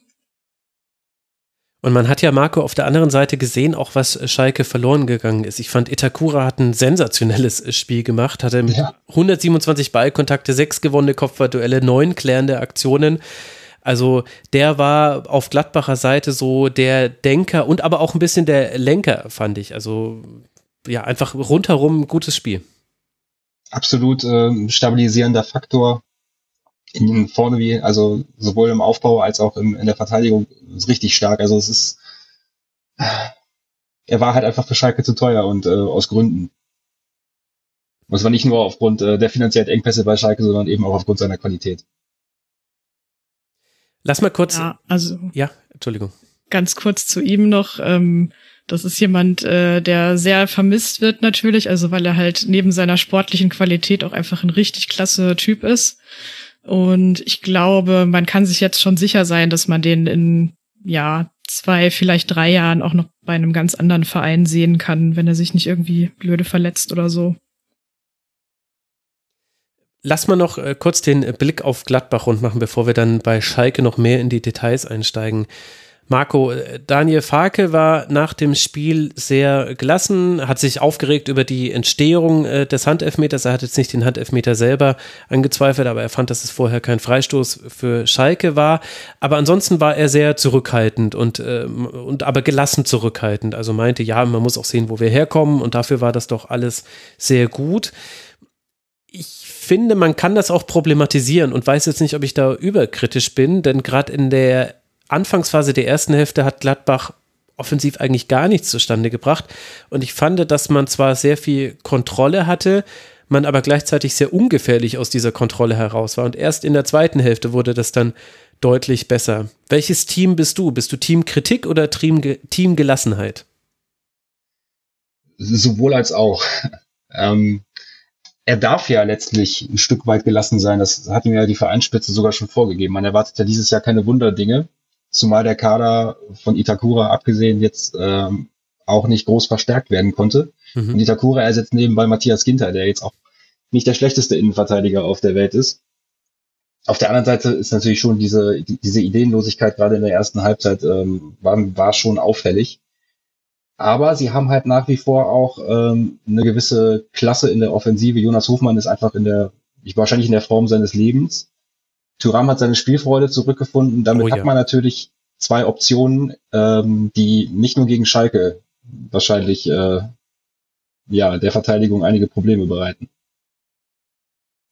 Und man hat ja Marco auf der anderen Seite gesehen, auch was Schalke verloren gegangen ist. Ich fand, Itakura hat ein sensationelles Spiel gemacht, hatte mit ja. 127 Ballkontakte, sechs gewonnene Kopfballduelle, neun klärende Aktionen. Also der war auf Gladbacher Seite so der Denker und aber auch ein bisschen der Lenker, fand ich. Also ja, einfach rundherum ein gutes Spiel. Absolut äh, stabilisierender Faktor in vorne wie, also sowohl im Aufbau als auch im, in der Verteidigung ist richtig stark. Also es ist, er war halt einfach für Schalke zu teuer und äh, aus Gründen. Und es war nicht nur aufgrund äh, der finanziellen Engpässe bei Schalke, sondern eben auch aufgrund seiner Qualität. Lass mal kurz. Ja, also. Ja, Entschuldigung. Ganz kurz zu ihm noch. Ähm, das ist jemand, äh, der sehr vermisst wird natürlich, also weil er halt neben seiner sportlichen Qualität auch einfach ein richtig klasse Typ ist. Und ich glaube, man kann sich jetzt schon sicher sein, dass man den in, ja, zwei, vielleicht drei Jahren auch noch bei einem ganz anderen Verein sehen kann, wenn er sich nicht irgendwie blöde verletzt oder so. Lass mal noch äh, kurz den Blick auf Gladbach rund machen, bevor wir dann bei Schalke noch mehr in die Details einsteigen. Marco, äh, Daniel Farke war nach dem Spiel sehr gelassen, hat sich aufgeregt über die Entstehung äh, des Handelfmeters. Er hat jetzt nicht den Handelfmeter selber angezweifelt, aber er fand, dass es vorher kein Freistoß für Schalke war. Aber ansonsten war er sehr zurückhaltend und, äh, und aber gelassen zurückhaltend. Also meinte, ja, man muss auch sehen, wo wir herkommen und dafür war das doch alles sehr gut. Ich finde, man kann das auch problematisieren und weiß jetzt nicht, ob ich da überkritisch bin, denn gerade in der Anfangsphase der ersten Hälfte hat Gladbach offensiv eigentlich gar nichts zustande gebracht. Und ich fand, dass man zwar sehr viel Kontrolle hatte, man aber gleichzeitig sehr ungefährlich aus dieser Kontrolle heraus war. Und erst in der zweiten Hälfte wurde das dann deutlich besser. Welches Team bist du? Bist du Team Kritik oder Team, Gelassenheit? Sowohl als auch. Ähm, er darf ja letztlich ein Stück weit gelassen sein. Das hat ihm ja die Vereinsspitze sogar schon vorgegeben. Man erwartet ja dieses Jahr keine Wunderdinge zumal der Kader von Itakura abgesehen jetzt ähm, auch nicht groß verstärkt werden konnte. Mhm. Und Itakura ersetzt nebenbei Matthias Ginter, der jetzt auch nicht der schlechteste Innenverteidiger auf der Welt ist. Auf der anderen Seite ist natürlich schon diese, diese Ideenlosigkeit gerade in der ersten Halbzeit ähm, war, war schon auffällig. Aber sie haben halt nach wie vor auch ähm, eine gewisse Klasse in der Offensive. Jonas Hofmann ist einfach in der, ich wahrscheinlich in der Form seines Lebens. Thuram hat seine Spielfreude zurückgefunden. Damit oh, ja. hat man natürlich zwei Optionen, ähm, die nicht nur gegen Schalke wahrscheinlich äh, ja der Verteidigung einige Probleme bereiten.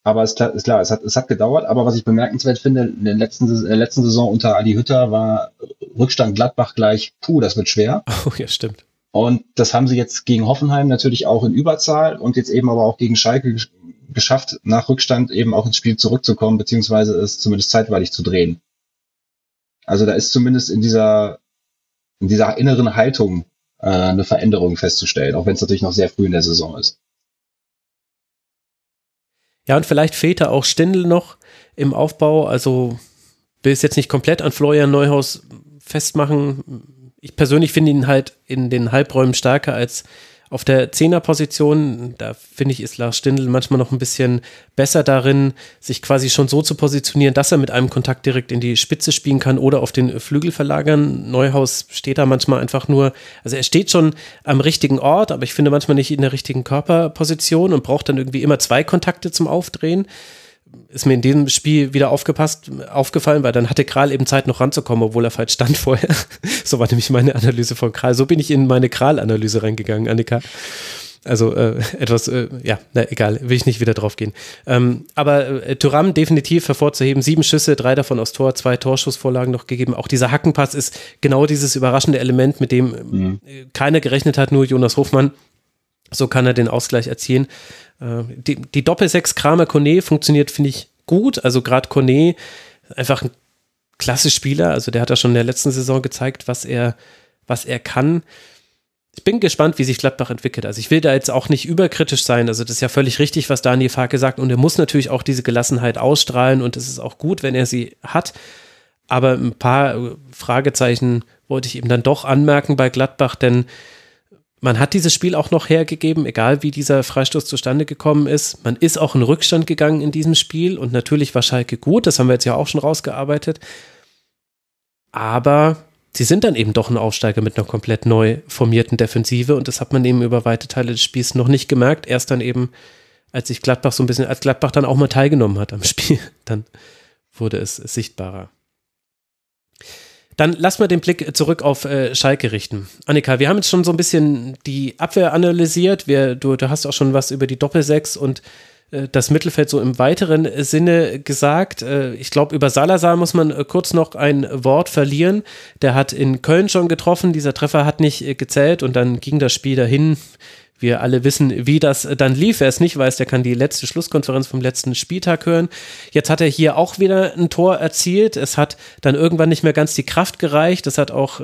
Aber es ist klar, es hat, es hat gedauert. Aber was ich bemerkenswert finde, in der letzten, in der letzten Saison unter Adi Hütter war Rückstand Gladbach gleich, puh, das wird schwer. Oh ja, stimmt. Und das haben sie jetzt gegen Hoffenheim natürlich auch in Überzahl und jetzt eben aber auch gegen Schalke geschafft, nach Rückstand eben auch ins Spiel zurückzukommen, beziehungsweise es zumindest zeitweilig zu drehen. Also da ist zumindest in dieser, in dieser inneren Haltung äh, eine Veränderung festzustellen, auch wenn es natürlich noch sehr früh in der Saison ist. Ja, und vielleicht fehlt da auch Stindl noch im Aufbau. Also will es jetzt nicht komplett an Florian Neuhaus festmachen. Ich persönlich finde ihn halt in den Halbräumen stärker als auf der Zehnerposition, da finde ich, ist Lars Stindl manchmal noch ein bisschen besser darin, sich quasi schon so zu positionieren, dass er mit einem Kontakt direkt in die Spitze spielen kann oder auf den Flügel verlagern. Neuhaus steht da manchmal einfach nur, also er steht schon am richtigen Ort, aber ich finde manchmal nicht in der richtigen Körperposition und braucht dann irgendwie immer zwei Kontakte zum Aufdrehen ist mir in diesem Spiel wieder aufgepasst, aufgefallen, weil dann hatte Kral eben Zeit noch ranzukommen, obwohl er falsch stand vorher. so war nämlich meine Analyse von Kral. So bin ich in meine Kral-Analyse reingegangen, Annika. Also äh, etwas, äh, ja, na, egal, will ich nicht wieder drauf gehen. Ähm, aber äh, Thuram definitiv hervorzuheben, sieben Schüsse, drei davon aus Tor, zwei Torschussvorlagen noch gegeben. Auch dieser Hackenpass ist genau dieses überraschende Element, mit dem mhm. keiner gerechnet hat, nur Jonas Hofmann. So kann er den Ausgleich erzielen. Äh, die, die Doppel-6 Kramer-Kone funktioniert, finde ich, gut. Also gerade Kone, einfach ein klasse Spieler. Also der hat ja schon in der letzten Saison gezeigt, was er, was er kann. ich bin gespannt, wie sich Gladbach entwickelt. Also ich will da jetzt auch nicht überkritisch sein. Also das ist ja völlig richtig, was Daniel Farke sagt. Und er muss natürlich auch diese Gelassenheit ausstrahlen. Und es ist auch gut, wenn er sie hat. Aber ein paar Fragezeichen wollte ich ihm dann doch anmerken bei Gladbach, denn man hat dieses Spiel auch noch hergegeben, egal wie dieser Freistoß zustande gekommen ist. Man ist auch in Rückstand gegangen in diesem Spiel und natürlich war Schalke gut, das haben wir jetzt ja auch schon rausgearbeitet. Aber sie sind dann eben doch ein Aufsteiger mit einer komplett neu formierten Defensive und das hat man eben über weite Teile des Spiels noch nicht gemerkt. Erst dann eben, als sich Gladbach so ein bisschen, als Gladbach dann auch mal teilgenommen hat am Spiel, dann wurde es sichtbarer. Dann lass mal den Blick zurück auf äh, Schalke richten. Annika, wir haben jetzt schon so ein bisschen die Abwehr analysiert. Wir, du, du hast auch schon was über die Doppelsechs und äh, das Mittelfeld so im weiteren Sinne gesagt. Äh, ich glaube, über Salazar muss man äh, kurz noch ein Wort verlieren. Der hat in Köln schon getroffen. Dieser Treffer hat nicht gezählt und dann ging das Spiel dahin. Wir alle wissen, wie das dann lief. Wer es nicht weiß, der kann die letzte Schlusskonferenz vom letzten Spieltag hören. Jetzt hat er hier auch wieder ein Tor erzielt. Es hat dann irgendwann nicht mehr ganz die Kraft gereicht. Das hat auch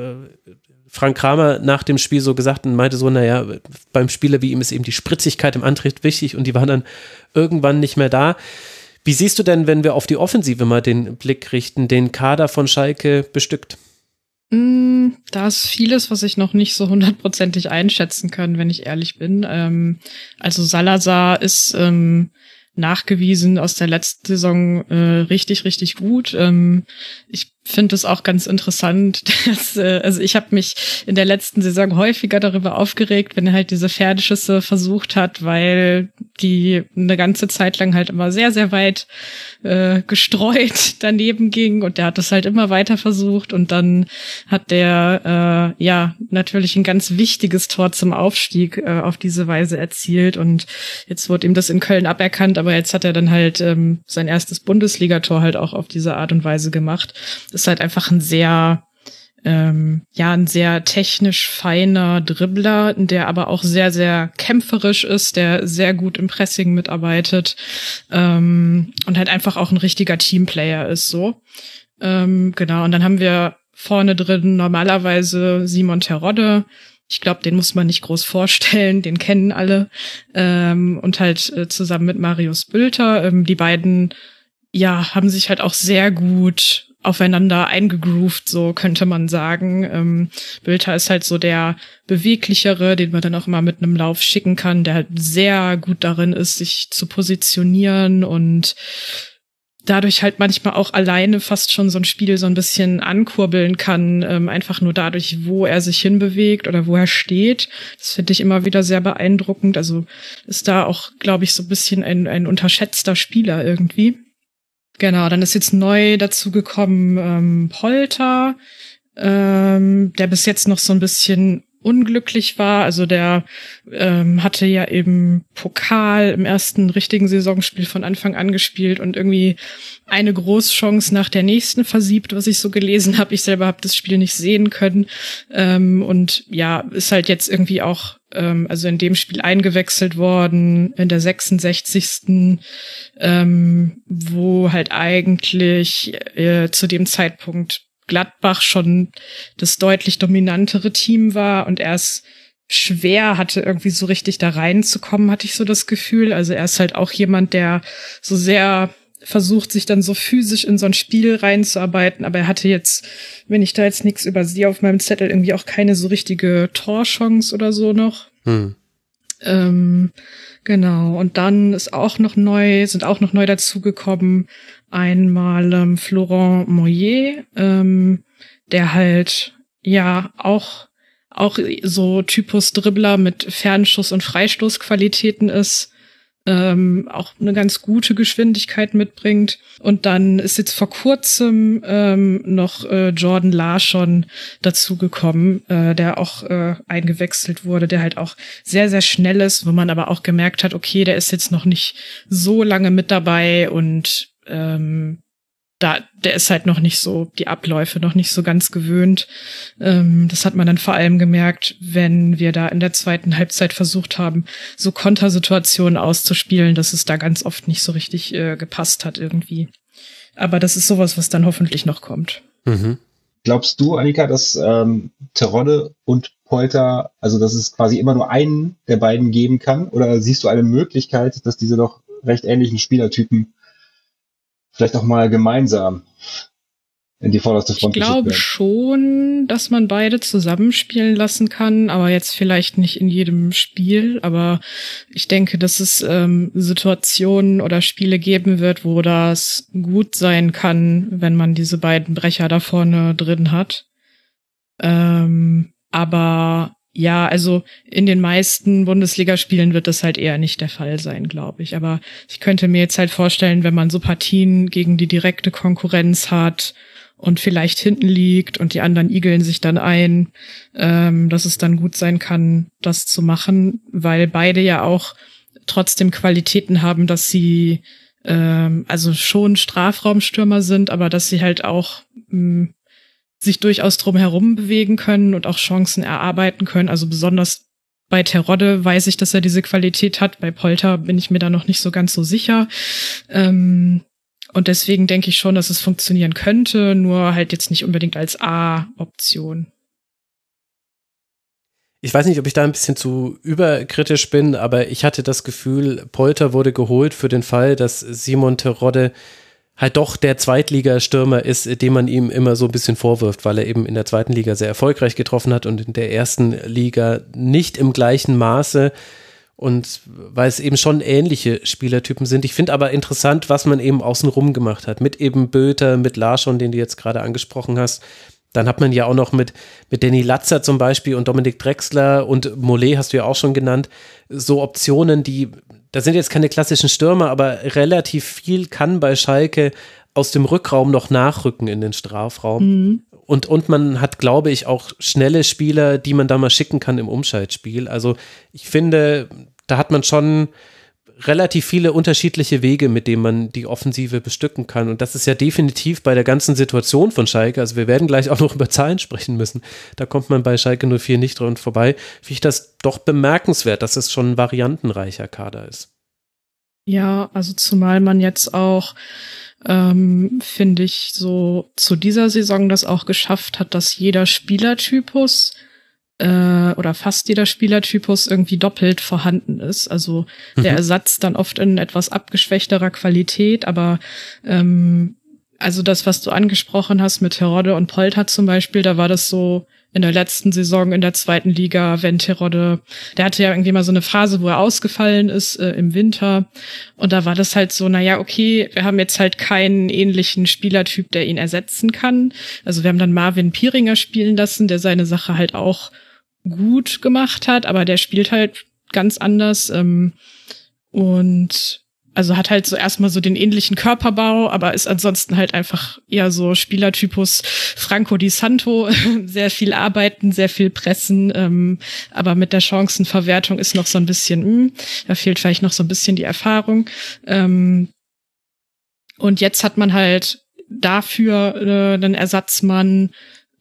Frank Kramer nach dem Spiel so gesagt und meinte so, naja, beim Spieler wie ihm ist eben die Spritzigkeit im Antritt wichtig und die war dann irgendwann nicht mehr da. Wie siehst du denn, wenn wir auf die Offensive mal den Blick richten, den Kader von Schalke bestückt? Mm, da ist vieles, was ich noch nicht so hundertprozentig einschätzen kann, wenn ich ehrlich bin. Ähm, also Salazar ist ähm, nachgewiesen aus der letzten Saison äh, richtig, richtig gut. Ähm, ich finde es auch ganz interessant, dass, äh, also ich habe mich in der letzten Saison häufiger darüber aufgeregt, wenn er halt diese Pferdeschüsse versucht hat, weil die eine ganze Zeit lang halt immer sehr, sehr weit äh, gestreut daneben ging und der hat das halt immer weiter versucht und dann hat der äh, ja natürlich ein ganz wichtiges Tor zum Aufstieg äh, auf diese Weise erzielt und jetzt wurde ihm das in Köln aberkannt, aber jetzt hat er dann halt ähm, sein erstes Bundesligator halt auch auf diese Art und Weise gemacht ist halt einfach ein sehr, ähm, ja, ein sehr technisch feiner Dribbler, der aber auch sehr, sehr kämpferisch ist, der sehr gut im Pressing mitarbeitet ähm, und halt einfach auch ein richtiger Teamplayer ist, so. Ähm, genau, und dann haben wir vorne drin normalerweise Simon Terodde, ich glaube, den muss man nicht groß vorstellen, den kennen alle. Ähm, und halt äh, zusammen mit Marius Bülter. Ähm, die beiden, ja, haben sich halt auch sehr gut aufeinander eingegroovt, so könnte man sagen. Ähm, Bilder ist halt so der beweglichere, den man dann auch immer mit einem Lauf schicken kann, der halt sehr gut darin ist, sich zu positionieren und dadurch halt manchmal auch alleine fast schon so ein Spiel so ein bisschen ankurbeln kann, ähm, einfach nur dadurch, wo er sich hinbewegt oder wo er steht. Das finde ich immer wieder sehr beeindruckend. Also ist da auch, glaube ich, so ein bisschen ein, ein unterschätzter Spieler irgendwie. Genau, dann ist jetzt neu dazu gekommen ähm, Polter, ähm, der bis jetzt noch so ein bisschen unglücklich war. Also der ähm, hatte ja eben Pokal im ersten richtigen Saisonspiel von Anfang an gespielt und irgendwie eine Großchance nach der nächsten versiebt, was ich so gelesen habe. Ich selber habe das Spiel nicht sehen können. Ähm, und ja, ist halt jetzt irgendwie auch, ähm, also in dem Spiel eingewechselt worden, in der 66. Ähm, wo halt eigentlich äh, zu dem Zeitpunkt Gladbach schon das deutlich dominantere Team war und er es schwer hatte, irgendwie so richtig da reinzukommen, hatte ich so das Gefühl. Also er ist halt auch jemand, der so sehr versucht, sich dann so physisch in so ein Spiel reinzuarbeiten, aber er hatte jetzt, wenn ich da jetzt nichts übersehe auf meinem Zettel, irgendwie auch keine so richtige Torchance oder so noch. Hm. Ähm, genau. Und dann ist auch noch neu, sind auch noch neu dazugekommen einmal ähm, Florent Moyer, ähm, der halt ja auch auch so Typus Dribbler mit Fernschuss und Freistoßqualitäten ist, ähm, auch eine ganz gute Geschwindigkeit mitbringt. Und dann ist jetzt vor kurzem ähm, noch äh, Jordan Larson dazugekommen, äh, der auch äh, eingewechselt wurde, der halt auch sehr, sehr schnell ist, wo man aber auch gemerkt hat, okay, der ist jetzt noch nicht so lange mit dabei und ähm, da, der ist halt noch nicht so, die Abläufe noch nicht so ganz gewöhnt. Ähm, das hat man dann vor allem gemerkt, wenn wir da in der zweiten Halbzeit versucht haben, so Kontersituationen auszuspielen, dass es da ganz oft nicht so richtig äh, gepasst hat irgendwie. Aber das ist sowas, was dann hoffentlich noch kommt. Mhm. Glaubst du, Annika, dass ähm, Terodde und Polter, also dass es quasi immer nur einen der beiden geben kann? Oder siehst du eine Möglichkeit, dass diese doch recht ähnlichen Spielertypen vielleicht auch mal gemeinsam in die vorderste Front Ich glaube schon, dass man beide zusammenspielen lassen kann, aber jetzt vielleicht nicht in jedem Spiel. Aber ich denke, dass es ähm, Situationen oder Spiele geben wird, wo das gut sein kann, wenn man diese beiden Brecher da vorne drin hat. Ähm, aber ja, also in den meisten Bundesligaspielen wird das halt eher nicht der Fall sein, glaube ich. Aber ich könnte mir jetzt halt vorstellen, wenn man so Partien gegen die direkte Konkurrenz hat und vielleicht hinten liegt und die anderen igeln sich dann ein, ähm, dass es dann gut sein kann, das zu machen, weil beide ja auch trotzdem Qualitäten haben, dass sie ähm, also schon Strafraumstürmer sind, aber dass sie halt auch mh, sich durchaus drum herum bewegen können und auch Chancen erarbeiten können. Also besonders bei Terodde weiß ich, dass er diese Qualität hat. Bei Polter bin ich mir da noch nicht so ganz so sicher. Ähm, und deswegen denke ich schon, dass es funktionieren könnte, nur halt jetzt nicht unbedingt als A-Option. Ich weiß nicht, ob ich da ein bisschen zu überkritisch bin, aber ich hatte das Gefühl, Polter wurde geholt für den Fall, dass Simon Terodde halt doch der Zweitligastürmer ist, den man ihm immer so ein bisschen vorwirft, weil er eben in der zweiten Liga sehr erfolgreich getroffen hat und in der ersten Liga nicht im gleichen Maße und weil es eben schon ähnliche Spielertypen sind. Ich finde aber interessant, was man eben außenrum gemacht hat, mit eben Böter, mit Larschon, den du jetzt gerade angesprochen hast. Dann hat man ja auch noch mit, mit Danny Latzer zum Beispiel und Dominik Drexler und Mollet hast du ja auch schon genannt, so Optionen, die da sind jetzt keine klassischen Stürmer, aber relativ viel kann bei Schalke aus dem Rückraum noch nachrücken in den Strafraum. Mhm. Und, und man hat, glaube ich, auch schnelle Spieler, die man da mal schicken kann im Umschaltspiel. Also ich finde, da hat man schon relativ viele unterschiedliche Wege, mit denen man die Offensive bestücken kann. Und das ist ja definitiv bei der ganzen Situation von Schalke. Also wir werden gleich auch noch über Zahlen sprechen müssen. Da kommt man bei Schalke 04 nicht dran vorbei. Finde ich das doch bemerkenswert, dass es schon ein variantenreicher Kader ist. Ja, also zumal man jetzt auch ähm, finde ich, so zu dieser Saison das auch geschafft hat, dass jeder Spielertypus äh, oder fast jeder Spielertypus irgendwie doppelt vorhanden ist. Also der mhm. Ersatz dann oft in etwas abgeschwächterer Qualität, aber ähm, also das, was du angesprochen hast mit Terodde und Polter zum Beispiel, da war das so in der letzten Saison in der zweiten Liga, wenn Terodde, der hatte ja irgendwie mal so eine Phase, wo er ausgefallen ist äh, im Winter. Und da war das halt so, na ja, okay, wir haben jetzt halt keinen ähnlichen Spielertyp, der ihn ersetzen kann. Also wir haben dann Marvin Pieringer spielen lassen, der seine Sache halt auch gut gemacht hat, aber der spielt halt ganz anders. Ähm, und also hat halt so erstmal so den ähnlichen Körperbau, aber ist ansonsten halt einfach eher so Spielertypus Franco Di Santo, sehr viel arbeiten, sehr viel pressen, ähm, aber mit der Chancenverwertung ist noch so ein bisschen, mh, hm, da fehlt vielleicht noch so ein bisschen die Erfahrung. Ähm, und jetzt hat man halt dafür äh, einen Ersatzmann,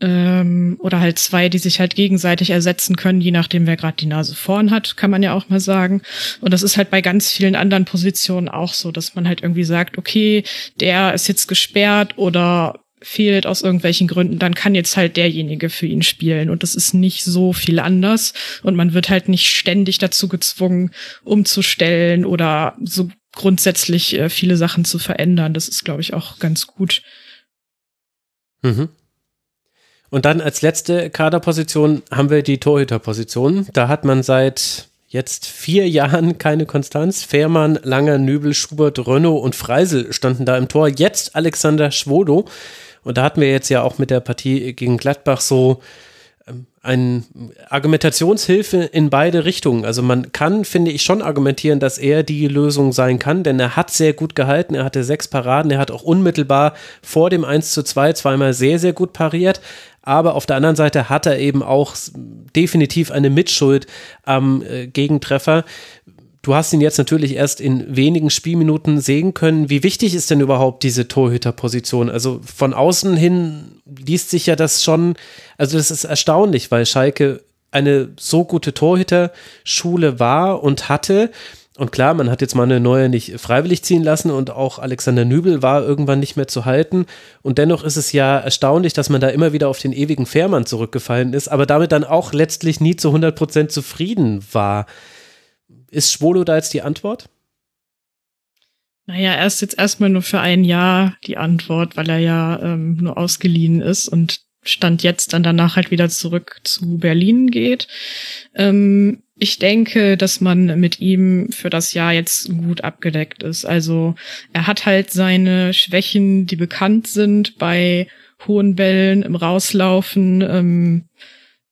ähm, oder halt zwei, die sich halt gegenseitig ersetzen können, je nachdem, wer gerade die Nase vorn hat, kann man ja auch mal sagen. Und das ist halt bei ganz vielen anderen Positionen auch so, dass man halt irgendwie sagt, okay, der ist jetzt gesperrt oder fehlt aus irgendwelchen Gründen, dann kann jetzt halt derjenige für ihn spielen. Und das ist nicht so viel anders. Und man wird halt nicht ständig dazu gezwungen, umzustellen oder so grundsätzlich äh, viele Sachen zu verändern. Das ist, glaube ich, auch ganz gut. Mhm. Und dann als letzte Kaderposition haben wir die Torhüterposition. Da hat man seit jetzt vier Jahren keine Konstanz. Fährmann, Langer, Nübel, Schubert, Renault und Freisel standen da im Tor. Jetzt Alexander Schwodo. Und da hatten wir jetzt ja auch mit der Partie gegen Gladbach so ähm, eine Argumentationshilfe in beide Richtungen. Also man kann, finde ich, schon argumentieren, dass er die Lösung sein kann, denn er hat sehr gut gehalten, er hatte sechs Paraden, er hat auch unmittelbar vor dem 1 zu 2 zweimal sehr, sehr gut pariert aber auf der anderen Seite hat er eben auch definitiv eine Mitschuld am äh, Gegentreffer. Du hast ihn jetzt natürlich erst in wenigen Spielminuten sehen können. Wie wichtig ist denn überhaupt diese Torhüterposition? Also von außen hin liest sich ja das schon, also das ist erstaunlich, weil Schalke eine so gute Torhüterschule war und hatte, Und klar, man hat jetzt mal eine neue nicht freiwillig ziehen lassen und auch Alexander Nübel war irgendwann nicht mehr zu halten. Und dennoch ist es ja erstaunlich, dass man da immer wieder auf den ewigen Fährmann zurückgefallen ist, aber damit dann auch letztlich nie zu 100 Prozent zufrieden war. Ist Schwolo da jetzt die Antwort? Naja, er ist jetzt erstmal nur für ein Jahr die Antwort, weil er ja ähm, nur ausgeliehen ist und Stand jetzt dann danach halt wieder zurück zu Berlin geht. Ähm, ich denke, dass man mit ihm für das Jahr jetzt gut abgedeckt ist. Also er hat halt seine Schwächen, die bekannt sind bei hohen Bällen im Rauslaufen. Ähm,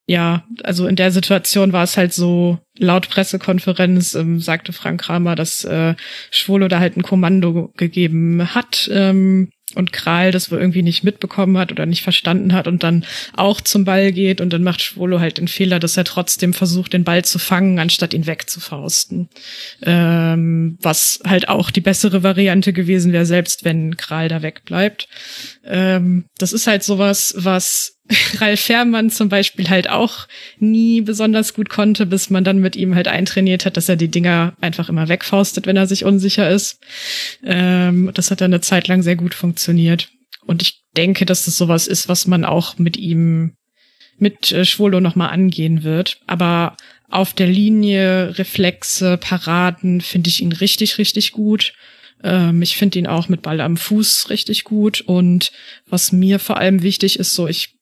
ja, also in der Situation war es halt so, laut Pressekonferenz ähm, sagte Frank Kramer, dass äh, Schwolo da halt ein Kommando gegeben hat. Ähm, und Kral das wohl irgendwie nicht mitbekommen hat oder nicht verstanden hat und dann auch zum Ball geht und dann macht Schwolo halt den Fehler, dass er trotzdem versucht, den Ball zu fangen, anstatt ihn wegzufausten. Ähm, was halt auch die bessere Variante gewesen wäre, selbst wenn Kral da wegbleibt. Ähm, das ist halt sowas, was Ralf Fährmann zum Beispiel halt auch nie besonders gut konnte, bis man dann mit ihm halt eintrainiert hat, dass er die Dinger einfach immer wegfaustet, wenn er sich unsicher ist. Ähm, das hat dann eine Zeit lang sehr gut funktioniert. Und ich denke, dass das sowas ist, was man auch mit ihm, mit äh, Schwolo nochmal angehen wird. Aber auf der Linie, Reflexe, Paraden finde ich ihn richtig, richtig gut. Ähm, ich finde ihn auch mit Ball am Fuß richtig gut. Und was mir vor allem wichtig ist, so ich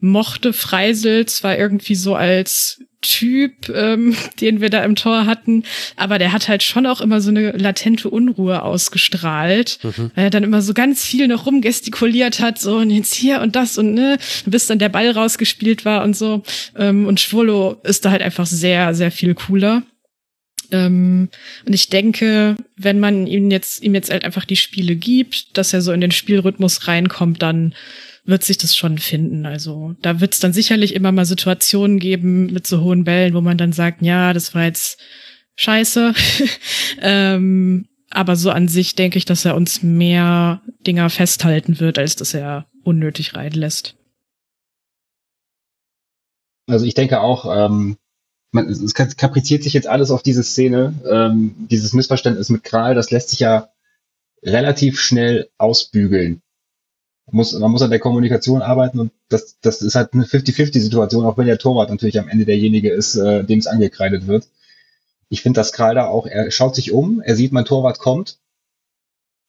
mochte Freisel zwar irgendwie so als Typ, ähm, den wir da im Tor hatten, aber der hat halt schon auch immer so eine latente Unruhe ausgestrahlt, mhm. weil er dann immer so ganz viel noch rumgestikuliert hat, so und jetzt hier und das und ne, bis dann der Ball rausgespielt war und so. Ähm, und Schwolo ist da halt einfach sehr, sehr viel cooler. Ähm, und ich denke, wenn man ihm jetzt, ihm jetzt halt einfach die Spiele gibt, dass er so in den Spielrhythmus reinkommt, dann wird sich das schon finden. Also da wird es dann sicherlich immer mal Situationen geben mit so hohen Bällen, wo man dann sagt, ja, das war jetzt scheiße. ähm, aber so an sich denke ich, dass er uns mehr Dinger festhalten wird, als dass er unnötig reinlässt. Also ich denke auch, ähm, man, es kapriziert sich jetzt alles auf diese Szene, ähm, dieses Missverständnis mit Kral, das lässt sich ja relativ schnell ausbügeln muss, man muss an der Kommunikation arbeiten und das, das ist halt eine 50-50-Situation, auch wenn der Torwart natürlich am Ende derjenige ist, äh, dem es angekreidet wird. Ich finde das Kreider auch, er schaut sich um, er sieht, mein Torwart kommt.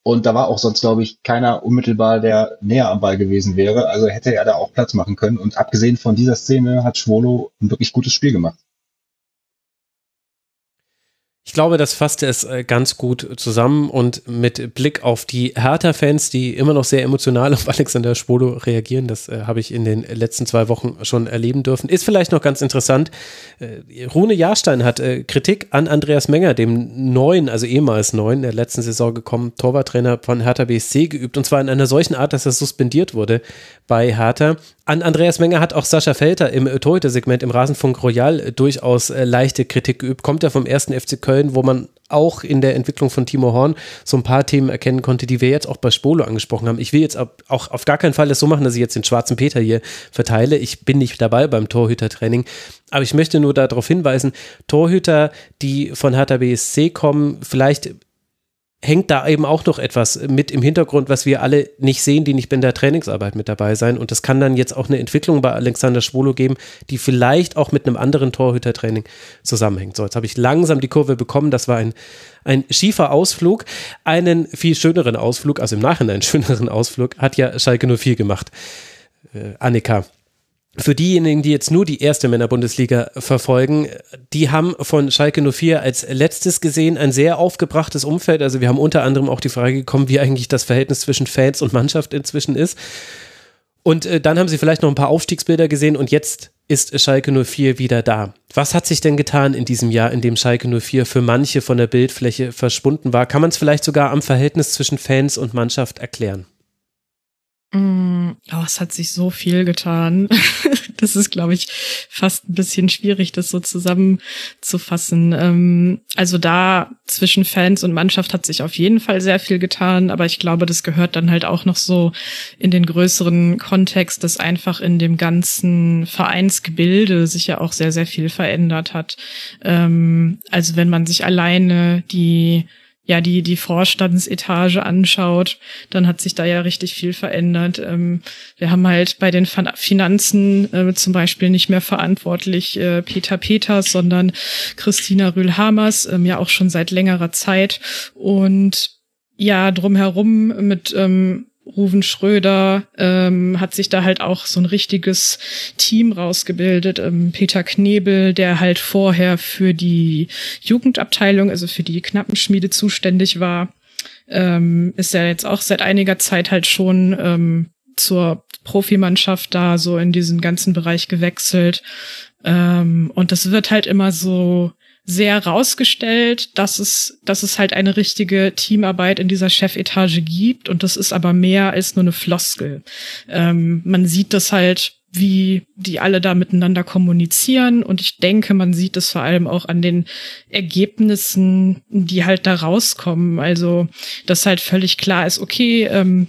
Und da war auch sonst, glaube ich, keiner unmittelbar, der näher am Ball gewesen wäre. Also hätte er da auch Platz machen können. Und abgesehen von dieser Szene hat Schwolo ein wirklich gutes Spiel gemacht. Ich glaube, das fasste es äh, ganz gut zusammen und mit Blick auf die Hertha-Fans, die immer noch sehr emotional auf Alexander Schwolo reagieren, das äh, habe ich in den letzten zwei Wochen schon erleben dürfen, ist vielleicht noch ganz interessant. Äh, Rune Jahrstein hat äh, Kritik an Andreas Menger, dem neuen, also ehemals neuen, der letzten Saison gekommen, Torwarttrainer von Hertha BSC geübt und zwar in einer solchen Art, dass er suspendiert wurde bei Hertha. An Andreas Menger hat auch Sascha Felter im Torhüter-Segment im Rasenfunk Royal durchaus äh, leichte Kritik geübt. Kommt er vom ersten FC Köln, wo man auch in der Entwicklung von Timo Horn so ein paar Themen erkennen konnte, die wir jetzt auch bei Spolo angesprochen haben. Ich will jetzt auch auf gar keinen Fall das so machen, dass ich jetzt den schwarzen Peter hier verteile. Ich bin nicht dabei beim Torhütertraining. Aber ich möchte nur darauf hinweisen, Torhüter, die von Hertha BSC kommen, vielleicht hängt da eben auch noch etwas mit im Hintergrund, was wir alle nicht sehen, die nicht bei der Trainingsarbeit mit dabei sein. Und das kann dann jetzt auch eine Entwicklung bei Alexander Schwolo geben, die vielleicht auch mit einem anderen Torhütertraining zusammenhängt. So, jetzt habe ich langsam die Kurve bekommen. Das war ein, ein schiefer Ausflug. Einen viel schöneren Ausflug, also im Nachhinein schöneren Ausflug, hat ja Schalke 04 gemacht. Äh, Annika, für diejenigen, die jetzt nur die erste Männerbundesliga verfolgen, die haben von Schalke 04 als letztes gesehen ein sehr aufgebrachtes Umfeld. Also wir haben unter anderem auch die Frage gekommen, wie eigentlich das Verhältnis zwischen Fans und Mannschaft inzwischen ist. Und äh, dann haben sie vielleicht noch ein paar Aufstiegsbilder gesehen und jetzt ist Schalke 04 wieder da. Was hat sich denn getan in diesem Jahr, in dem Schalke 04 für manche von der Bildfläche verschwunden war? Kann man es vielleicht sogar am Verhältnis zwischen Fans und Mannschaft erklären? Mm, oh, es hat sich so viel getan. das ist, glaube ich, fast ein bisschen schwierig, das so zusammenzufassen. Ähm, also da zwischen Fans und Mannschaft hat sich auf jeden Fall sehr viel getan, aber ich glaube, das gehört dann halt auch noch so in den größeren Kontext, dass einfach in dem ganzen Vereinsgebilde sich ja auch sehr, sehr viel verändert hat. Ähm, also wenn man sich alleine die ja die die Vorstandsetage anschaut, dann hat sich da ja richtig viel verändert. Ähm, wir haben halt bei den Finanzen äh, zum Beispiel nicht mehr verantwortlich äh, Peter Peters, sondern Christina Rühl-Hamers, ähm, ja auch schon seit längerer Zeit und ja drumherum mit ähm, Ruven Schröder ähm, hat sich da halt auch so ein richtiges Team rausgebildet. Ähm, Peter Knebel, der halt vorher für die Jugendabteilung, also für die Knappenschmiede zuständig war, ähm, ist ja jetzt auch seit einiger Zeit halt schon ähm, zur Profimannschaft da so in diesen ganzen Bereich gewechselt. Ähm, und das wird halt immer so sehr rausgestellt, dass es, dass es halt eine richtige Teamarbeit in dieser Chefetage gibt und das ist aber mehr als nur eine Floskel. Ähm, man sieht das halt, wie die alle da miteinander kommunizieren und ich denke, man sieht es vor allem auch an den Ergebnissen, die halt da rauskommen. Also, dass halt völlig klar ist, okay, ähm,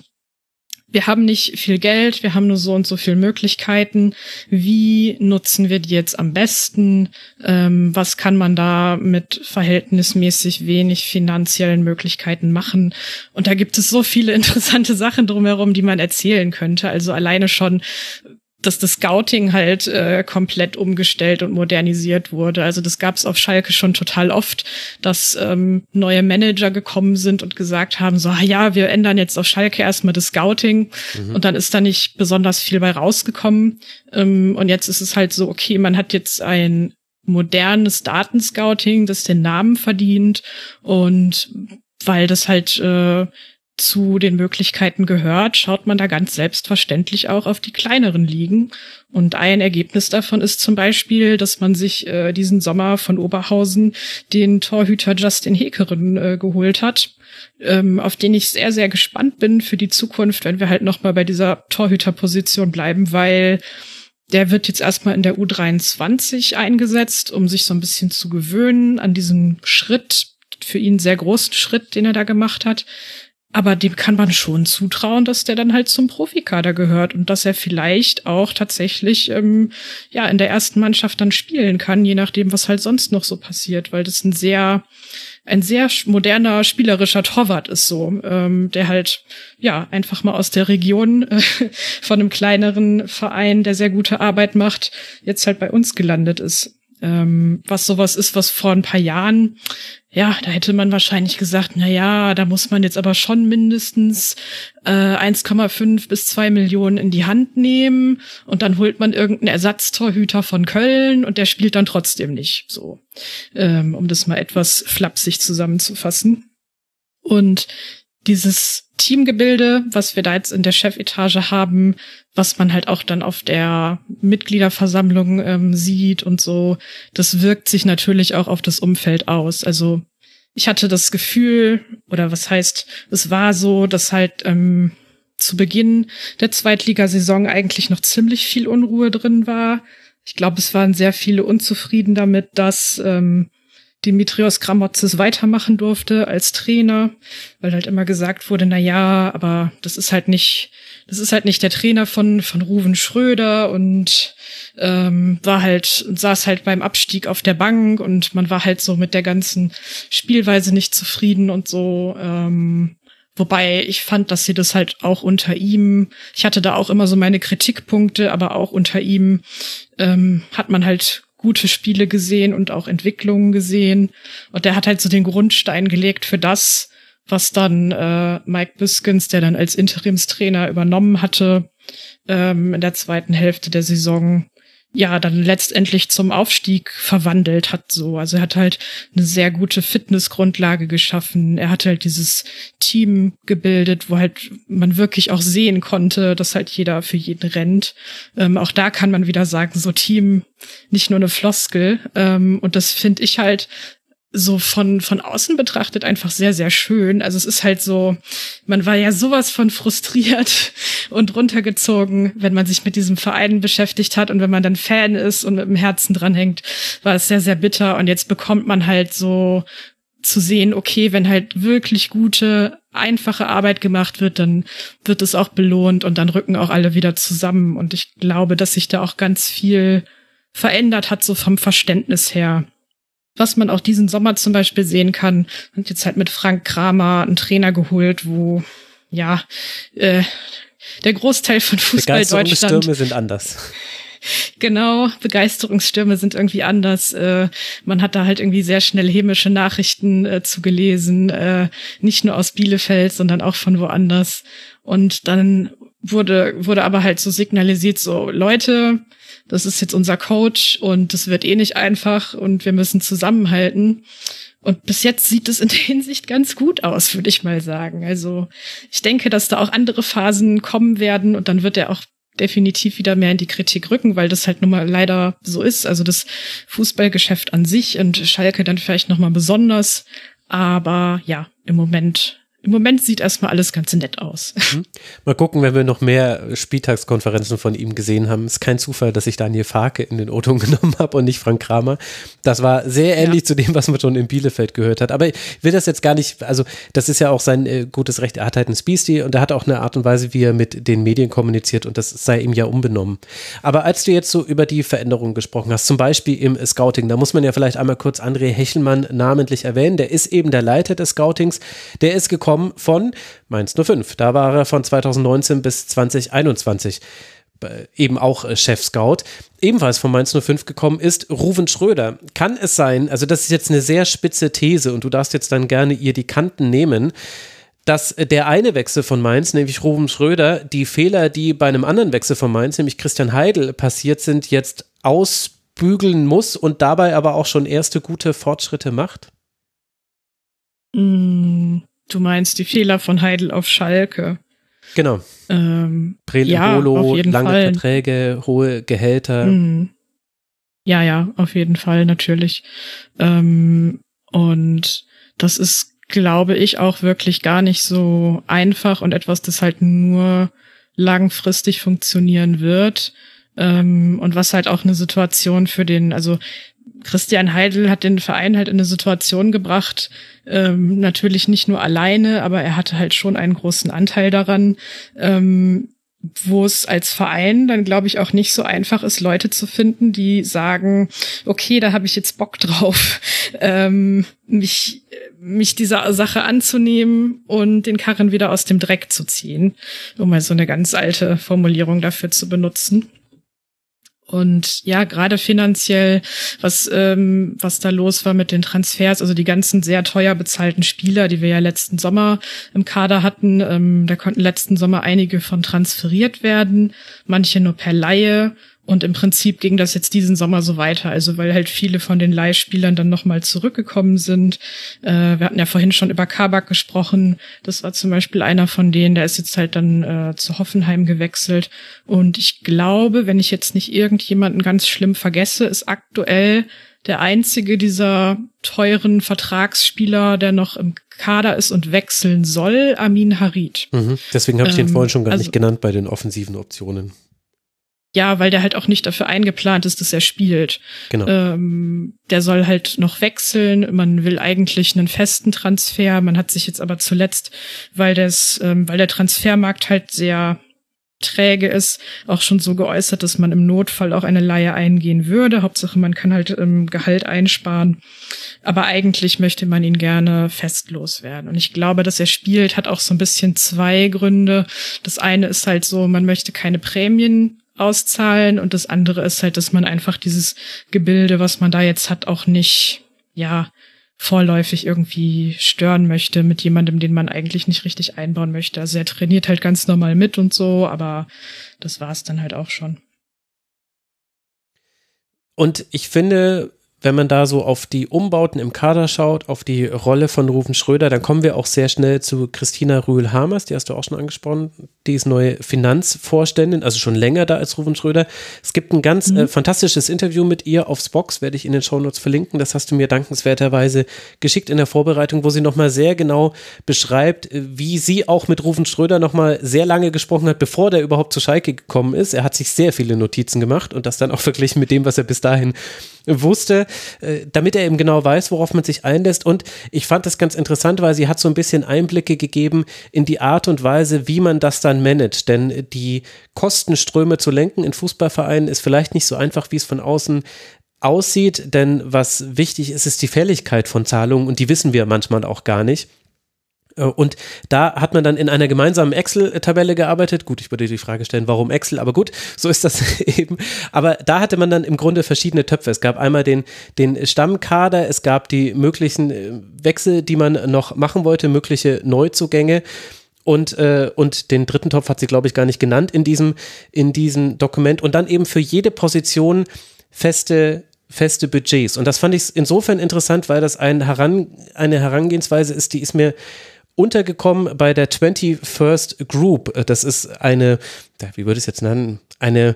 wir haben nicht viel Geld, wir haben nur so und so viele Möglichkeiten. Wie nutzen wir die jetzt am besten? Ähm, was kann man da mit verhältnismäßig wenig finanziellen Möglichkeiten machen? Und da gibt es so viele interessante Sachen drumherum, die man erzählen könnte. Also alleine schon, dass das Scouting halt äh, komplett umgestellt und modernisiert wurde. Also das gab es auf Schalke schon total oft, dass ähm, neue Manager gekommen sind und gesagt haben, so, ah ja, wir ändern jetzt auf Schalke erstmal das Scouting mhm. und dann ist da nicht besonders viel bei rausgekommen. Ähm, und jetzt ist es halt so, okay, man hat jetzt ein modernes Datenscouting, das den Namen verdient und weil das halt äh, zu den Möglichkeiten gehört, schaut man da ganz selbstverständlich auch auf die kleineren Ligen. Und ein Ergebnis davon ist zum Beispiel, dass man sich äh, diesen Sommer von Oberhausen den Torhüter Justin Hekeren äh, geholt hat, ähm, auf den ich sehr, sehr gespannt bin für die Zukunft, wenn wir halt nochmal bei dieser Torhüterposition bleiben, weil der wird jetzt erstmal in der U23 eingesetzt, um sich so ein bisschen zu gewöhnen an diesen Schritt, für ihn sehr großen Schritt, den er da gemacht hat. Aber dem kann man schon zutrauen, dass der dann halt zum Profikader gehört und dass er vielleicht auch tatsächlich ähm, ja in der ersten Mannschaft dann spielen kann, je nachdem, was halt sonst noch so passiert, weil das ein sehr ein sehr moderner spielerischer Torwart ist so, ähm, der halt ja einfach mal aus der Region äh, von einem kleineren Verein, der sehr gute Arbeit macht, jetzt halt bei uns gelandet ist. Ähm, was sowas ist, was vor ein paar Jahren ja, da hätte man wahrscheinlich gesagt, na ja, da muss man jetzt aber schon mindestens äh, 1,5 bis 2 Millionen in die Hand nehmen und dann holt man irgendeinen Ersatztorhüter von Köln und der spielt dann trotzdem nicht. So, ähm, um das mal etwas flapsig zusammenzufassen. Und dieses Teamgebilde, was wir da jetzt in der Chefetage haben, was man halt auch dann auf der Mitgliederversammlung ähm, sieht und so, das wirkt sich natürlich auch auf das Umfeld aus. Also ich hatte das Gefühl, oder was heißt, es war so, dass halt ähm, zu Beginn der Zweitligasaison eigentlich noch ziemlich viel Unruhe drin war. Ich glaube, es waren sehr viele unzufrieden damit, dass ähm, Dimitrios Gramotzes weitermachen durfte als Trainer, weil halt immer gesagt wurde, na ja, aber das ist halt nicht, das ist halt nicht der Trainer von von Ruven Schröder und ähm, war halt saß halt beim Abstieg auf der Bank und man war halt so mit der ganzen Spielweise nicht zufrieden und so. Ähm, Wobei ich fand, dass sie das halt auch unter ihm, ich hatte da auch immer so meine Kritikpunkte, aber auch unter ihm ähm, hat man halt gute Spiele gesehen und auch Entwicklungen gesehen. Und der hat halt so den Grundstein gelegt für das, was dann äh, Mike Biskins, der dann als Interimstrainer übernommen hatte, ähm, in der zweiten Hälfte der Saison ja dann letztendlich zum Aufstieg verwandelt hat so. Also er hat halt eine sehr gute Fitnessgrundlage geschaffen. Er hat halt dieses Team gebildet wo halt man wirklich auch sehen konnte dass halt jeder für jeden rennt. Ähm, auch da kann man wieder sagen so Team nicht nur eine Floskel. Ähm, und das finde ich halt so von, von außen betrachtet einfach sehr, sehr schön. Also es ist halt so, man war ja sowas von frustriert und runtergezogen, wenn man sich mit diesem Verein beschäftigt hat und wenn man dann Fan ist und mit dem Herzen dranhängt, war es sehr, sehr bitter. Und jetzt bekommt man halt so zu sehen, okay, wenn halt wirklich gute, einfache Arbeit gemacht wird, dann wird es auch belohnt und dann rücken auch alle wieder zusammen. Und ich glaube, dass sich da auch ganz viel verändert hat, so vom Verständnis her was man auch diesen Sommer zum Beispiel sehen kann. Und jetzt halt mit Frank Kramer einen Trainer geholt, wo ja äh, der Großteil von Fußball Deutschland Stürme sind anders. Genau, Begeisterungsstürme sind irgendwie anders. Äh, man hat da halt irgendwie sehr schnell hämische Nachrichten äh, zugelesen, äh, nicht nur aus Bielefeld, sondern auch von woanders. Und dann wurde, wurde aber halt so signalisiert, so Leute, das ist jetzt unser Coach und das wird eh nicht einfach und wir müssen zusammenhalten. Und bis jetzt sieht es in der Hinsicht ganz gut aus, würde ich mal sagen. Also ich denke, dass da auch andere Phasen kommen werden und dann wird er auch definitiv wieder mehr in die Kritik rücken, weil das halt nun mal leider so ist. Also das Fußballgeschäft an sich und Schalke dann vielleicht noch mal besonders. Aber ja, im Moment im Moment sieht erstmal alles ganz nett aus. Mhm. Mal gucken, wenn wir noch mehr Spieltagskonferenzen von ihm gesehen haben. Ist kein Zufall, dass ich Daniel Farke in den O-Ton genommen habe und nicht Frank Kramer. Das war sehr ähnlich ja. zu dem, was man schon in Bielefeld gehört hat. Aber ich will das jetzt gar nicht, also das ist ja auch sein äh, gutes Recht. Er hat halt einen Speedy und er hat auch eine Art und Weise, wie er mit den Medien kommuniziert und das sei ihm ja unbenommen. Aber als du jetzt so über die Veränderungen gesprochen hast, zum Beispiel im Scouting, da muss man ja vielleicht einmal kurz André Hechelmann namentlich erwähnen. Der ist eben der Leiter des Scoutings. Der ist gekommen gekommen von Mainz 05. Da war er von 2019 bis 2021 äh, eben auch äh, Chef-Scout, ebenfalls von Mainz 05 gekommen ist, Ruven Schröder. Kann es sein, also das ist jetzt eine sehr spitze These und du darfst jetzt dann gerne ihr die Kanten nehmen, dass der eine Wechsel von Mainz, nämlich Ruven Schröder, die Fehler, die bei einem anderen Wechsel von Mainz, nämlich Christian Heidel, passiert sind, jetzt ausbügeln muss und dabei aber auch schon erste gute Fortschritte macht? Du meinst die Fehler von Heidel auf Schalke. Genau. Ähm, Prele ja, Bolo, lange Fall. Verträge, hohe Gehälter. Mhm. Ja, ja, auf jeden Fall, natürlich. Ähm, und das ist, glaube ich, auch wirklich gar nicht so einfach und etwas, das halt nur langfristig funktionieren wird. Ähm, und was halt auch eine Situation für den, also Christian Heidel hat den Verein halt in eine Situation gebracht, ähm, natürlich nicht nur alleine, aber er hatte halt schon einen großen Anteil daran, ähm, wo es als Verein dann, glaube ich, auch nicht so einfach ist, Leute zu finden, die sagen, okay, da habe ich jetzt Bock drauf, ähm, mich, mich dieser Sache anzunehmen und den Karren wieder aus dem Dreck zu ziehen, um mal so eine ganz alte Formulierung dafür zu benutzen. Und ja, gerade finanziell, was, ähm, was da los war mit den Transfers, also die ganzen sehr teuer bezahlten Spieler, die wir ja letzten Sommer im Kader hatten, ähm, da konnten letzten Sommer einige von transferiert werden, manche nur per Laie und im Prinzip ging das jetzt diesen Sommer so weiter, also weil halt viele von den Leihspielern dann nochmal zurückgekommen sind. Äh, wir hatten ja vorhin schon über Kabak gesprochen. Das war zum Beispiel einer von denen, der ist jetzt halt dann äh, zu Hoffenheim gewechselt. Und ich glaube, wenn ich jetzt nicht irgendjemanden ganz schlimm vergesse, ist aktuell der einzige dieser teuren Vertragsspieler, der noch im Kader ist und wechseln soll, Amin Harid. Mhm. Deswegen habe ich ähm, den vorhin schon gar also, nicht genannt bei den offensiven Optionen. Ja, weil der halt auch nicht dafür eingeplant ist, dass er spielt. Genau. Ähm, der soll halt noch wechseln. Man will eigentlich einen festen Transfer. Man hat sich jetzt aber zuletzt, weil das, ähm, weil der Transfermarkt halt sehr träge ist, auch schon so geäußert, dass man im Notfall auch eine Leihe eingehen würde. Hauptsache, man kann halt ähm, Gehalt einsparen. Aber eigentlich möchte man ihn gerne festlos werden. Und ich glaube, dass er spielt, hat auch so ein bisschen zwei Gründe. Das eine ist halt so, man möchte keine Prämien auszahlen und das andere ist halt, dass man einfach dieses Gebilde, was man da jetzt hat, auch nicht, ja, vorläufig irgendwie stören möchte mit jemandem, den man eigentlich nicht richtig einbauen möchte. Also er trainiert halt ganz normal mit und so, aber das war's dann halt auch schon. Und ich finde, wenn man da so auf die Umbauten im Kader schaut, auf die Rolle von Rufen Schröder, dann kommen wir auch sehr schnell zu Christina Rühl-Hamers, die hast du auch schon angesprochen. Die ist neue Finanzvorständin, also schon länger da als Rufen Schröder. Es gibt ein ganz mhm. äh, fantastisches Interview mit ihr aufs Box, werde ich in den Shownotes verlinken. Das hast du mir dankenswerterweise geschickt in der Vorbereitung, wo sie nochmal sehr genau beschreibt, äh, wie sie auch mit Rufen Schröder nochmal sehr lange gesprochen hat, bevor der überhaupt zu Schalke gekommen ist. Er hat sich sehr viele Notizen gemacht und das dann auch verglichen mit dem, was er bis dahin wusste, äh, damit er eben genau weiß, worauf man sich einlässt. Und ich fand das ganz interessant, weil sie hat so ein bisschen Einblicke gegeben in die Art und Weise, wie man das dann managt. Denn die Kostenströme zu lenken in Fußballvereinen ist vielleicht nicht so einfach, wie es von außen aussieht, denn was wichtig ist, ist die Fälligkeit von Zahlungen und die wissen wir manchmal auch gar nicht. Äh, und da hat man dann in einer gemeinsamen Excel-Tabelle gearbeitet. Gut, ich würde die Frage stellen, warum Excel, aber gut, so ist das eben. Aber da hatte man dann im Grunde verschiedene Töpfe. Es gab einmal den, den Stammkader, es gab die möglichen äh, Wechsel, die man noch machen wollte, mögliche Neuzugänge. Und, äh, und den dritten Topf hat sie, glaube ich, gar nicht genannt in diesem, in diesem Dokument. Und dann eben für jede Position feste feste Budgets. Und das fand ich insofern interessant, weil das ein Heran, eine Herangehensweise ist, die ist mir untergekommen bei der 21st Group. Das ist eine, wie würde es jetzt nennen, eine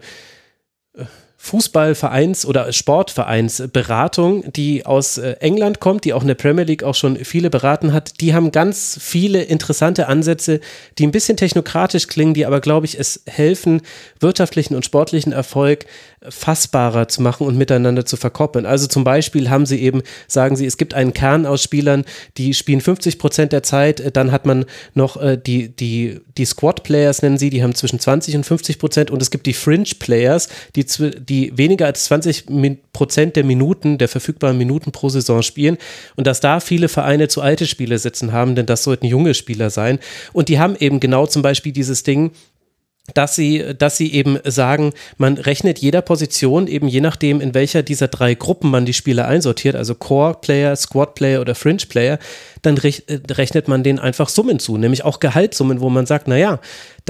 äh, Fußballvereins- oder Sportvereinsberatung, die aus äh, England kommt, die auch in der Premier League auch schon viele beraten hat. Die haben ganz viele interessante Ansätze, die ein bisschen technokratisch klingen, die aber, glaube ich, es helfen, wirtschaftlichen und sportlichen Erfolg fassbarer zu machen und miteinander zu verkoppeln. Also zum Beispiel haben sie eben, sagen sie, es gibt einen Kern aus Spielern, die spielen 50 Prozent der Zeit, äh, dann hat man noch äh, die, die, die Squad-Players nennen sie, die haben zwischen 20 und 50 Prozent. Und es gibt die Fringe-Players, die, die weniger als 20 Prozent der Minuten, der verfügbaren Minuten pro Saison spielen. Und dass da viele Vereine zu alte Spieler sitzen haben, denn das sollten junge Spieler sein. Und die haben eben genau zum Beispiel dieses Ding, dass sie, dass sie eben sagen, man rechnet jeder Position eben je nachdem, in welcher dieser drei Gruppen man die Spieler einsortiert, also Core Player, Squad Player oder Fringe Player, dann rechnet man denen einfach Summen zu, nämlich auch Gehaltssummen, wo man sagt, naja,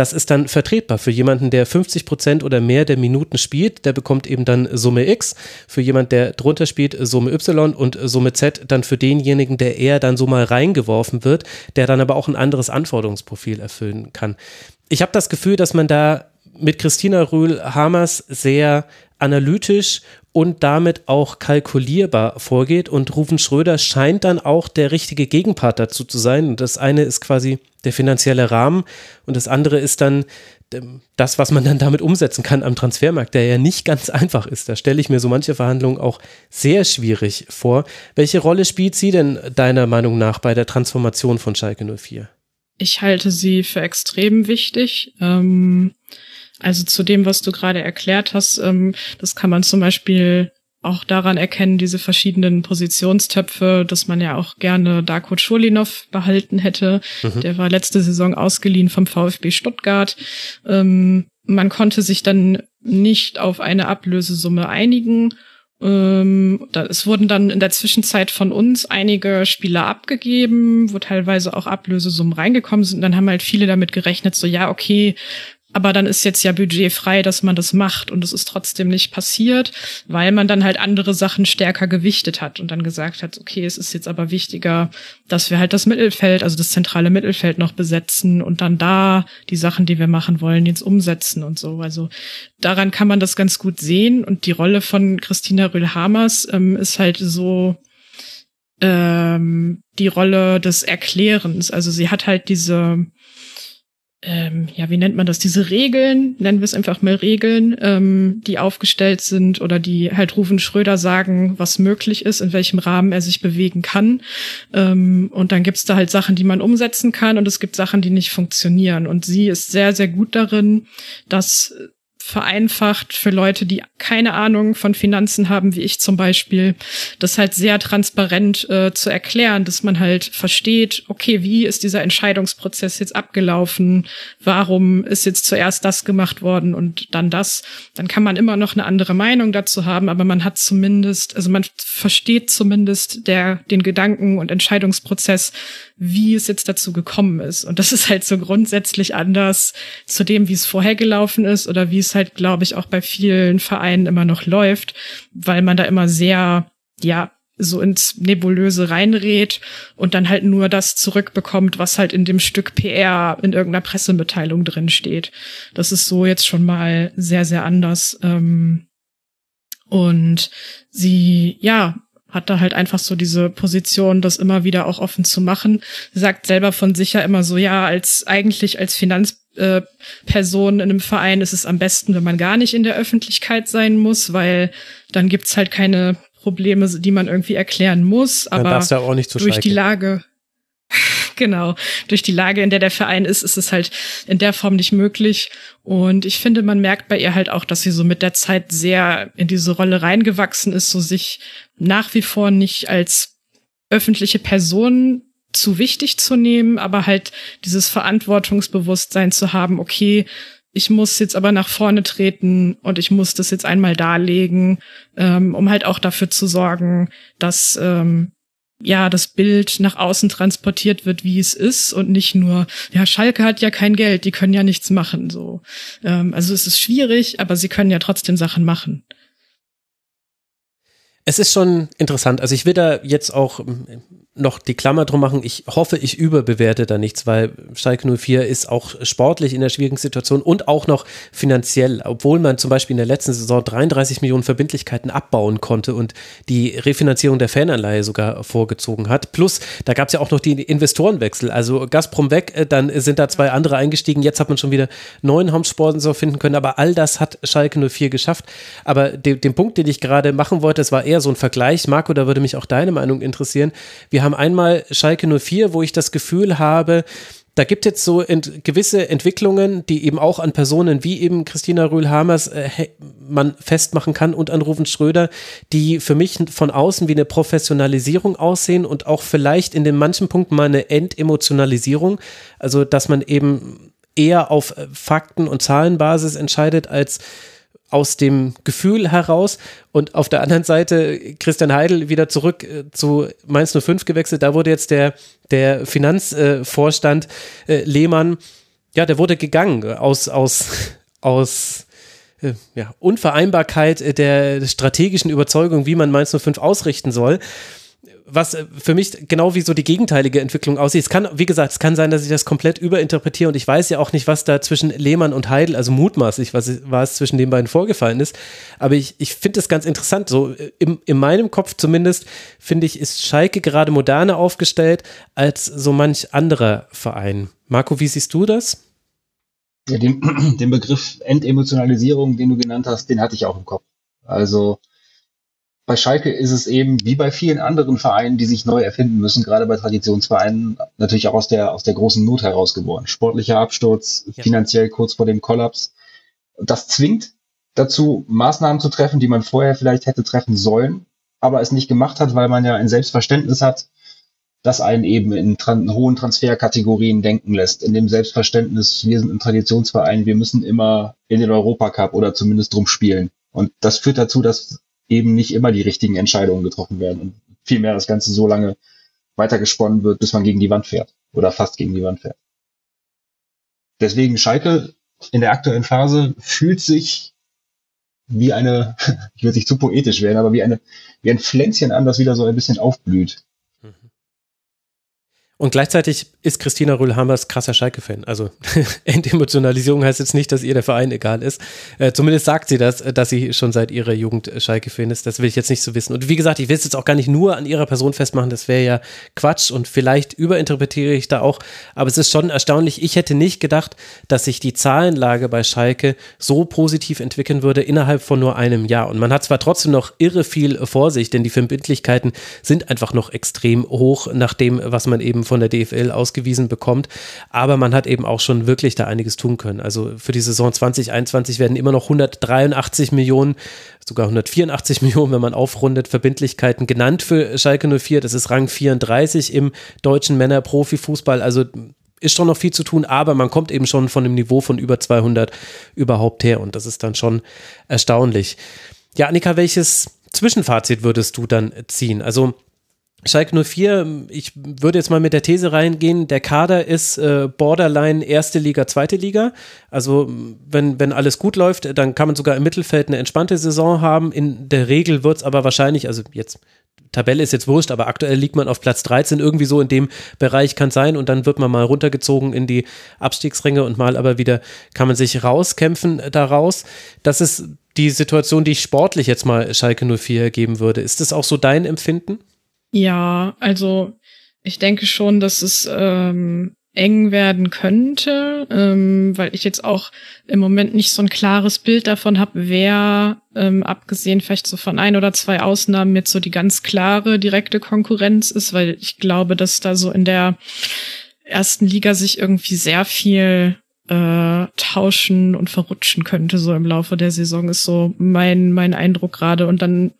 das ist dann vertretbar. Für jemanden, der 50 Prozent oder mehr der Minuten spielt, der bekommt eben dann Summe X. Für jemanden, der drunter spielt, Summe Y und Summe Z dann für denjenigen, der eher dann so mal reingeworfen wird, der dann aber auch ein anderes Anforderungsprofil erfüllen kann ich habe das Gefühl, dass man da mit Christina Rühl-Hamers sehr analytisch und damit auch kalkulierbar vorgeht. Und Rufen Schröder scheint dann auch der richtige Gegenpart dazu zu sein. Das eine ist quasi der finanzielle Rahmen und das andere ist dann ähm, das, was man dann damit umsetzen kann am Transfermarkt, der ja nicht ganz einfach ist. Da stelle ich mir so manche Verhandlungen auch sehr schwierig vor. Welche Rolle spielt sie denn deiner Meinung nach bei der Transformation von Schalke 04? Ich halte sie für extrem wichtig. Ähm, also zu dem, was du gerade erklärt hast, ähm, das kann man zum Beispiel auch daran erkennen, diese verschiedenen Positionstöpfe, dass man ja auch gerne Darko Cholinov behalten hätte. Mhm. Der war letzte Saison ausgeliehen vom VfB Stuttgart. Ähm, man konnte sich dann nicht auf eine Ablösesumme einigen ähm, da, es wurden dann in der Zwischenzeit von uns einige Spieler abgegeben, wo teilweise auch Ablösesummen reingekommen sind. Und dann haben halt viele damit gerechnet, so ja, okay, aber dann ist jetzt ja Budget frei, dass man das macht und es ist trotzdem nicht passiert, weil man dann halt andere Sachen stärker gewichtet hat und dann gesagt hat, okay, es ist jetzt aber wichtiger, dass wir halt das Mittelfeld, also das zentrale Mittelfeld noch besetzen und dann da die Sachen, die wir machen wollen, jetzt umsetzen und so. Also daran kann man das ganz gut sehen und die Rolle von Christina Rühl-Hamers ähm, ist halt so, ähm, die Rolle des Erklärens. Also sie hat halt diese ähm, ja, wie nennt man das, diese Regeln, nennen wir es einfach mal Regeln, ähm, die aufgestellt sind oder die halt Rufen Schröder sagen, was möglich ist, in welchem Rahmen er sich bewegen kann. Ähm, und dann gibt's da halt Sachen, die man umsetzen kann und es gibt Sachen, die nicht funktionieren. Und sie ist sehr, sehr gut darin, dass vereinfacht für Leute, die keine Ahnung von Finanzen haben, wie ich zum Beispiel, das halt sehr transparent äh, zu erklären, dass man halt versteht, okay, wie ist dieser Entscheidungsprozess jetzt abgelaufen, warum ist jetzt zuerst das gemacht worden und dann das, dann kann man immer noch eine andere Meinung dazu haben, aber man hat zumindest, also man versteht zumindest der, den Gedanken und Entscheidungsprozess, wie es jetzt dazu gekommen ist. Und das ist halt so grundsätzlich anders zu dem, wie es vorher gelaufen ist oder wie es halt, glaube ich, auch bei vielen Vereinen immer noch läuft, weil man da immer sehr ja, so ins Nebulöse reinredet und dann halt nur das zurückbekommt, was halt in dem Stück PR in irgendeiner Pressemitteilung drin steht. Das ist so jetzt schon mal sehr, sehr anders. Ähm, und sie, ja, hat da halt einfach so diese Position, das immer wieder auch offen zu machen. Sie sagt selber von sich ja immer so, ja, als eigentlich als Finanzperson in einem Verein ist es am besten, wenn man gar nicht in der Öffentlichkeit sein muss, weil dann gibt's halt keine Probleme, die man irgendwie erklären muss. Aber durch die Lage, genau, durch die Lage, in der der Verein ist, ist es halt in der Form nicht möglich. Und ich finde, man merkt bei ihr halt auch, dass sie so mit der Zeit sehr in diese Rolle reingewachsen ist, so sich nach wie vor nicht als öffentliche Person zu wichtig zu nehmen, aber halt dieses Verantwortungsbewusstsein zu haben, okay, ich muss jetzt aber nach vorne treten und ich muss das jetzt einmal darlegen, ähm, um halt auch dafür zu sorgen, dass ähm, ja das Bild nach außen transportiert wird, wie es ist und nicht nur, ja, Schalke hat ja kein Geld, die können ja nichts machen. So, ähm, also es ist schwierig, aber sie können ja trotzdem Sachen machen. Es ist schon interessant. Also ich will da jetzt auch noch die Klammer drum machen. Ich hoffe, ich überbewerte da nichts, weil Schalke 04 ist auch sportlich in der schwierigen Situation und auch noch finanziell, obwohl man zum Beispiel in der letzten Saison 33 Millionen Verbindlichkeiten abbauen konnte und die Refinanzierung der Fananleihe sogar vorgezogen hat. Plus, da gab es ja auch noch die Investorenwechsel. Also Gazprom weg, äh, dann sind da zwei andere eingestiegen. Jetzt hat man schon wieder neuen Hauptsponsor finden können, aber all das hat Schalke 04 geschafft. Aber de den Punkt, den ich gerade machen wollte, das war eher so ein Vergleich. Marco, da würde mich auch deine Meinung interessieren. Wir haben einmal Schalke 04, wo ich das Gefühl habe, da gibt es jetzt so ent gewisse Entwicklungen, die eben auch an Personen wie eben Christina Rühl-Hamers äh, man festmachen kann und an Rufen Schröder, die für mich von außen wie eine Professionalisierung aussehen und auch vielleicht in den manchen Punkten mal eine Entemotionalisierung, also dass man eben eher auf äh, Fakten und Zahlenbasis entscheidet als aus dem Gefühl heraus und auf der anderen Seite Christian Heidel wieder zurück äh, zu Mainz 05 gewechselt. Da wurde jetzt der, der Finanzvorstand äh, Lehmann, ja, der wurde gegangen aus, aus, aus äh, ja, Unvereinbarkeit der strategischen Überzeugung, wie man Mainz 05 ausrichten soll was äh, für mich genau wie so die gegenteilige Entwicklung aussieht. Es kann, wie gesagt, es kann sein, dass ich das komplett überinterpretiere und ich weiß ja auch nicht, was da zwischen Lehmann und Heidel, also mutmaßlich, was, was zwischen den beiden vorgefallen ist. Aber ich, ich finde das ganz interessant. So äh, im, in meinem Kopf zumindest, finde ich, ist Schalke gerade moderner aufgestellt als so manch anderer Verein. Marco, wie siehst du das? Ja, den, den Begriff Entemotionalisierung, den du genannt hast, den hatte ich auch im Kopf. Also bei Schalke ist es eben wie bei vielen anderen Vereinen, die sich neu erfinden müssen, gerade bei Traditionsvereinen, natürlich auch aus der, aus der großen Not herausgeboren. Sportlicher Absturz, ja. finanziell kurz vor dem Kollaps. Das zwingt dazu, Maßnahmen zu treffen, die man vorher vielleicht hätte treffen sollen, aber es nicht gemacht hat, weil man ja ein Selbstverständnis hat, das einen eben in tran hohen Transferkategorien denken lässt. In dem Selbstverständnis, wir sind ein Traditionsverein, wir müssen immer in den Europacup oder zumindest drum spielen. Und das führt dazu, dass eben nicht immer die richtigen Entscheidungen getroffen werden und vielmehr das Ganze so lange weitergesponnen wird, bis man gegen die Wand fährt oder fast gegen die Wand fährt. Deswegen Schalke in der aktuellen Phase fühlt sich wie eine, ich würde nicht zu poetisch werden, aber wie eine, wie ein Pflänzchen an, das wieder so ein bisschen aufblüht. Und gleichzeitig ist Christina Rühlhammers krasser Schalke-Fan. Also Entemotionalisierung heißt jetzt nicht, dass ihr der Verein egal ist. Äh, zumindest sagt sie das, dass sie schon seit ihrer Jugend Schalke-Fan ist. Das will ich jetzt nicht so wissen. Und wie gesagt, ich will es jetzt auch gar nicht nur an ihrer Person festmachen. Das wäre ja Quatsch und vielleicht überinterpretiere ich da auch. Aber es ist schon erstaunlich. Ich hätte nicht gedacht, dass sich die Zahlenlage bei Schalke so positiv entwickeln würde innerhalb von nur einem Jahr. Und man hat zwar trotzdem noch irre viel vor sich, denn die Verbindlichkeiten sind einfach noch extrem hoch nach dem, was man eben von der DFL ausgewiesen bekommt. Aber man hat eben auch schon wirklich da einiges tun können. Also für die Saison 2021 werden immer noch 183 Millionen, sogar 184 Millionen, wenn man aufrundet, Verbindlichkeiten genannt für Schalke 04. Das ist Rang 34 im deutschen Männer-Profifußball. Also ist schon noch viel zu tun, aber man kommt eben schon von dem Niveau von über 200 überhaupt her und das ist dann schon erstaunlich. Ja, Annika, welches Zwischenfazit würdest du dann ziehen? Also Schalke 04, ich würde jetzt mal mit der These reingehen, der Kader ist äh, borderline erste Liga, zweite Liga. Also wenn, wenn alles gut läuft, dann kann man sogar im Mittelfeld eine entspannte Saison haben. In der Regel wird es aber wahrscheinlich, also jetzt Tabelle ist jetzt wurscht, aber aktuell liegt man auf Platz 13, irgendwie so in dem Bereich kann sein und dann wird man mal runtergezogen in die Abstiegsränge und mal aber wieder kann man sich rauskämpfen daraus. Das ist die Situation, die ich sportlich jetzt mal Schalke 04 geben würde. Ist das auch so dein Empfinden? Ja, also ich denke schon, dass es ähm, eng werden könnte, ähm, weil ich jetzt auch im Moment nicht so ein klares Bild davon habe, wer, ähm, abgesehen vielleicht so von ein oder zwei Ausnahmen, jetzt so die ganz klare direkte Konkurrenz ist, weil ich glaube, dass da so in der ersten Liga sich irgendwie sehr viel äh, tauschen und verrutschen könnte so im Laufe der Saison ist so mein mein Eindruck gerade und dann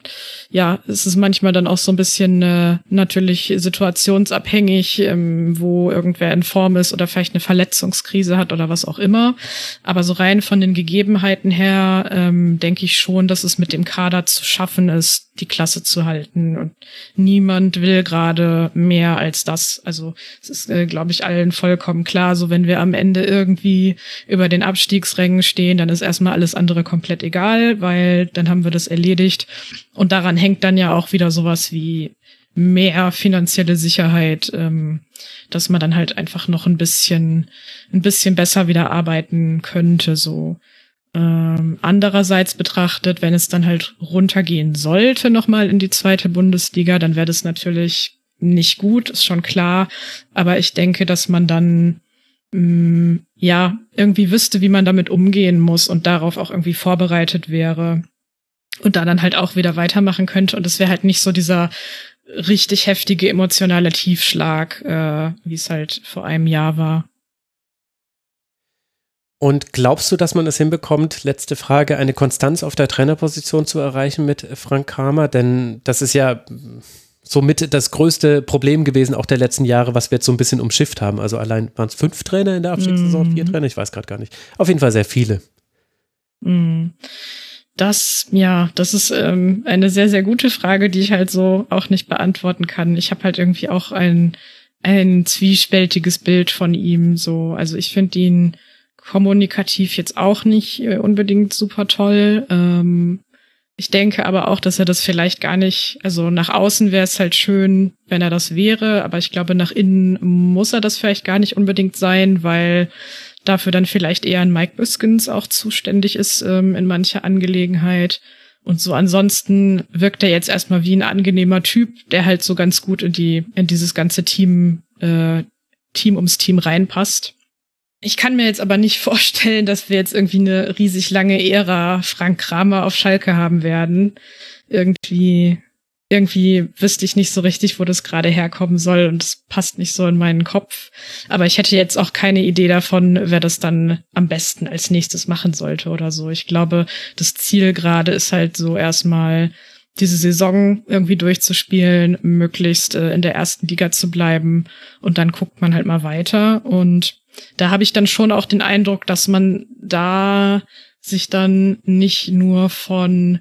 ja ist es manchmal dann auch so ein bisschen äh, natürlich situationsabhängig ähm, wo irgendwer in Form ist oder vielleicht eine Verletzungskrise hat oder was auch immer aber so rein von den Gegebenheiten her ähm, denke ich schon dass es mit dem Kader zu schaffen ist die Klasse zu halten. Und niemand will gerade mehr als das. Also es ist, äh, glaube ich, allen vollkommen klar. So wenn wir am Ende irgendwie über den Abstiegsrängen stehen, dann ist erstmal alles andere komplett egal, weil dann haben wir das erledigt. Und daran hängt dann ja auch wieder sowas wie mehr finanzielle Sicherheit, ähm, dass man dann halt einfach noch ein bisschen, ein bisschen besser wieder arbeiten könnte, so. Ähm, andererseits betrachtet, wenn es dann halt runtergehen sollte, nochmal in die zweite Bundesliga, dann wäre das natürlich nicht gut, ist schon klar. Aber ich denke, dass man dann mh, mm, ja irgendwie wüsste, wie man damit umgehen muss und darauf auch irgendwie vorbereitet wäre und da dann halt auch wieder weitermachen könnte. Und es wäre halt nicht so dieser richtig heftige emotionale Tiefschlag, äh, wie es halt vor einem Jahr war. Und glaubst du, dass man es hinbekommt, letzte Frage, eine Konstanz auf der Trainerposition zu erreichen mit Frank Kramer? Denn das ist ja somit das größte Problem gewesen, auch der letzten Jahre, was wir jetzt so ein bisschen umschifft haben. Also allein waren es fünf Trainer in der Abstiegssaison, mm. vier Trainer, ich weiß gerade gar nicht. Auf jeden Fall sehr viele. Mm. Das, ja, das ist ähm, eine sehr, sehr gute Frage, die ich halt so auch nicht beantworten kann. Ich habe halt irgendwie auch ein, ein zwiespältiges Bild von ihm. So, also ich finde ihn kommunikativ jetzt auch nicht äh, unbedingt super toll. Ähm, ich denke aber auch, dass er das vielleicht gar nicht, also nach außen wäre es halt schön, wenn er das wäre, aber ich glaube, nach innen muss er das vielleicht gar nicht unbedingt sein, weil dafür dann vielleicht eher ein Mike Biskins auch zuständig ist ähm, in mancher Angelegenheit. Und so ansonsten wirkt er jetzt erstmal wie ein angenehmer Typ, der halt so ganz gut in die, in dieses ganze Team, äh, Team ums Team reinpasst. Ich kann mir jetzt aber nicht vorstellen, dass wir jetzt irgendwie eine riesig lange Ära Frank Kramer auf Schalke haben werden. Irgendwie, irgendwie wüsste ich nicht so richtig, wo das gerade herkommen soll und es passt nicht so in meinen Kopf. Aber ich hätte jetzt auch keine Idee davon, wer das dann am besten als nächstes machen sollte oder so. Ich glaube, das Ziel gerade ist halt so erstmal diese Saison irgendwie durchzuspielen, möglichst äh, in der ersten Liga zu bleiben und dann guckt man halt mal weiter und da habe ich dann schon auch den Eindruck, dass man da sich dann nicht nur von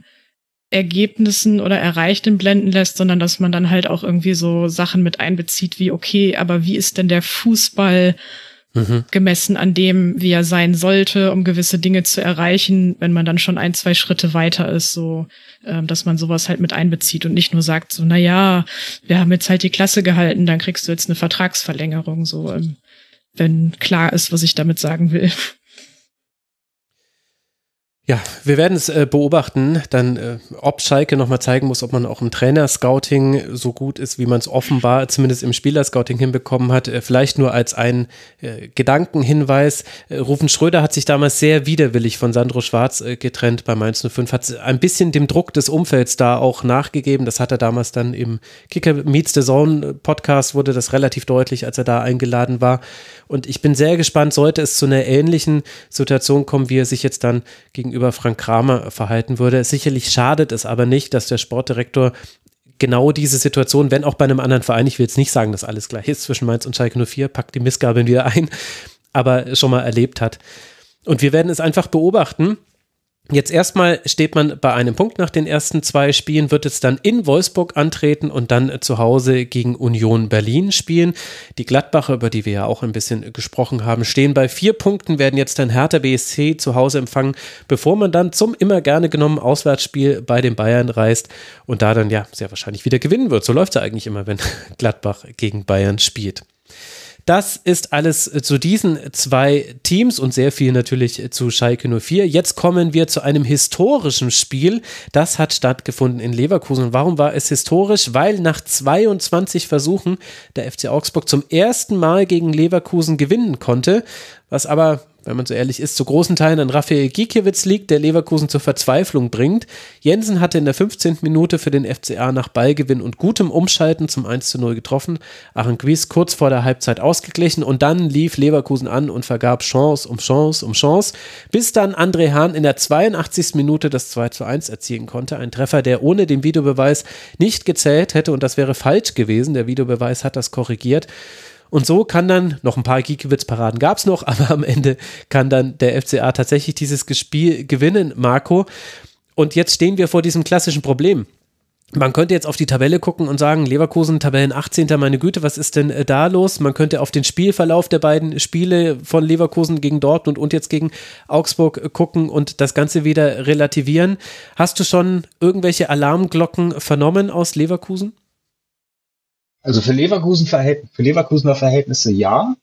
Ergebnissen oder Erreichten blenden lässt, sondern dass man dann halt auch irgendwie so Sachen mit einbezieht wie, okay, aber wie ist denn der Fußball mhm. gemessen an dem, wie er sein sollte, um gewisse Dinge zu erreichen, wenn man dann schon ein, zwei Schritte weiter ist, so, äh, dass man sowas halt mit einbezieht und nicht nur sagt so, na ja, wir haben jetzt halt die Klasse gehalten, dann kriegst du jetzt eine Vertragsverlängerung, so, ähm, wenn klar ist, was ich damit sagen will. Ja, wir werden es äh, beobachten, dann äh, ob Schalke nochmal zeigen muss, ob man auch im Trainer-Scouting so gut ist, wie man es offenbar zumindest im Spieler-Scouting hinbekommen hat. Äh, vielleicht nur als ein äh, Gedankenhinweis. Äh, Rufen Schröder hat sich damals sehr widerwillig von Sandro Schwarz äh, getrennt bei Mainz 05, hat ein bisschen dem Druck des Umfelds da auch nachgegeben. Das hat er damals dann im Kicker Meets the Zone Podcast wurde das relativ deutlich, als er da eingeladen war. Und ich bin sehr gespannt, sollte es zu einer ähnlichen Situation kommen, wie er sich jetzt dann gegenüber Frank Kramer verhalten würde. Sicherlich schadet es aber nicht, dass der Sportdirektor genau diese Situation, wenn auch bei einem anderen Verein, ich will jetzt nicht sagen, dass alles gleich ist zwischen Mainz und Schalke 04, packt die Missgabeln wieder ein, aber schon mal erlebt hat. Und wir werden es einfach beobachten Jetzt erstmal steht man bei einem Punkt nach den ersten zwei Spielen, wird es dann in Wolfsburg antreten und dann zu Hause gegen Union Berlin spielen. Die Gladbacher, über die wir ja auch ein bisschen gesprochen haben, stehen bei vier Punkten, werden jetzt dann Hertha BSC zu Hause empfangen, bevor man dann zum immer gerne genommen Auswärtsspiel bei den Bayern reist und da dann ja sehr wahrscheinlich wieder gewinnen wird. So läuft es ja eigentlich immer, wenn Gladbach gegen Bayern spielt. Das ist alles zu diesen zwei Teams und sehr viel natürlich zu Schalke 04. Jetzt kommen wir zu einem historischen Spiel. Das hat stattgefunden in Leverkusen. warum war es historisch? Weil nach 22 Versuchen der FC Augsburg zum ersten Mal gegen Leverkusen gewinnen konnte, was aber wenn man so ehrlich ist, zu großen Teilen an Raphael Gikiewicz liegt, der Leverkusen zur Verzweiflung bringt. Jensen hatte in der 15. Minute für den FCA nach Ballgewinn und gutem Umschalten zum 1 zu 0 getroffen. Aranguiz kurz vor der Halbzeit ausgeglichen und dann lief Leverkusen an und vergab Chance um Chance um Chance, bis dann André Hahn in der 82. Minute das 2 zu 1 erzielen konnte. Ein Treffer, der ohne den Videobeweis nicht gezählt hätte und das wäre falsch gewesen. Der Videobeweis hat das korrigiert. Und so kann dann, noch ein paar Giekewitz-Paraden gab es noch, aber am Ende kann dann der FCA tatsächlich dieses Spiel gewinnen, Marco. Und jetzt stehen wir vor diesem klassischen Problem. Man könnte jetzt auf die Tabelle gucken und sagen, Leverkusen, Tabellen 18. Meine Güte, was ist denn äh, da los? Man könnte auf den Spielverlauf der beiden Spiele von Leverkusen gegen Dortmund und jetzt gegen Augsburg äh, gucken und das Ganze wieder relativieren. Hast du schon irgendwelche Alarmglocken vernommen aus Leverkusen? Also für Leverkusen für Leverkusener Verhältnisse ja.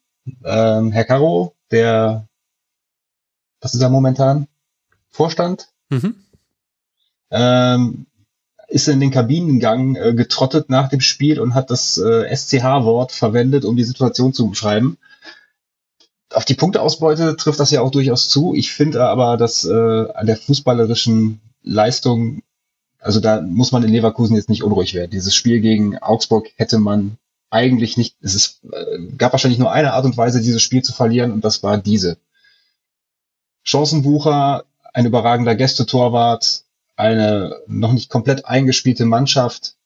Ähm, Herr Caro, der, was ist er momentan? Vorstand? Mhm. Ähm, ist in den Kabinengang äh, getrottet nach dem Spiel und hat das äh, SCH-Wort verwendet, um die Situation zu beschreiben. Auf die Punkteausbeute trifft das ja auch durchaus zu. Ich finde aber, dass äh, an der fußballerischen Leistung also da muss man in Leverkusen jetzt nicht unruhig werden. Dieses Spiel gegen Augsburg hätte man eigentlich nicht, es ist, äh, gab wahrscheinlich nur eine Art und Weise, dieses Spiel zu verlieren und das war diese. Chancenbucher, ein überragender Gästetorwart, eine noch nicht komplett eingespielte Mannschaft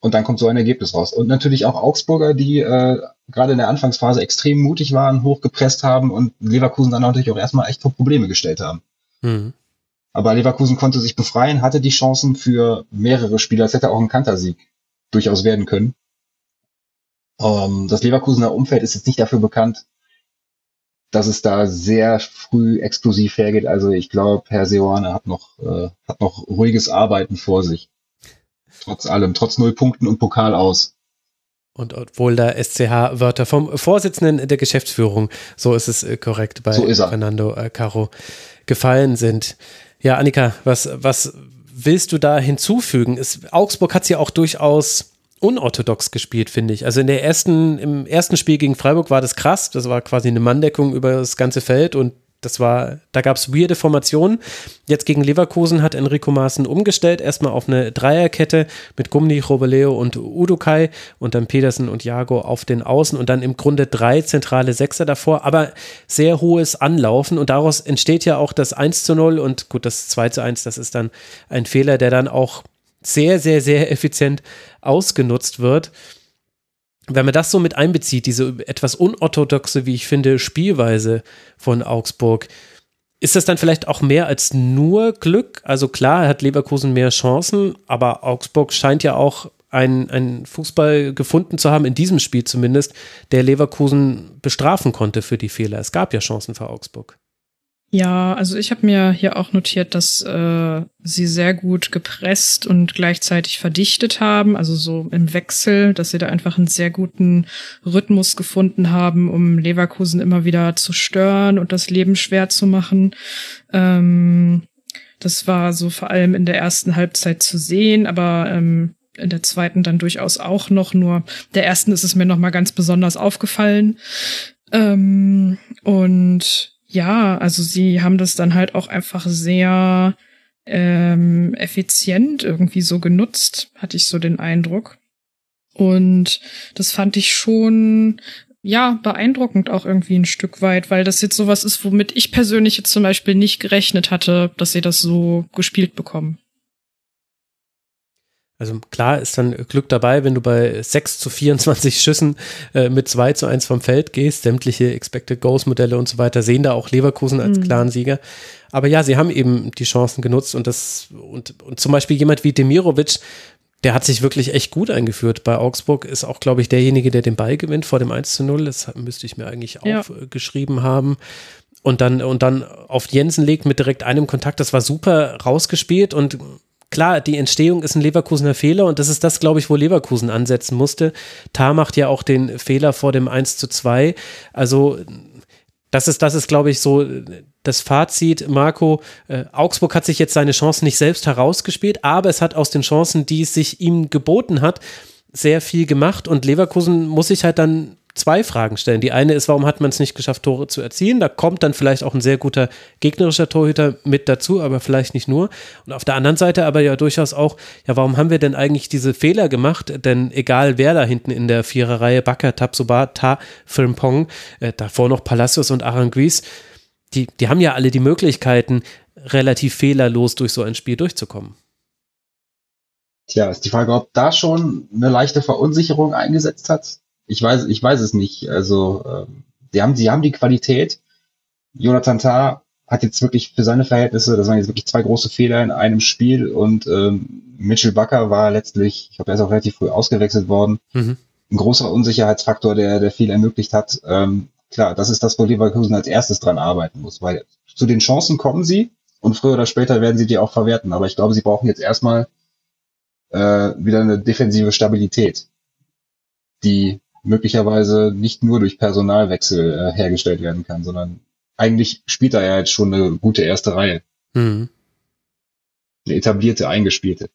und dann kommt so ein Ergebnis raus. Und natürlich auch Augsburger, die äh, gerade in der Anfangsphase extrem mutig waren, hochgepresst haben und Leverkusen dann natürlich auch erstmal echt vor Probleme gestellt haben. Mhm. Aber Leverkusen konnte sich befreien, hatte die Chancen für mehrere Spieler. Es hätte auch ein Kantersieg durchaus werden können. Ähm, das Leverkusener Umfeld ist jetzt nicht dafür bekannt, dass es da sehr früh explosiv hergeht. Also ich glaube, Herr Seoane hat noch, äh, hat noch ruhiges Arbeiten vor sich. Trotz allem, trotz null Punkten und Pokal aus. Und obwohl da SCH-Wörter vom Vorsitzenden der Geschäftsführung, so ist es äh, korrekt, bei so Fernando äh, Caro gefallen sind. Ja, Annika, was, was willst du da hinzufügen? Es, Augsburg hat es ja auch durchaus unorthodox gespielt, finde ich. Also in der ersten, im ersten Spiel gegen Freiburg war das krass. Das war quasi eine Manndeckung über das ganze Feld und das war, da gab es weirde Formationen. Jetzt gegen Leverkusen hat Enrico Maaßen umgestellt, erstmal auf eine Dreierkette mit Gumni, Robeleo und Udukai und dann Pedersen und Jago auf den Außen und dann im Grunde drei zentrale Sechser davor, aber sehr hohes Anlaufen und daraus entsteht ja auch das 1 zu 0 und gut, das 2 zu 1, das ist dann ein Fehler, der dann auch sehr, sehr, sehr effizient ausgenutzt wird wenn man das so mit einbezieht, diese etwas unorthodoxe, wie ich finde, Spielweise von Augsburg, ist das dann vielleicht auch mehr als nur Glück? Also klar, hat Leverkusen mehr Chancen, aber Augsburg scheint ja auch einen Fußball gefunden zu haben, in diesem Spiel zumindest, der Leverkusen bestrafen konnte für die Fehler. Es gab ja Chancen für Augsburg. Ja, also ich habe mir hier auch notiert, dass äh, sie sehr gut gepresst und gleichzeitig verdichtet haben, also so im Wechsel, dass sie da einfach einen sehr guten Rhythmus gefunden haben, um Leverkusen immer wieder zu stören und das Leben schwer zu machen. Ähm, das war so vor allem in der ersten Halbzeit zu sehen, aber ähm, in der zweiten dann durchaus auch noch. Nur der ersten ist es mir noch mal ganz besonders aufgefallen. Ähm, und ja, also sie haben das dann halt auch einfach sehr ähm, effizient irgendwie so genutzt, hatte ich so den Eindruck. Und das fand ich schon, ja, beeindruckend auch irgendwie ein Stück weit, weil das jetzt sowas ist, womit ich persönlich jetzt zum Beispiel nicht gerechnet hatte, dass sie das so gespielt bekommen. Also klar ist dann Glück dabei, wenn du bei 6 zu 24 Schüssen äh, mit 2 zu 1 vom Feld gehst. Sämtliche Expected Goals Modelle und so weiter sehen da auch Leverkusen als mhm. klaren Sieger. Aber ja, sie haben eben die Chancen genutzt und das und, und zum Beispiel jemand wie Demirovic, der hat sich wirklich echt gut eingeführt bei Augsburg, ist auch, glaube ich, derjenige, der den Ball gewinnt vor dem 1 zu 0. Das müsste ich mir eigentlich ja. aufgeschrieben haben und dann, und dann auf Jensen legt mit direkt einem Kontakt. Das war super rausgespielt und klar, die Entstehung ist ein Leverkusener Fehler und das ist das, glaube ich, wo Leverkusen ansetzen musste. Tar macht ja auch den Fehler vor dem 1 zu 2. Also das ist, das ist, glaube ich, so das Fazit, Marco. Äh, Augsburg hat sich jetzt seine Chancen nicht selbst herausgespielt, aber es hat aus den Chancen, die es sich ihm geboten hat, sehr viel gemacht und Leverkusen muss sich halt dann zwei Fragen stellen. Die eine ist, warum hat man es nicht geschafft, Tore zu erzielen? Da kommt dann vielleicht auch ein sehr guter gegnerischer Torhüter mit dazu, aber vielleicht nicht nur. Und auf der anderen Seite aber ja durchaus auch, ja, warum haben wir denn eigentlich diese Fehler gemacht? Denn egal wer da hinten in der Viererreihe, Bakker, Tabsoba, Ta, Frimpong, äh, davor noch Palacios und Aranguiz, die, die haben ja alle die Möglichkeiten, relativ fehlerlos durch so ein Spiel durchzukommen. Tja, ist die Frage, ob da schon eine leichte Verunsicherung eingesetzt hat ich weiß, ich weiß es nicht. Also, ähm, sie haben, sie haben die Qualität. Jonathan Tah hat jetzt wirklich für seine Verhältnisse, das waren jetzt wirklich zwei große Fehler in einem Spiel und ähm, Mitchell Bucker war letztlich, ich glaube, er ist auch relativ früh ausgewechselt worden. Mhm. Ein großer Unsicherheitsfaktor, der, der viel ermöglicht hat. Ähm, klar, das ist das, wo Leverkusen als erstes dran arbeiten muss, weil zu den Chancen kommen sie und früher oder später werden sie die auch verwerten. Aber ich glaube, sie brauchen jetzt erstmal äh, wieder eine defensive Stabilität, die möglicherweise nicht nur durch Personalwechsel äh, hergestellt werden kann, sondern eigentlich spielt er ja jetzt schon eine gute erste Reihe. Mhm. Eine etablierte, eingespielte.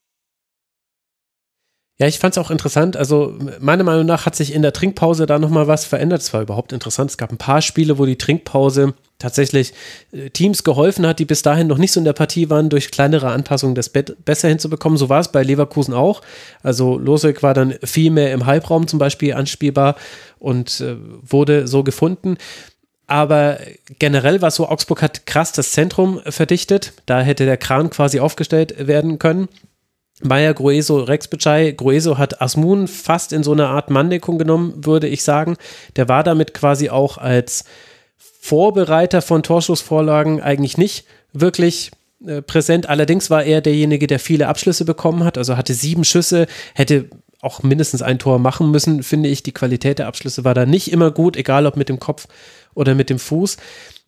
Ja, ich fand es auch interessant. Also meiner Meinung nach hat sich in der Trinkpause da nochmal was verändert. Es war überhaupt interessant. Es gab ein paar Spiele, wo die Trinkpause tatsächlich äh, Teams geholfen hat, die bis dahin noch nicht so in der Partie waren, durch kleinere Anpassungen das Bett besser hinzubekommen. So war es bei Leverkusen auch. Also Losek war dann viel mehr im Halbraum zum Beispiel anspielbar und äh, wurde so gefunden. Aber generell war es so, Augsburg hat krass das Zentrum verdichtet. Da hätte der Kran quasi aufgestellt werden können. Bayer, Grueso, Rex Bitschei. Grueso hat Asmun fast in so eine Art Manndeckung genommen, würde ich sagen. Der war damit quasi auch als Vorbereiter von Torschussvorlagen eigentlich nicht wirklich äh, präsent. Allerdings war er derjenige, der viele Abschlüsse bekommen hat. Also hatte sieben Schüsse, hätte auch mindestens ein Tor machen müssen, finde ich. Die Qualität der Abschlüsse war da nicht immer gut, egal ob mit dem Kopf oder mit dem Fuß.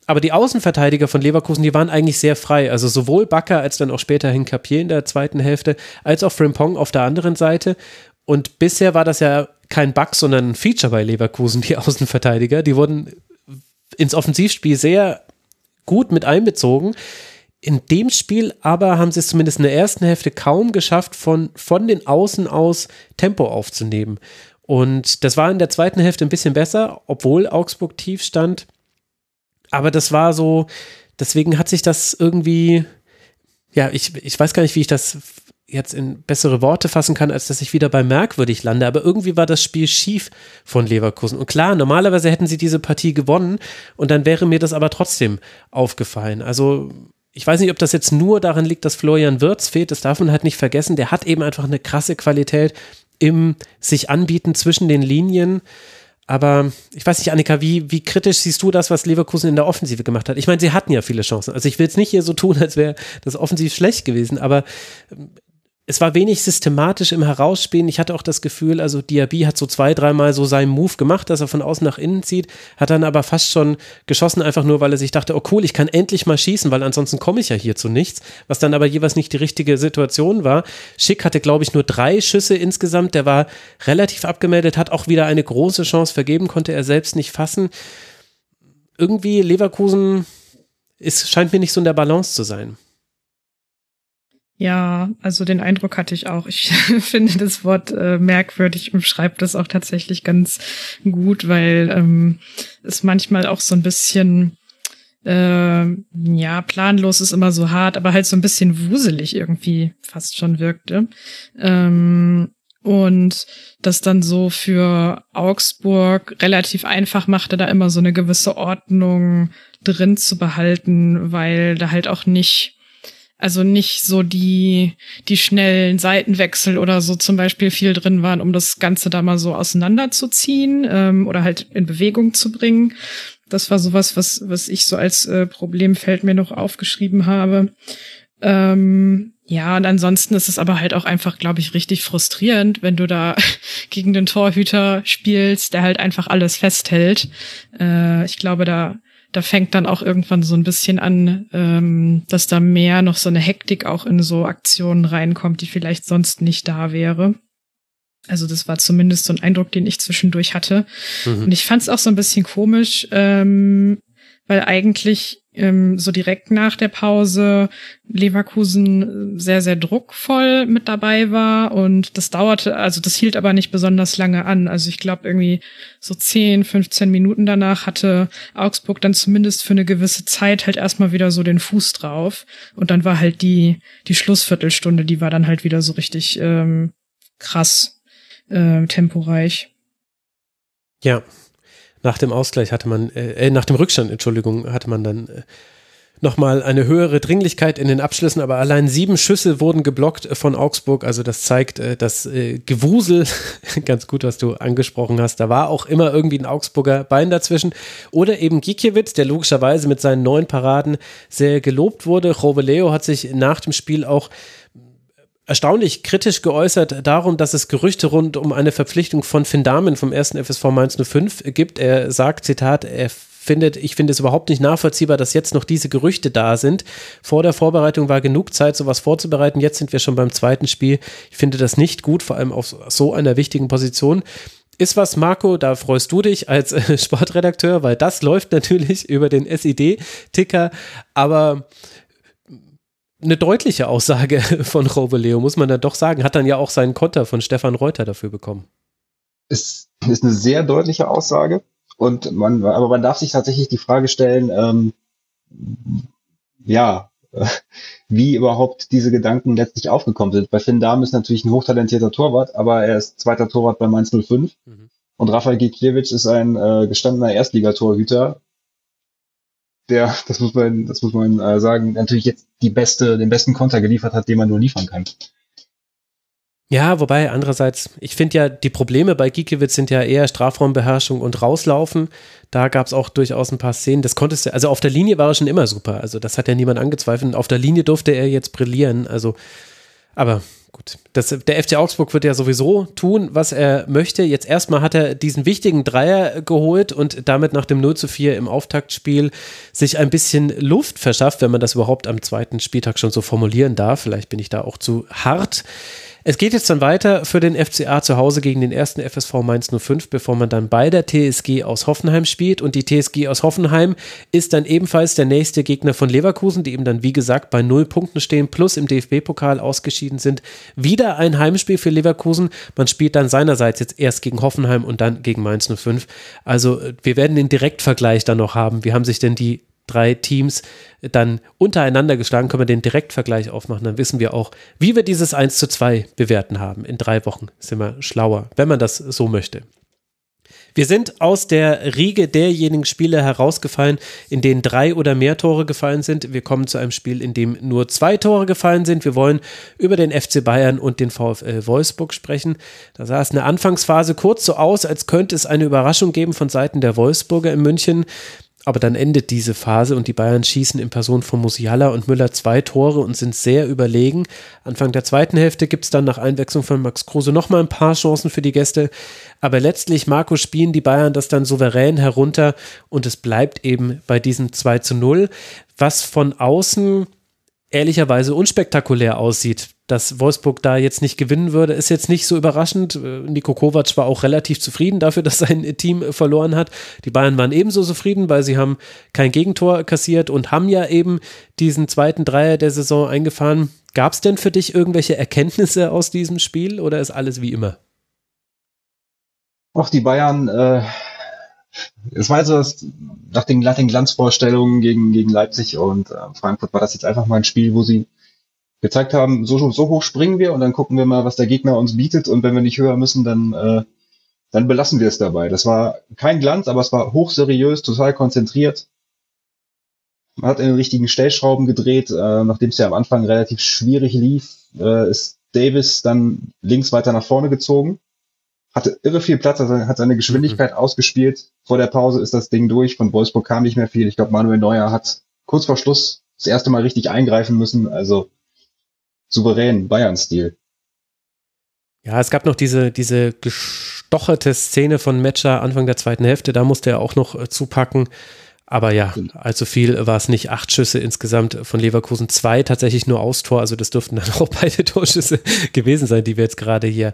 Aber die Außenverteidiger von Leverkusen, die waren eigentlich sehr frei. Also sowohl Bakker als dann auch späterhin Capier in der zweiten Hälfte, als auch Frimpong auf der anderen Seite. Und bisher war das ja kein Bug, sondern ein Feature bei Leverkusen, die Außenverteidiger. Die wurden ins Offensivspiel sehr gut mit einbezogen. In dem Spiel aber haben sie es zumindest in der ersten Hälfte kaum geschafft, von, von den Außen aus Tempo aufzunehmen. Und das war in der zweiten Hälfte ein bisschen besser, obwohl Augsburg tief stand aber das war so, deswegen hat sich das irgendwie, ja, ich, ich weiß gar nicht, wie ich das jetzt in bessere Worte fassen kann, als dass ich wieder bei merkwürdig lande. Aber irgendwie war das Spiel schief von Leverkusen. Und klar, normalerweise hätten sie diese Partie gewonnen und dann wäre mir das aber trotzdem aufgefallen. Also ich weiß nicht, ob das jetzt nur daran liegt, dass Florian Wirtz fehlt. Das darf man halt nicht vergessen. Der hat eben einfach eine krasse Qualität im sich anbieten zwischen den Linien. Aber ich weiß nicht, Annika, wie, wie kritisch siehst du das, was Leverkusen in der Offensive gemacht hat? Ich meine, sie hatten ja viele Chancen. Also ich will es nicht hier so tun, als wäre das offensiv schlecht gewesen, aber es war wenig systematisch im Herausspielen. Ich hatte auch das Gefühl, also Diaby hat so zwei, dreimal so seinen Move gemacht, dass er von außen nach innen zieht, hat dann aber fast schon geschossen, einfach nur, weil er sich dachte, oh cool, ich kann endlich mal schießen, weil ansonsten komme ich ja hier zu nichts, was dann aber jeweils nicht die richtige Situation war. Schick hatte, glaube ich, nur drei Schüsse insgesamt, der war relativ abgemeldet, hat auch wieder eine große Chance vergeben, konnte er selbst nicht fassen. Irgendwie Leverkusen ist, scheint mir nicht so in der Balance zu sein. Ja, also den Eindruck hatte ich auch. Ich finde das Wort äh, merkwürdig beschreibt das auch tatsächlich ganz gut, weil ähm, es manchmal auch so ein bisschen äh, ja, planlos ist immer so hart, aber halt so ein bisschen wuselig irgendwie fast schon wirkte. Ähm, und das dann so für Augsburg relativ einfach machte, da immer so eine gewisse Ordnung drin zu behalten, weil da halt auch nicht Also nicht so die, die schnellen Seitenwechsel oder so zum Beispiel viel drin waren, um das Ganze da mal so auseinanderzuziehen ähm, oder halt in Bewegung zu bringen. Das war sowas, was, was ich so als äh, Problemfeld mir noch aufgeschrieben habe. Ähm, ja, und ansonsten ist es aber halt auch einfach, glaube ich, richtig frustrierend, wenn du da gegen den Torhüter spielst, der halt einfach alles festhält. Äh, ich glaube, da da fängt dann auch irgendwann so ein bisschen an, ähm, dass da mehr noch so eine Hektik auch in so Aktionen reinkommt, die vielleicht sonst nicht da wäre. Also das war zumindest so ein Eindruck, den ich zwischendurch hatte. Mhm. Und ich fand es auch so ein bisschen komisch, ähm, weil eigentlich ähm, so direkt nach der Pause Leverkusen sehr, sehr druckvoll mit dabei war und das dauerte, also das hielt aber nicht besonders lange an. Also ich glaube irgendwie so 10, 15 Minuten danach hatte Augsburg dann zumindest für eine gewisse Zeit halt erstmal wieder so den Fuß drauf und dann war halt die, die Schlussviertelstunde, die war dann halt wieder so richtig ähm, krass äh, temporeich. Ja, nach dem Ausgleich hatte man, äh, äh, nach dem Rückstand, Entschuldigung, hatte man dann äh, nochmal eine höhere Dringlichkeit in den Abschlüssen, aber allein sieben Schüsse wurden geblockt von Augsburg. Also das zeigt äh, das äh, Gewusel, ganz gut, was du angesprochen hast. Da war auch immer irgendwie ein Augsburger Bein dazwischen. Oder eben Gikiewicz, der logischerweise mit seinen neuen Paraden sehr gelobt wurde. Leo hat sich nach dem Spiel auch erstaunlich kritisch geäußert darum, dass es Gerüchte rund um eine Verpflichtung von Finn Damen vom ersten FSV Mainz 05 gibt. Er sagt, Zitat, er findet, ich finde es überhaupt nicht nachvollziehbar, dass jetzt noch diese Gerüchte da sind. Vor der Vorbereitung war genug Zeit, sowas vorzubereiten. Jetzt sind wir schon beim zweiten Spiel. Ich finde das nicht gut, vor allem auf so einer wichtigen Position. Ist was, Marco, da freust du dich als Sportredakteur, weil das läuft natürlich über den SID-Ticker, aber eine deutliche Aussage von Roveleo, muss man da doch sagen. Hat dann ja auch seinen Konter von Stefan Reuter dafür bekommen. Es ist eine sehr deutliche Aussage. Und man, aber man darf sich tatsächlich die Frage stellen, ähm, ja, wie überhaupt diese Gedanken letztlich aufgekommen sind. Bei Finn Dahm ist natürlich ein hochtalentierter Torwart, aber er ist zweiter Torwart bei Mainz 05. Mhm. Und Rafael Gikiewicz ist ein äh, gestandener Erstligatorhüter, der, das muss man, das muss man äh, sagen, natürlich jetzt die beste, den besten Konter geliefert hat, den man nur liefern kann. Ja, wobei andererseits, ich finde ja, die Probleme bei Gikiewicz sind ja eher Strafraumbeherrschung und rauslaufen. Da gab es auch durchaus ein paar Szenen. Das konntest du, also auf der Linie war er schon immer super. Also das hat ja niemand angezweifelt. Auf der Linie durfte er jetzt brillieren. Also, aber gut. Das, der FC Augsburg wird ja sowieso tun, was er möchte. Jetzt erstmal hat er diesen wichtigen Dreier geholt und damit nach dem 0 zu 4 im Auftaktspiel sich ein bisschen Luft verschafft, wenn man das überhaupt am zweiten Spieltag schon so formulieren darf. Vielleicht bin ich da auch zu hart. Es geht jetzt dann weiter für den FCA zu Hause gegen den ersten FSV Mainz 05, bevor man dann bei der TSG aus Hoffenheim spielt. Und die TSG aus Hoffenheim ist dann ebenfalls der nächste Gegner von Leverkusen, die eben dann, wie gesagt, bei null Punkten stehen, plus im DFB-Pokal ausgeschieden sind. Wieder ein Heimspiel für Leverkusen. Man spielt dann seinerseits jetzt erst gegen Hoffenheim und dann gegen Mainz 05. Also wir werden den Direktvergleich dann noch haben. Wie haben sich denn die drei Teams dann untereinander geschlagen, können wir den Direktvergleich aufmachen. Dann wissen wir auch, wie wir dieses 1 zu 2 bewerten haben. In drei Wochen sind wir schlauer, wenn man das so möchte. Wir sind aus der Riege derjenigen Spiele herausgefallen, in denen drei oder mehr Tore gefallen sind. Wir kommen zu einem Spiel, in dem nur zwei Tore gefallen sind. Wir wollen über den FC Bayern und den VfL Wolfsburg sprechen. Da sah es in der Anfangsphase kurz so aus, als könnte es eine Überraschung geben von Seiten der Wolfsburger in München. Aber dann endet diese Phase und die Bayern schießen in Person von Musiala und Müller zwei Tore und sind sehr überlegen. Anfang der zweiten Hälfte gibt es dann nach Einwechslung von Max Kruse nochmal ein paar Chancen für die Gäste. Aber letztlich, Marco, spielen die Bayern das dann souverän herunter und es bleibt eben bei diesem 2 zu 0, was von außen ehrlicherweise unspektakulär aussieht. Dass Wolfsburg da jetzt nicht gewinnen würde, ist jetzt nicht so überraschend. Äh, Niko Kovac war auch relativ zufrieden dafür, dass sein Team verloren hat. Die Bayern waren ebenso zufrieden, weil sie haben kein Gegentor kassiert und haben ja eben diesen zweiten Dreier der Saison eingefahren. Gab es denn für dich irgendwelche Erkenntnisse aus diesem Spiel oder ist alles wie immer? Auch die Bayern äh, es war also das, nach den, nach den Glanzvorstellungen gegen, gegen Leipzig und äh, Frankfurt war das jetzt einfach mal ein Spiel, wo sie gezeigt haben, so, so hoch springen wir und dann gucken wir mal, was der Gegner uns bietet und wenn wir nicht höher müssen, dann, äh, dann belassen wir es dabei. Das war kein Glanz, aber es war hochseriös, total konzentriert. Man hat in den richtigen Stellschrauben gedreht, äh, nachdem es ja am Anfang relativ schwierig lief, äh, ist Davis dann links weiter nach vorne gezogen, hatte irre viel Platz, also hat seine Geschwindigkeit mhm. ausgespielt. Vor der Pause ist das Ding durch, von Wolfsburg kam nicht mehr viel. Ich glaube, Manuel Neuer hat kurz vor Schluss das erste Mal richtig eingreifen müssen, also souverän Bayern-Stil. Ja, es gab noch diese, diese gestocherte Szene von Metscher Anfang der zweiten Hälfte, da musste er auch noch äh, zupacken. Aber ja, allzu viel war es nicht. Acht Schüsse insgesamt von Leverkusen, zwei tatsächlich nur Austor. Also das dürften dann auch beide Torschüsse gewesen sein, die wir jetzt gerade hier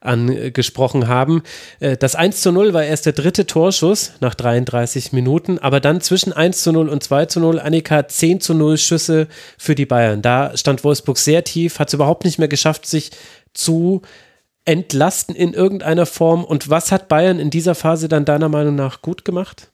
angesprochen haben. Äh, das 1 zu 0 war erst der dritte Torschuss nach 33 Minuten, aber dann zwischen 1 zu 0 und 2 zu 0, Annika 10 zu 0 Schüsse für die Bayern. Da stand Wolfsburg sehr tief, hat es überhaupt nicht mehr geschafft, sich zu entlasten in irgendeiner Form. Und was hat Bayern in dieser Phase dann deiner Meinung nach gut gemacht?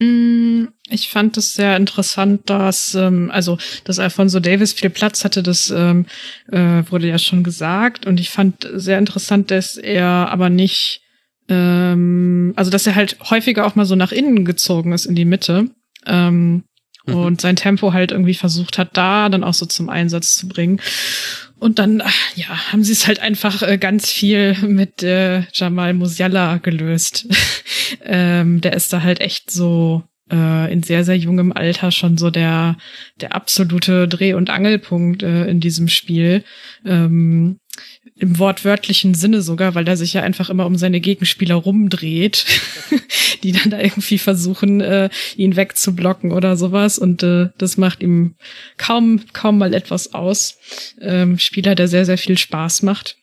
Mm, ich fand es sehr interessant, dass, ähm, also, dass Alfonso Davis viel Platz hatte, das ähm, äh, wurde ja schon gesagt. Und ich fand sehr interessant, dass er aber nicht, ähm, also dass er halt häufiger auch mal so nach innen gezogen ist in die Mitte. Ähm, mhm. Und sein Tempo halt irgendwie versucht hat, da dann auch so zum Einsatz zu bringen. Und dann, ja, haben sie es halt einfach äh, ganz viel mit äh, Jamal Musiala gelöst. ähm, der ist da halt echt so äh, in sehr, sehr jungem Alter schon so der, der absolute Dreh- und Angelpunkt äh, in diesem Spiel. Ähm, im wortwörtlichen Sinne sogar, weil er sich ja einfach immer um seine Gegenspieler rumdreht, die dann da irgendwie versuchen, äh, ihn wegzublocken oder sowas. Und äh, das macht ihm kaum, kaum mal etwas aus. Ähm, Spieler, der sehr, sehr viel Spaß macht.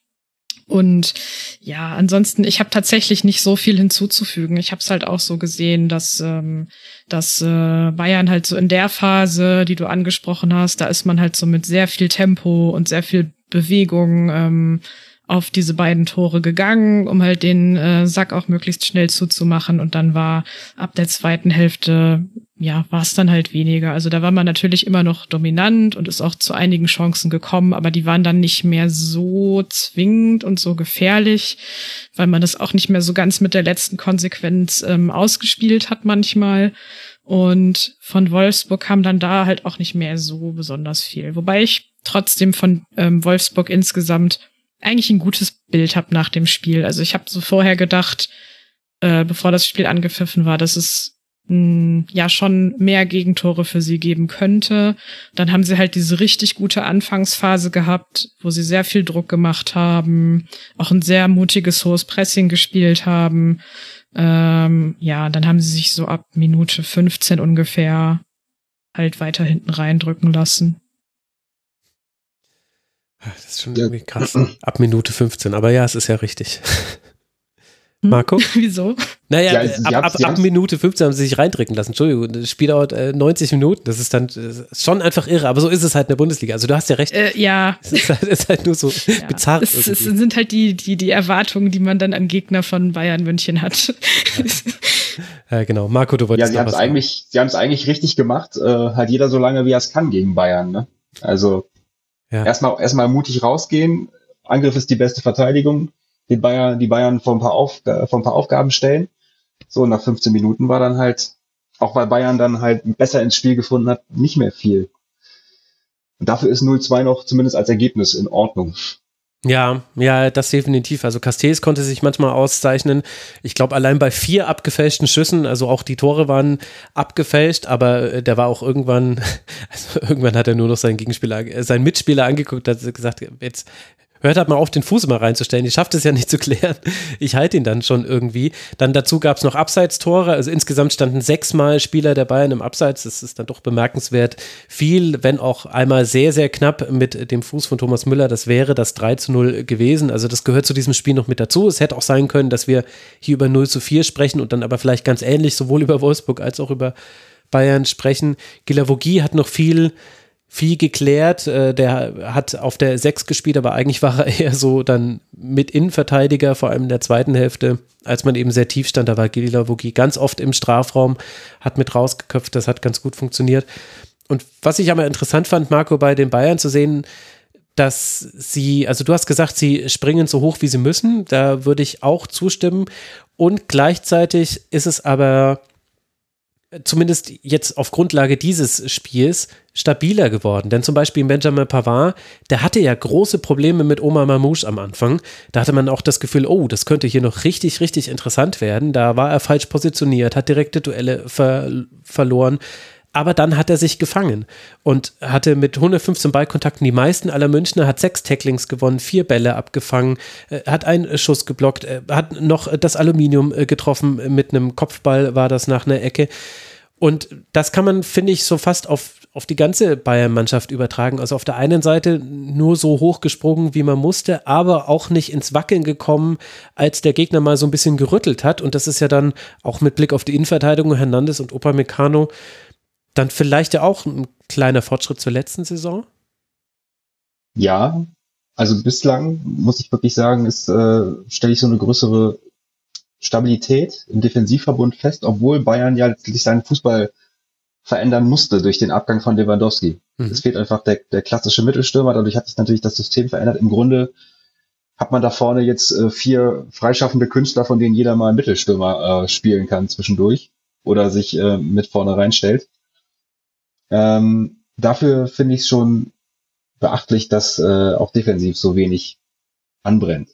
Und ja, ansonsten, ich habe tatsächlich nicht so viel hinzuzufügen. Ich habe es halt auch so gesehen, dass, ähm, dass äh, Bayern halt so in der Phase, die du angesprochen hast, da ist man halt so mit sehr viel Tempo und sehr viel Bewegung ähm, auf diese beiden Tore gegangen, um halt den äh, Sack auch möglichst schnell zuzumachen. Und dann war ab der zweiten Hälfte, ja, war es dann halt weniger. Also da war man natürlich immer noch dominant und ist auch zu einigen Chancen gekommen, aber die waren dann nicht mehr so zwingend und so gefährlich, weil man das auch nicht mehr so ganz mit der letzten Konsequenz ähm, ausgespielt hat manchmal. Und von Wolfsburg kam dann da halt auch nicht mehr so besonders viel. Wobei ich trotzdem von ähm, Wolfsburg insgesamt eigentlich ein gutes Bild habe nach dem Spiel. Also ich habe so vorher gedacht, äh, bevor das Spiel angepfiffen war, dass es mh, hm, ja schon mehr Gegentore für sie geben könnte. Dann haben sie halt diese richtig gute Anfangsphase gehabt, wo sie sehr viel Druck gemacht haben, auch ein sehr mutiges hohes Pressing gespielt haben. Ähm, ja, dann haben sie sich so ab Minute 15 ungefähr halt weiter hinten reindrücken lassen. Das ist schon irgendwie krass. Ab Minute 15, aber ja, es ist ja richtig. Hm? Marco? Wieso? Naja, ja, ab, ab, ab, Minute 15 haben sie sich reindrücken lassen. Entschuldigung, das Spiel dauert äh, 90 Minuten. Das ist dann äh, schon einfach irre, aber so ist es halt in der Bundesliga. Also du hast ja recht. Äh, ja. Es ist halt, es ist halt nur so ja. bizarr. Es, es, sind halt die, die, die Erwartungen, die man dann an Gegner von Bayern München hat. Ja, genau. Marco, du wolltest Ja, sie haben es eigentlich, sie haben es eigentlich richtig gemacht. Äh, halt jeder so lange, wie er es kann gegen Bayern. Ne? Also ja. Erstmal, erstmal mutig rausgehen. Angriff ist die beste Verteidigung. Die Bayern, die Bayern vor ein paar, Auf, vor ein paar Aufgaben stellen. So, nach 15 Minuten war dann halt, auch weil Bayern dann halt besser ins Spiel gefunden hat, nicht mehr viel. Und dafür ist 0-2 noch zumindest als Ergebnis in Ordnung. Ja, ja, das definitiv. Also Castells konnte sich manchmal auszeichnen. Ich glaube, allein bei vier abgefälschten Schüssen, also auch die Tore waren abgefälscht, aber äh, der war auch irgendwann, also irgendwann hat er nur noch seinen Gegenspieler, äh, seinen Mitspieler angeguckt, hat gesagt, jetzt hört halt mal auf, den Fuß immer reinzustellen. Ich schafft es ja nicht zu klären. Ich halte ihn dann schon irgendwie. Dann dazu gab es noch Abseitstore. Also insgesamt standen sechsmal Spieler der Bayern im Abseits. Das ist dann doch bemerkenswert viel, wenn auch einmal sehr, sehr knapp mit dem Fuß von Thomas Müller. Das wäre das 3 zu 0 gewesen. Also das gehört zu diesem Spiel noch mit dazu. Es hätte auch sein können, dass wir hier über 0 zu 4 sprechen und dann aber vielleicht ganz ähnlich sowohl über Wolfsburg als auch über Bayern sprechen. Gilavogi hat noch viel viel geklärt. Äh, der hat auf der 6 gespielt, aber eigentlich war er eher so dann mit Innenverteidiger, vor allem in der zweiten Hälfte, als man eben sehr tief stand. Da war Gila Vogi ganz oft im Strafraum, hat mit rausgeköpft, das hat ganz gut funktioniert. Und was ich aber interessant fand, Marco, bei den Bayern zu sehen, dass sie, also du hast gesagt, sie springen so hoch, wie sie müssen. Da würde ich auch zustimmen. Und gleichzeitig ist es aber zumindest jetzt auf Grundlage dieses Spiels stabiler geworden. Denn zum Beispiel Benjamin Pavard, der hatte ja große Probleme mit Omar Mamouche am Anfang. Da hatte man auch das Gefühl, oh, das könnte hier noch richtig, richtig interessant werden. Da war er falsch positioniert, hat direkte Duelle ver verloren. Aber dann hat er sich gefangen und hatte mit 115 Ballkontakten die meisten aller Münchner, hat sechs Tacklings gewonnen, vier Bälle abgefangen, äh, hat einen Schuss geblockt, äh, hat noch das Aluminium äh, getroffen mit einem Kopfball, war das nach einer Ecke. Und das kann man, finde ich, so fast auf, auf die ganze Bayern-Mannschaft übertragen. Also auf der einen Seite nur so hochgesprungen, wie man musste, aber auch nicht ins Wackeln gekommen, als der Gegner mal so ein bisschen gerüttelt hat. Und das ist ja dann auch mit Blick auf die Innenverteidigung Hernandez und Opa Meccano dann vielleicht ja auch ein kleiner Fortschritt zur letzten Saison? Ja, also bislang muss ich wirklich sagen, ist, äh, stelle ich so eine größere Stabilität im Defensivverbund fest, obwohl Bayern ja letztlich seinen Fußball verändern musste durch den Abgang von Lewandowski. Mhm. Es fehlt einfach der, der klassische Mittelstürmer, dadurch hat sich natürlich das System verändert. Im Grunde hat man da vorne jetzt äh, vier freischaffende Künstler, von denen jeder mal Mittelstürmer äh, spielen kann zwischendurch oder sich äh, mit vorne reinstellt. Ähm, dafür finde ich es schon beachtlich, dass äh, auch defensiv so wenig anbrennt.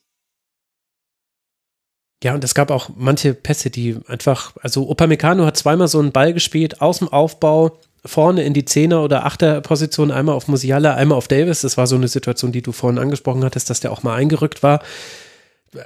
Ja, und es gab auch manche Pässe, die einfach, also Upamecano hat zweimal so einen Ball gespielt, aus dem Aufbau, vorne in die Zehner- oder Achterposition, einmal auf Musiala, einmal auf Davis. Das war so eine Situation, die du vorhin angesprochen hattest, dass der auch mal eingerückt war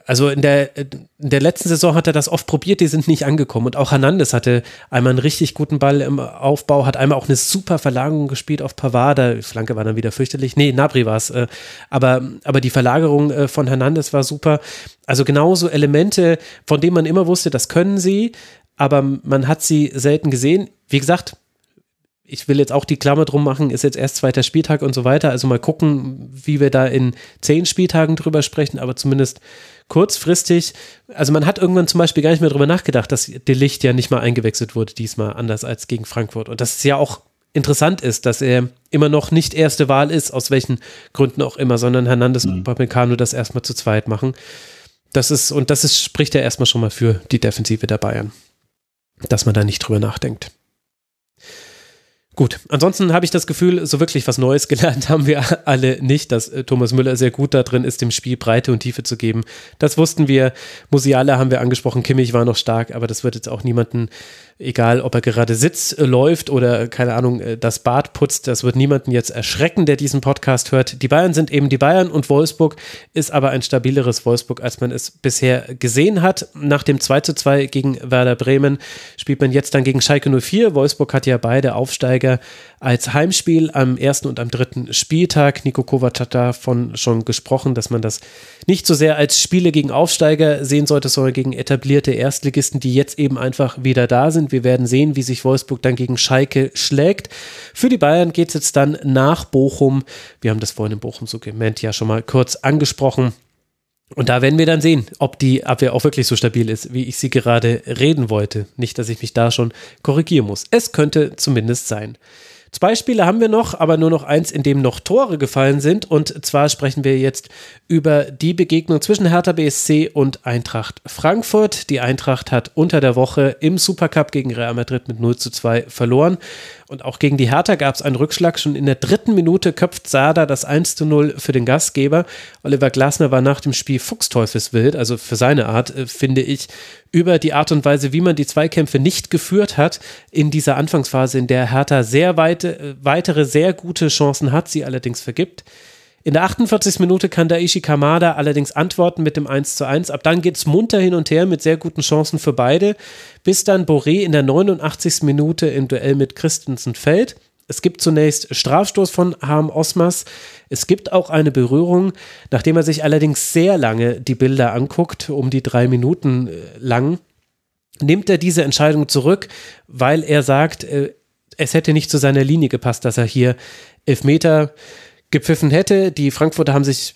also in der, in der letzten Saison hat er das oft probiert, die sind nicht angekommen. Und auch Hernandez hatte einmal einen richtig guten Ball im Aufbau, hat einmal auch eine super Verlagerung gespielt auf Pavard. Die Flanke war dann wieder fürchterlich. Nee, Nabri war es. Äh, aber, aber die Verlagerung äh, von Hernandez war super. Also genauso Elemente, von denen man immer wusste, das können sie, aber man hat sie selten gesehen. Wie gesagt, ich will jetzt auch die Klammer drum machen, ist jetzt erst zweiter Spieltag und so weiter. Also mal gucken, wie wir da in zehn Spieltagen drüber sprechen, aber zumindest kurzfristig, also man hat irgendwann zum Beispiel gar nicht mehr drüber nachgedacht, dass Delicht ja nicht mal eingewechselt wurde, diesmal anders als gegen Frankfurt. Und dass es ja auch interessant ist, dass er immer noch nicht erste Wahl ist, aus welchen Gründen auch immer, sondern Hernandez mhm. und Upamecano das erstmal zu zweit machen. Das ist, und das ist, spricht ja erstmal schon mal für die Defensive der Bayern, dass man da nicht drüber nachdenkt. Gut, ansonsten habe ich das Gefühl, so wirklich was Neues gelernt haben wir alle nicht, dass äh, Thomas Müller sehr gut da drin ist, dem Spiel Breite und Tiefe zu geben. Das wussten wir. Musiala haben wir angesprochen, Kimmich war noch stark, aber das wird jetzt auch niemanden egal ob er gerade sitzt, äh, läuft oder keine Ahnung, äh, das Bad putzt, das wird niemanden jetzt erschrecken, der diesen Podcast hört. Die Bayern sind eben die Bayern und Wolfsburg ist aber ein stabileres Wolfsburg, als man es bisher gesehen hat. Nach dem 2 zu 2 gegen Werder Bremen spielt man jetzt dann gegen Schalke 04. Wolfsburg hat ja beide Aufsteiger als Heimspiel am ersten und am dritten Spieltag. Nico Kovac hat davon schon gesprochen, dass man das nicht so sehr als Spiele gegen Aufsteiger sehen sollte, sondern gegen etablierte Erstligisten, die jetzt eben einfach wieder da sind. Wir werden sehen, wie sich Wolfsburg dann gegen Schalke schlägt. Für die Bayern geht es jetzt dann nach Bochum. Wir haben das vorhin im Bochum-Segment ja schon mal kurz angesprochen. Und da werden wir dann sehen, ob die Abwehr auch wirklich so stabil ist, wie ich sie gerade reden wollte. Nicht, dass ich mich da schon korrigieren muss. Es könnte zumindest sein. Zwei Spiele haben wir noch, aber nur noch eins, in dem noch Tore gefallen sind. Und zwar sprechen wir jetzt über die Begegnung zwischen Hertha BSC und Eintracht Frankfurt. Die Eintracht hat unter der Woche im Supercup gegen Real Madrid mit 0 zu 2 verloren. Und auch gegen die Hertha gab es einen Rückschlag. Schon in der dritten Minute köpft Sada das 1 zu 0 für den Gastgeber. Oliver Glasner war nach dem Spiel fuchsteufelswild, also für seine Art, äh, finde ich, über die Art und Weise, wie man die Zweikämpfe nicht geführt hat in dieser Anfangsphase, in der Hertha sehr weite, äh, weitere sehr gute Chancen hat, sie allerdings vergibt. In der 48. Minute kann Daishi Kamada allerdings antworten mit dem 1 zu 1. Ab dann geht es munter hin und her mit sehr guten Chancen für beide, bis dann Boré in der 89. Minute im Duell mit Christensen fällt. Es gibt zunächst Strafstoß von Harm Osmas. Es gibt auch eine Berührung, nachdem er sich allerdings sehr lange die Bilder anguckt, um die drei Minuten äh, lang, nimmt er diese Entscheidung zurück, weil er sagt, äh, es hätte nicht zu seiner Linie gepasst, dass er hier Elfmeter gepfiffen hätte. Die Frankfurter haben sich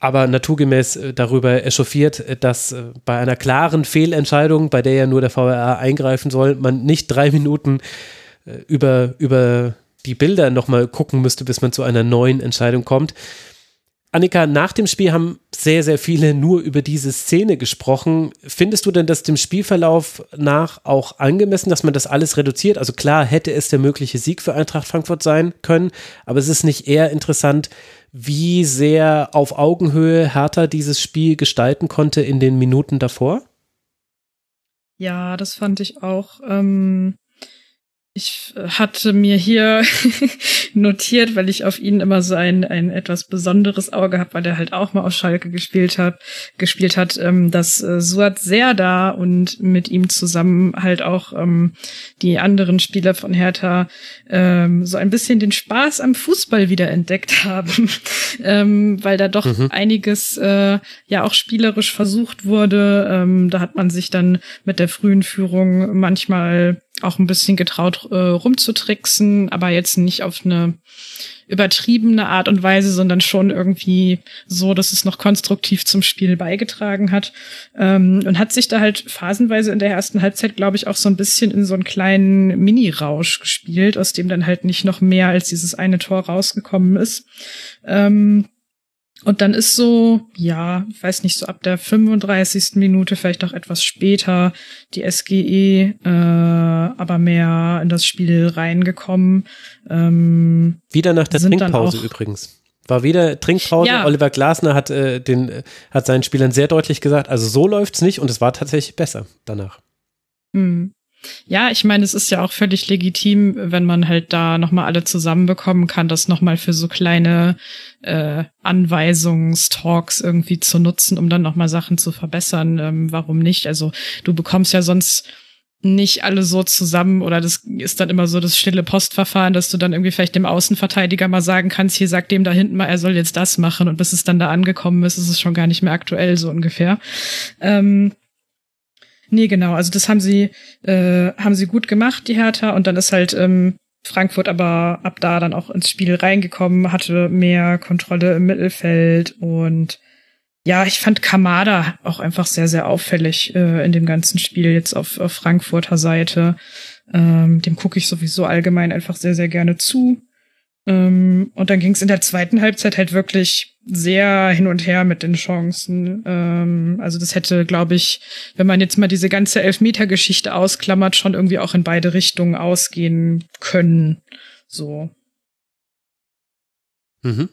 aber naturgemäß äh, darüber echauffiert, dass bei einer klaren Fehlentscheidung, bei der ja nur der VRA eingreifen soll, man nicht drei Minuten über, über die Bilder nochmal gucken müsste, bis man zu einer neuen Entscheidung kommt. Annika, nach dem Spiel haben sehr, sehr viele nur über diese Szene gesprochen. Findest du denn das dem Spielverlauf nach auch angemessen, dass man das alles reduziert? Also klar hätte es der mögliche Sieg für Eintracht Frankfurt sein können, aber es ist nicht eher interessant, wie sehr auf Augenhöhe Hertha dieses Spiel gestalten konnte in den Minuten davor? Ja, das fand ich auch. Ähm ich hatte mir hier notiert, weil ich auf ihn immer so ein, ein etwas besonderes Auge habe, weil er halt auch mal auf Schalke gespielt hat, gespielt hat, ähm, dass äh, Suat da und mit ihm zusammen halt auch ähm, die anderen Spieler von Hertha ähm, so ein bisschen den Spaß am Fußball wieder entdeckt haben, ähm, weil da doch mhm. einiges äh, ja auch spielerisch versucht wurde. Ähm, da hat man sich dann mit der frühen Führung manchmal auch ein bisschen getraut äh, rumzutricksen, aber jetzt nicht auf eine übertriebene Art und Weise, sondern schon irgendwie so, dass es noch konstruktiv zum Spiel beigetragen hat. Ähm, und hat sich da halt phasenweise in der ersten Halbzeit, glaube ich, auch so ein bisschen in so einen kleinen Mini-Rausch gespielt, aus dem dann halt nicht noch mehr als dieses eine Tor rausgekommen ist. Ähm, und dann ist so, ja, ich weiß nicht, so ab der 35. Minute, vielleicht auch etwas später, die SGE äh, aber mehr in das Spiel reingekommen. Ähm, wieder nach der Trinkpause übrigens. War wieder Trinkpause. Ja. Oliver Glasner hat, äh, den, äh, hat seinen Spielern sehr deutlich gesagt, also so läuft's nicht und es war tatsächlich besser danach. Mhm. Ja, ich meine, es ist ja auch völlig legitim, wenn man halt da nochmal alle zusammenbekommen kann, das nochmal für so kleine äh, Anweisungstalks irgendwie zu nutzen, um dann nochmal Sachen zu verbessern. Ähm, warum nicht? Also du bekommst ja sonst nicht alle so zusammen oder das ist dann immer so das stille Postverfahren, dass du dann irgendwie vielleicht dem Außenverteidiger mal sagen kannst, hier sagt dem da hinten mal, er soll jetzt das machen und bis es dann da angekommen ist, ist es schon gar nicht mehr aktuell, so ungefähr. Ähm, Nee, genau. Also das haben sie, äh, haben sie gut gemacht, die Hertha. Und dann ist halt ähm, Frankfurt aber ab da dann auch ins Spiel reingekommen, hatte mehr Kontrolle im Mittelfeld und ja, ich fand Kamada auch einfach sehr, sehr auffällig äh, in dem ganzen Spiel jetzt auf, auf Frankfurter Seite. Ähm, dem gucke ich sowieso allgemein einfach sehr, sehr gerne zu. Ähm, und dann ging es in der zweiten Halbzeit halt wirklich sehr hin und her mit den Chancen. Ähm, also das hätte, glaube ich, wenn man jetzt mal diese ganze Elfmeter-Geschichte ausklammert, schon irgendwie auch in beide Richtungen ausgehen können. So. Mhm.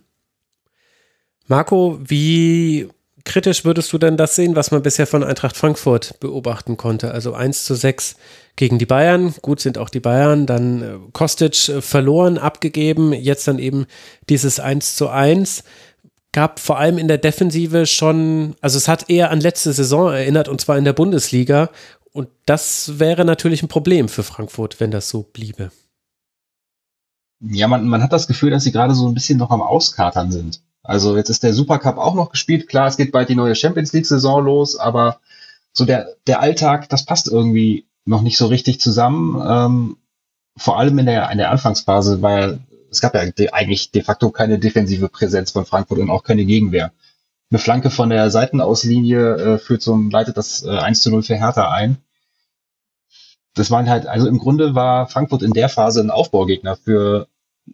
Marco, wie kritisch würdest du denn das sehen, was man bisher von Eintracht Frankfurt beobachten konnte? Also 1 zu 6 gegen die Bayern. Gut sind auch die Bayern. Dann äh, Kostic äh, verloren, abgegeben. Jetzt dann eben dieses 1 zu 1. Gab vor allem in der Defensive schon, also es hat eher an letzte Saison erinnert und zwar in der Bundesliga. Und das wäre natürlich ein Problem für Frankfurt, wenn das so bliebe. Ja, man, man hat das Gefühl, dass sie gerade so ein bisschen noch am Auskatern sind. Also jetzt ist der Supercup auch noch gespielt. Klar, es geht bald die neue Champions League Saison los, aber so der, der Alltag, das passt irgendwie noch nicht so richtig zusammen. Ähm, vor allem in der, in der Anfangsphase, weil es gab ja de, eigentlich de facto keine defensive Präsenz von Frankfurt und auch keine Gegenwehr. Eine Flanke von der Seitenauslinie äh, führt zum, leitet das äh, 1 zu 0 für Hertha ein. Das waren halt, also im Grunde war Frankfurt in der Phase ein Aufbaugegner für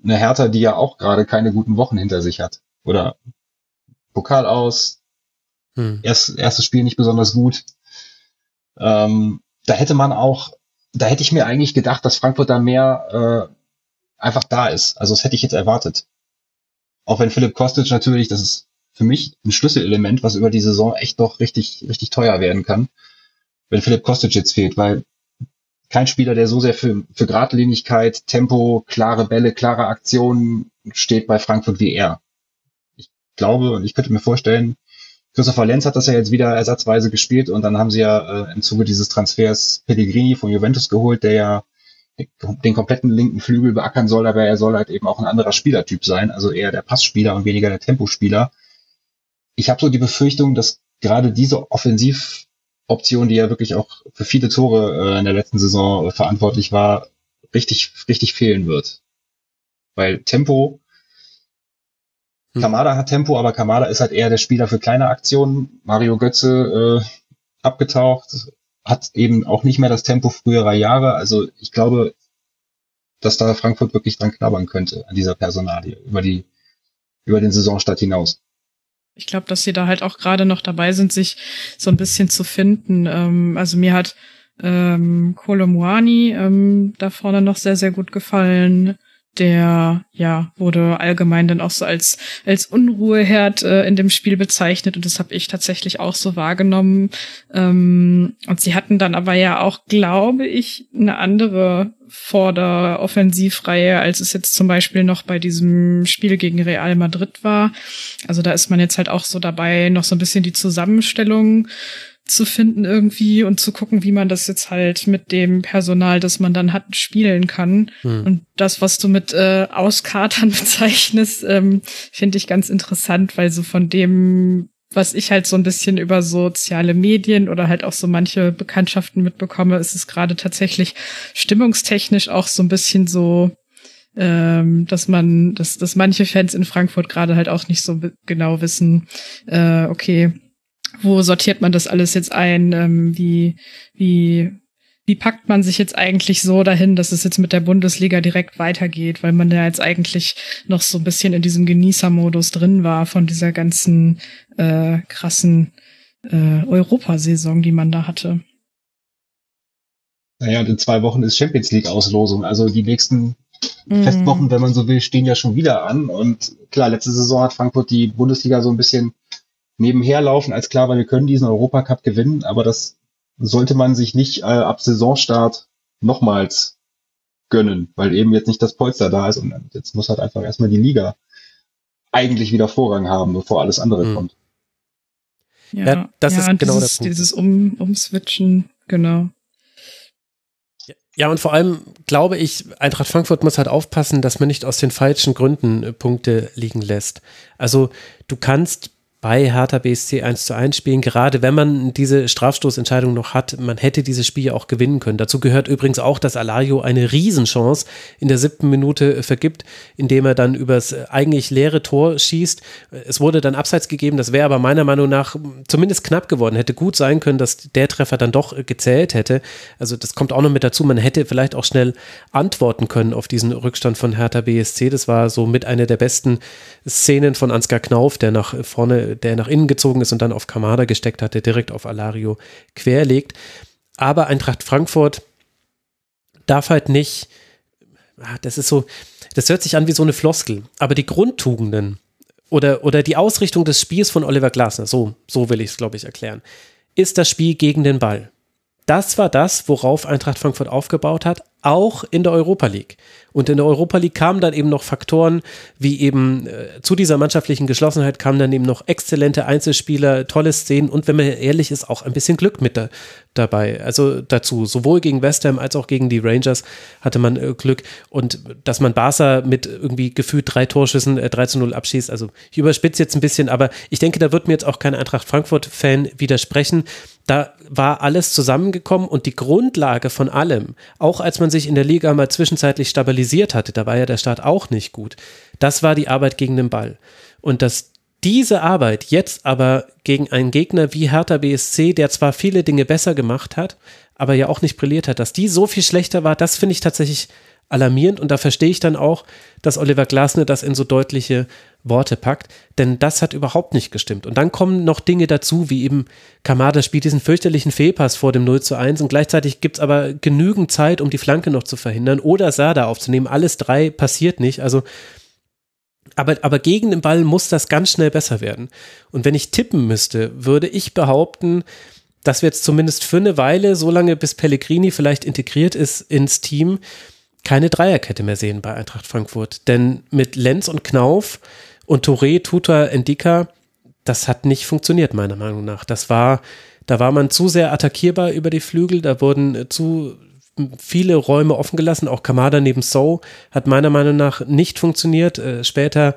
eine Hertha, die ja auch gerade keine guten Wochen hinter sich hat oder Pokal aus. Hm. Erst, erstes Spiel nicht besonders gut. Ähm, da hätte man auch, da hätte ich mir eigentlich gedacht, dass Frankfurt da mehr äh, einfach da ist. Also das hätte ich jetzt erwartet. Auch wenn Philipp Kostic natürlich, das ist für mich ein Schlüsselelement, was über die Saison echt doch richtig, richtig teuer werden kann, wenn Philipp Kostic jetzt fehlt, weil kein Spieler, der so sehr für, für Gradlinigkeit, Tempo, klare Bälle, klare Aktionen steht bei Frankfurt wie er glaube und ich könnte mir vorstellen, Christopher Lenz hat das ja jetzt wieder ersatzweise gespielt und dann haben sie ja äh, im Zuge dieses Transfers Pellegrini von Juventus geholt, der ja den kompletten linken Flügel beackern soll, aber er soll halt eben auch ein anderer Spielertyp sein, also eher der Passspieler und weniger der Tempospieler. Ich habe so die Befürchtung, dass gerade diese Offensivoption, die ja wirklich auch für viele Tore äh, in der letzten Saison äh, verantwortlich war, richtig, richtig fehlen wird. Weil Tempo hm. Kamada hat Tempo, aber Kamada ist halt eher der Spieler für kleine Aktionen. Mario Götze äh, abgetaucht, hat eben auch nicht mehr das Tempo früherer Jahre. Also ich glaube, dass da Frankfurt wirklich dran knabbern könnte an dieser Personalie über die über den Saisonstart hinaus. Ich glaube, dass sie da halt auch gerade noch dabei sind, sich so ein bisschen zu finden. Ähm, also mir hat ähm, Kolomuani ähm, da vorne noch sehr, sehr gut gefallen der ja wurde allgemein dann auch so als als Unruheherd äh, in dem Spiel bezeichnet und das habe ich tatsächlich auch so wahrgenommen. Ähm, und sie hatten dann aber ja auch glaube ich eine andere Vorderoffensivreihe als es jetzt zum Beispiel noch bei diesem Spiel gegen Real Madrid war. Also da ist man jetzt halt auch so dabei noch so ein bisschen die Zusammenstellung zu finden irgendwie und zu gucken, wie man das jetzt halt mit dem Personal, das man dann hat, spielen kann. Hm. Und das, was du mit äh, Auskatern bezeichnest, ähm, finde ich ganz interessant, weil so von dem, was ich halt so ein bisschen über soziale Medien oder halt auch so manche Bekanntschaften mitbekomme, ist es gerade tatsächlich stimmungstechnisch auch so ein bisschen so, ähm, dass man, dass, dass manche Fans in Frankfurt gerade halt auch nicht so genau wissen, äh, okay, wo sortiert man das alles jetzt ein? Ähm, wie, wie, wie packt man sich jetzt eigentlich so dahin, dass es jetzt mit der Bundesliga direkt weitergeht, weil man ja jetzt eigentlich noch so ein bisschen in diesem Genießermodus drin war von dieser ganzen äh, krassen äh, Europasaison, die man da hatte. Naja, und in zwei Wochen ist Champions League Auslosung. Also die nächsten mm. Festwochen, wenn man so will, stehen ja schon wieder an. Und klar, letzte Saison hat Frankfurt die Bundesliga so ein bisschen nebenher laufen, als klar war, wir können diesen Europacup gewinnen, aber das sollte man sich nicht äh, ab Saisonstart nochmals gönnen, weil eben jetzt nicht das Polster da ist und jetzt muss halt einfach erstmal die Liga eigentlich wieder Vorrang haben, bevor alles andere mhm. kommt. Ja, ja, das ja, ist genau dieses, der Punkt. Dieses um, Umswitchen, genau. Ja, und vor allem glaube ich, Eintracht Frankfurt muss halt aufpassen, dass man nicht aus den falschen Gründen äh, Punkte liegen lässt. Also du kannst bei Hertha BSC 1 zu 1 spielen, gerade wenn man diese Strafstoßentscheidung noch hat. Man hätte dieses Spiel auch gewinnen können. Dazu gehört übrigens auch, dass Alario eine Riesenchance in der siebten Minute vergibt, indem er dann übers eigentlich leere Tor schießt. Es wurde dann abseits gegeben, das wäre aber meiner Meinung nach zumindest knapp geworden. Hätte gut sein können, dass der Treffer dann doch gezählt hätte. Also das kommt auch noch mit dazu. Man hätte vielleicht auch schnell antworten können auf diesen Rückstand von Hertha BSC. Das war so mit einer der besten Szenen von Ansgar Knauf, der nach vorne der nach innen gezogen ist und dann auf Kamada gesteckt hat, der direkt auf Alario querlegt. Aber Eintracht Frankfurt darf halt nicht, ah, das ist so, das hört sich an wie so eine Floskel, aber die Grundtugenden oder, oder die Ausrichtung des Spiels von Oliver Glasner, so, so will ich es, glaube ich, erklären, ist das Spiel gegen den Ball. Das war das, worauf Eintracht Frankfurt aufgebaut hat, auch in der Europa League. Und in der Europa League kamen dann eben noch Faktoren, wie eben äh, zu dieser mannschaftlichen Geschlossenheit kamen dann eben noch exzellente Einzelspieler, tolle Szenen. Und wenn man ehrlich ist, auch ein bisschen Glück mit da, dabei. Also dazu, sowohl gegen West Ham als auch gegen die Rangers hatte man äh, Glück und dass man Barca mit irgendwie gefühlt drei Torschüssen äh, 3 zu 0 abschießt. Also ich überspitze jetzt ein bisschen, aber ich denke, da wird mir jetzt auch kein Eintracht Frankfurt-Fan widersprechen. Da war alles zusammengekommen und die Grundlage von allem, auch als man sich in der Liga mal zwischenzeitlich stabilisiert hatte, da war ja der Start auch nicht gut, das war die Arbeit gegen den Ball. Und dass diese Arbeit jetzt aber gegen einen Gegner wie Hertha BSC, der zwar viele Dinge besser gemacht hat, aber ja auch nicht brilliert hat, dass die so viel schlechter war, das finde ich tatsächlich alarmierend und da verstehe ich dann auch, dass Oliver Glasner das in so deutliche Worte packt, denn das hat überhaupt nicht gestimmt. Und dann kommen noch Dinge dazu, wie eben Kamada spielt diesen fürchterlichen Fehlpass vor dem 0 zu 1 und gleichzeitig gibt es aber genügend Zeit, um die Flanke noch zu verhindern oder Sada aufzunehmen. Alles drei passiert nicht. Also aber, aber gegen den Ball muss das ganz schnell besser werden. Und wenn ich tippen müsste, würde ich behaupten, dass wir jetzt zumindest für eine Weile, so lange bis Pellegrini vielleicht integriert ist ins Team, keine Dreierkette mehr sehen bei Eintracht Frankfurt. Denn mit Lenz und Knauf und Touré, Tuta, Endika, das hat nicht funktioniert, meiner Meinung nach. Das war, da war man zu sehr attackierbar über die Flügel, da wurden zu viele Räume offen gelassen. Auch Kamada neben So hat meiner Meinung nach nicht funktioniert. Äh, später,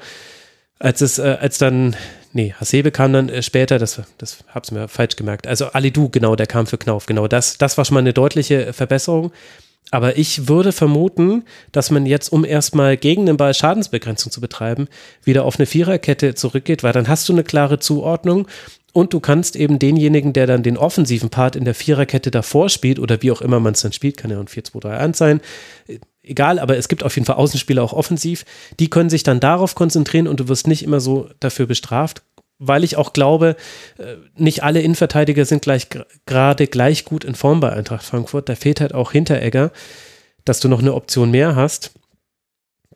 als es, äh, als dann, nee, Hasebe kam dann äh, später, das, das hab's mir falsch gemerkt. Also Alidu, genau, der kam für Knauf, genau. Das, das war schon mal eine deutliche Verbesserung. Aber ich würde vermuten, dass man jetzt, um erstmal gegen den Ball Schadensbegrenzung zu betreiben, wieder auf eine Viererkette zurückgeht, weil dann hast du eine klare Zuordnung und du kannst eben denjenigen, der dann den offensiven Part in der Viererkette davor spielt oder wie auch immer man es dann spielt, kann ja ein 4-2-3-1 sein, egal, aber es gibt auf jeden Fall Außenspieler auch offensiv, die können sich dann darauf konzentrieren und du wirst nicht immer so dafür bestraft. weil ich auch glaube, äh, nicht alle Innenverteidiger sind gleich gerade gleich gut in Form bei Eintracht Frankfurt. Da fehlt halt auch Hinteregger, dass du noch eine Option mehr hast.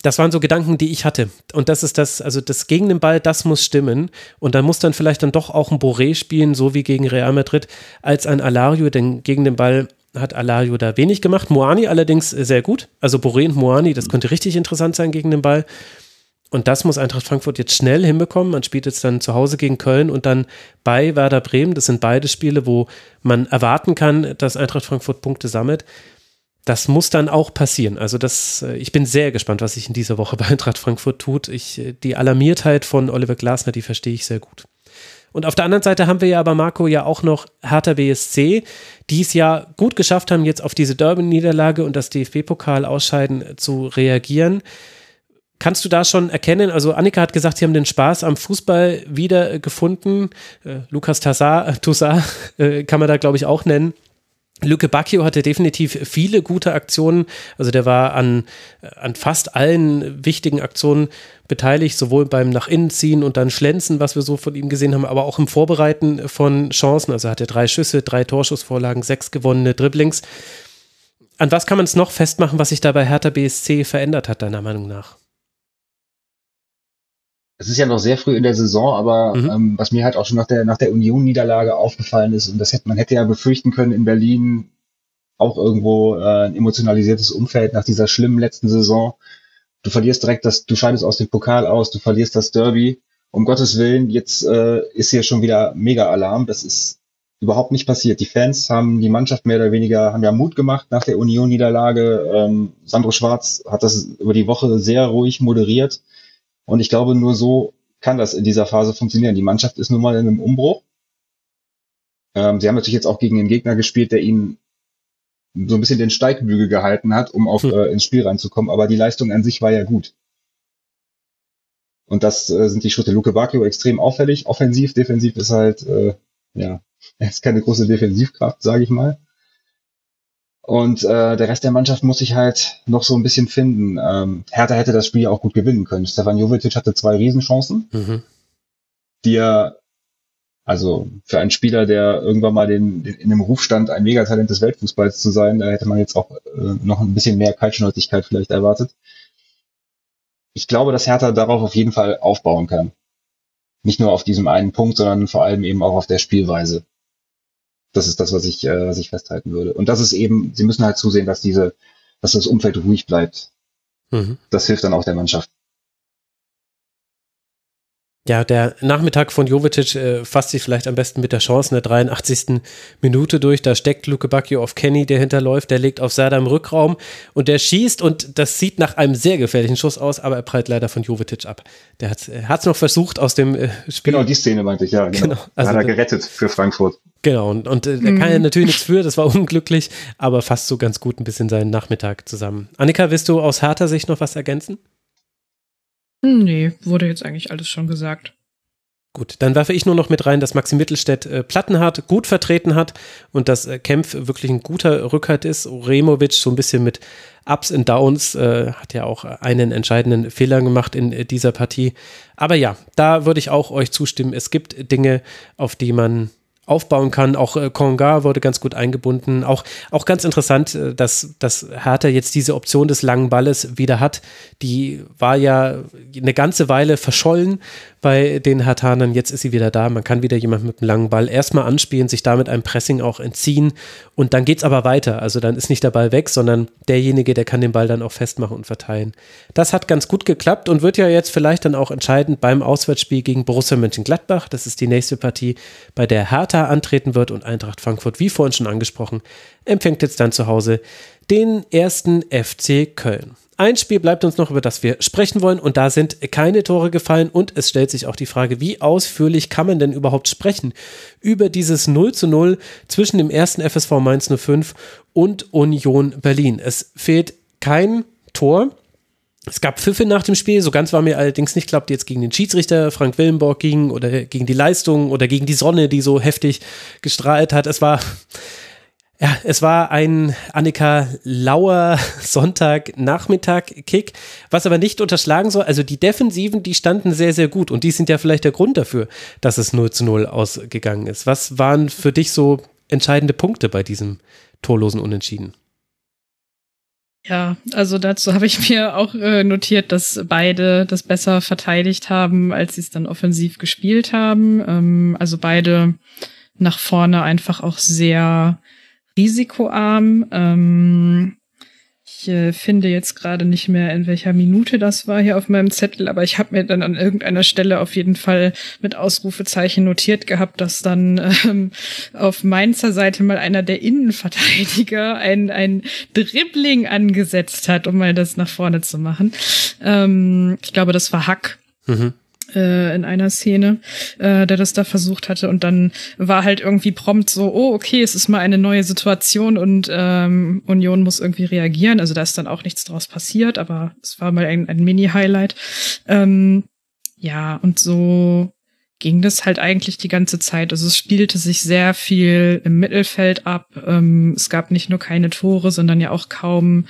Das waren so Gedanken, die ich hatte. Und das ist das, also das gegen den Ball, das muss stimmen. Und dann muss dann vielleicht dann doch auch ein Boré spielen, so wie gegen Real Madrid, als ein Alario, denn gegen den Ball hat Alario da wenig gemacht. Moani allerdings sehr gut. Also Boré und Moani, das könnte richtig interessant sein gegen den Ball. Und das muss Eintracht Frankfurt jetzt schnell hinbekommen. Man spielt jetzt dann zu Hause gegen Köln und dann bei Werder Bremen. Das sind beide Spiele, wo man erwarten kann, dass Eintracht Frankfurt Punkte sammelt. Das muss dann auch passieren. Also das, äh, ich bin sehr gespannt, was sich in dieser Woche bei Eintracht Frankfurt tut. Ich, äh, die Alarmiertheit von Oliver Glasner, die verstehe ich sehr gut. Und auf der anderen Seite haben wir ja aber Marco ja auch noch Hertha BSC, die es ja gut geschafft haben, jetzt auf diese Derby-Niederlage und das DFB-Pokal ausscheiden zu reagieren. Kannst du da schon erkennen? Also Annika hat gesagt, sie haben den Spaß am Fußball wieder gefunden. Äh, Lukas Tassar, Toussaint kann man da, glaube ich, auch nennen. Lücke Bacchio hatte definitiv viele gute Aktionen. Also der war an, an fast allen wichtigen Aktionen beteiligt, sowohl beim nach innen ziehen und dann Schlenzen, was wir so von ihm gesehen haben, aber auch im Vorbereiten von Chancen. Also er hatte drei Schüsse, drei Torschussvorlagen, sechs gewonnene Dribblings. An was kann man es noch festmachen, was sich da bei Hertha BSC verändert hat, deiner Meinung nach? Es ist ja noch sehr früh in der Saison, aber mhm. ähm, was mir halt auch schon nach der, nach der Union-Niederlage aufgefallen ist, und das hätte man hätte ja befürchten können in Berlin, auch irgendwo äh, ein emotionalisiertes Umfeld nach dieser schlimmen letzten Saison. Du verlierst direkt das, du scheidest aus dem Pokal aus, du verlierst das Derby. Um Gottes Willen, jetzt äh, ist hier schon wieder mega Alarm. Das ist überhaupt nicht passiert. Die Fans haben die Mannschaft mehr oder weniger, haben ja Mut gemacht nach der Union-Niederlage. Ähm, Sandro Schwarz hat das über die Woche sehr ruhig moderiert und ich glaube, nur so kann das in dieser Phase funktionieren. Die Mannschaft ist nun mal in einem Umbruch. Ähm, sie haben natürlich jetzt auch gegen den Gegner gespielt, der ihnen so ein bisschen den Steigbügel gehalten hat, um auf, hm. äh, ins Spiel reinzukommen. Aber die Leistung an sich war ja gut. Und das äh, sind die Schritte. Luke Bacchio extrem auffällig. Offensiv, defensiv ist halt, äh, ja, er ist keine große Defensivkraft, sage ich mal. Und äh, der Rest der Mannschaft muss sich halt noch so ein bisschen finden. Ähm, Hertha hätte das Spiel auch gut gewinnen können. Stefan Jovetic hatte zwei Riesenchancen, mhm. die er, also für einen Spieler, der irgendwann mal den, den, in dem Ruf stand, ein Megatalent des Weltfußballs zu sein, da hätte man jetzt auch äh, noch ein bisschen mehr Kaltschnäuzigkeit vielleicht erwartet. Ich glaube, dass Hertha darauf auf jeden Fall aufbauen kann. Nicht nur auf diesem einen Punkt, sondern vor allem eben auch auf der Spielweise. Das ist das, was ich, äh, was ich festhalten würde. Und das ist eben, sie müssen halt zusehen, dass diese, dass das Umfeld ruhig bleibt. Mhm. Das hilft dann auch der Mannschaft. Ja, der Nachmittag von Jovetic äh, fasst sich vielleicht am besten mit der Chance in der 83. Minute durch. Da steckt Luke Bacchio auf Kenny, der hinterläuft, der legt auf Serda im Rückraum und der schießt und das sieht nach einem sehr gefährlichen Schuss aus, aber er prallt leider von Jovetic ab. Der hat es noch versucht aus dem äh, Spiel. Genau, die Szene meinte ich, ja. Genau. genau. Also, hat er gerettet für Frankfurt. Genau, und, und äh, da kann er mhm. natürlich nichts für, das war unglücklich, aber fasst so ganz gut ein bisschen seinen Nachmittag zusammen. Annika, willst du aus harter Sicht noch was ergänzen? Nee, wurde jetzt eigentlich alles schon gesagt. Gut, dann werfe ich nur noch mit rein, dass Maxi Mittelstädt äh, Plattenhardt gut vertreten hat und dass äh, Kempf wirklich ein guter Rückhalt ist. Removic so ein bisschen mit Ups und Downs, äh, hat ja auch einen entscheidenden Fehler gemacht in äh, dieser Partie. Aber ja, da würde ich auch euch zustimmen. Es gibt Dinge, auf die man aufbauen kann. Auch äh, Konga wurde ganz gut eingebunden. Auch, auch ganz interessant, äh, dass, dass Hertha jetzt diese Option des langen Balles wieder hat. Die war ja eine ganze Weile verschollen bei den Herthanern. Jetzt ist sie wieder da. Man kann wieder jemand mit einem langen Ball erstmal anspielen, sich damit einem Pressing auch entziehen. Und dann geht es aber weiter. Also dann ist nicht der Ball weg, sondern derjenige, der kann den Ball dann auch festmachen und verteilen. Das hat ganz gut geklappt und wird ja jetzt vielleicht dann auch entscheidend beim Auswärtsspiel gegen Borussia Mönchengladbach. Das ist die nächste Partie, bei der Hertha antreten wird und Eintracht Frankfurt, wie vorhin schon angesprochen, empfängt jetzt dann zu Hause den ersten FC Köln. Ein Spiel bleibt uns noch, über das wir sprechen wollen, und da sind keine Tore gefallen. Und es stellt sich auch die Frage, wie ausführlich kann man denn überhaupt sprechen über dieses 0 zu 0 zwischen dem ersten FSV Mainz 05 und Union Berlin. Es fehlt kein Tor. Es gab Pfiffe nach dem Spiel, so ganz war mir allerdings nicht klar, ob die jetzt gegen den Schiedsrichter Frank Willenborg gingen oder gegen die Leistung oder gegen die Sonne, die so heftig gestrahlt hat. Es war Ja, es war ein Annika Lauer Sonntagnachmittag-Kick, was aber nicht unterschlagen soll. Also die Defensiven, die standen sehr, sehr gut und die sind ja vielleicht der Grund dafür, dass es 0 zu 0 ausgegangen ist. Was waren für dich so entscheidende Punkte bei diesem torlosen Unentschieden? Ja, also dazu habe ich mir auch äh, notiert, dass beide das besser verteidigt haben, als sie es dann offensiv gespielt haben. Ähm, also beide nach vorne einfach auch sehr risikoarm. Ähm, ich äh, finde jetzt gerade nicht mehr, in welcher Minute das war hier auf meinem Zettel, aber ich habe mir dann an irgendeiner Stelle auf jeden Fall mit Ausrufezeichen notiert gehabt, dass dann ähm, auf Mainzer Seite mal einer der Innenverteidiger ein, ein Dribbling angesetzt hat, um mal das nach vorne zu machen. Ähm, ich glaube, das war Hack. Mhm äh, in einer Szene, äh, der das da versucht hatte. Und dann war halt irgendwie prompt so, oh, okay, es ist mal eine neue Situation und ähm, Union muss irgendwie reagieren. Also da ist dann auch nichts draus passiert, aber es war mal ein, ein Mini-Highlight. Ähm, ja, und so ging das halt eigentlich die ganze Zeit. Also es spielte sich sehr viel im Mittelfeld ab. Ähm, es gab nicht nur keine Tore, sondern ja auch kaum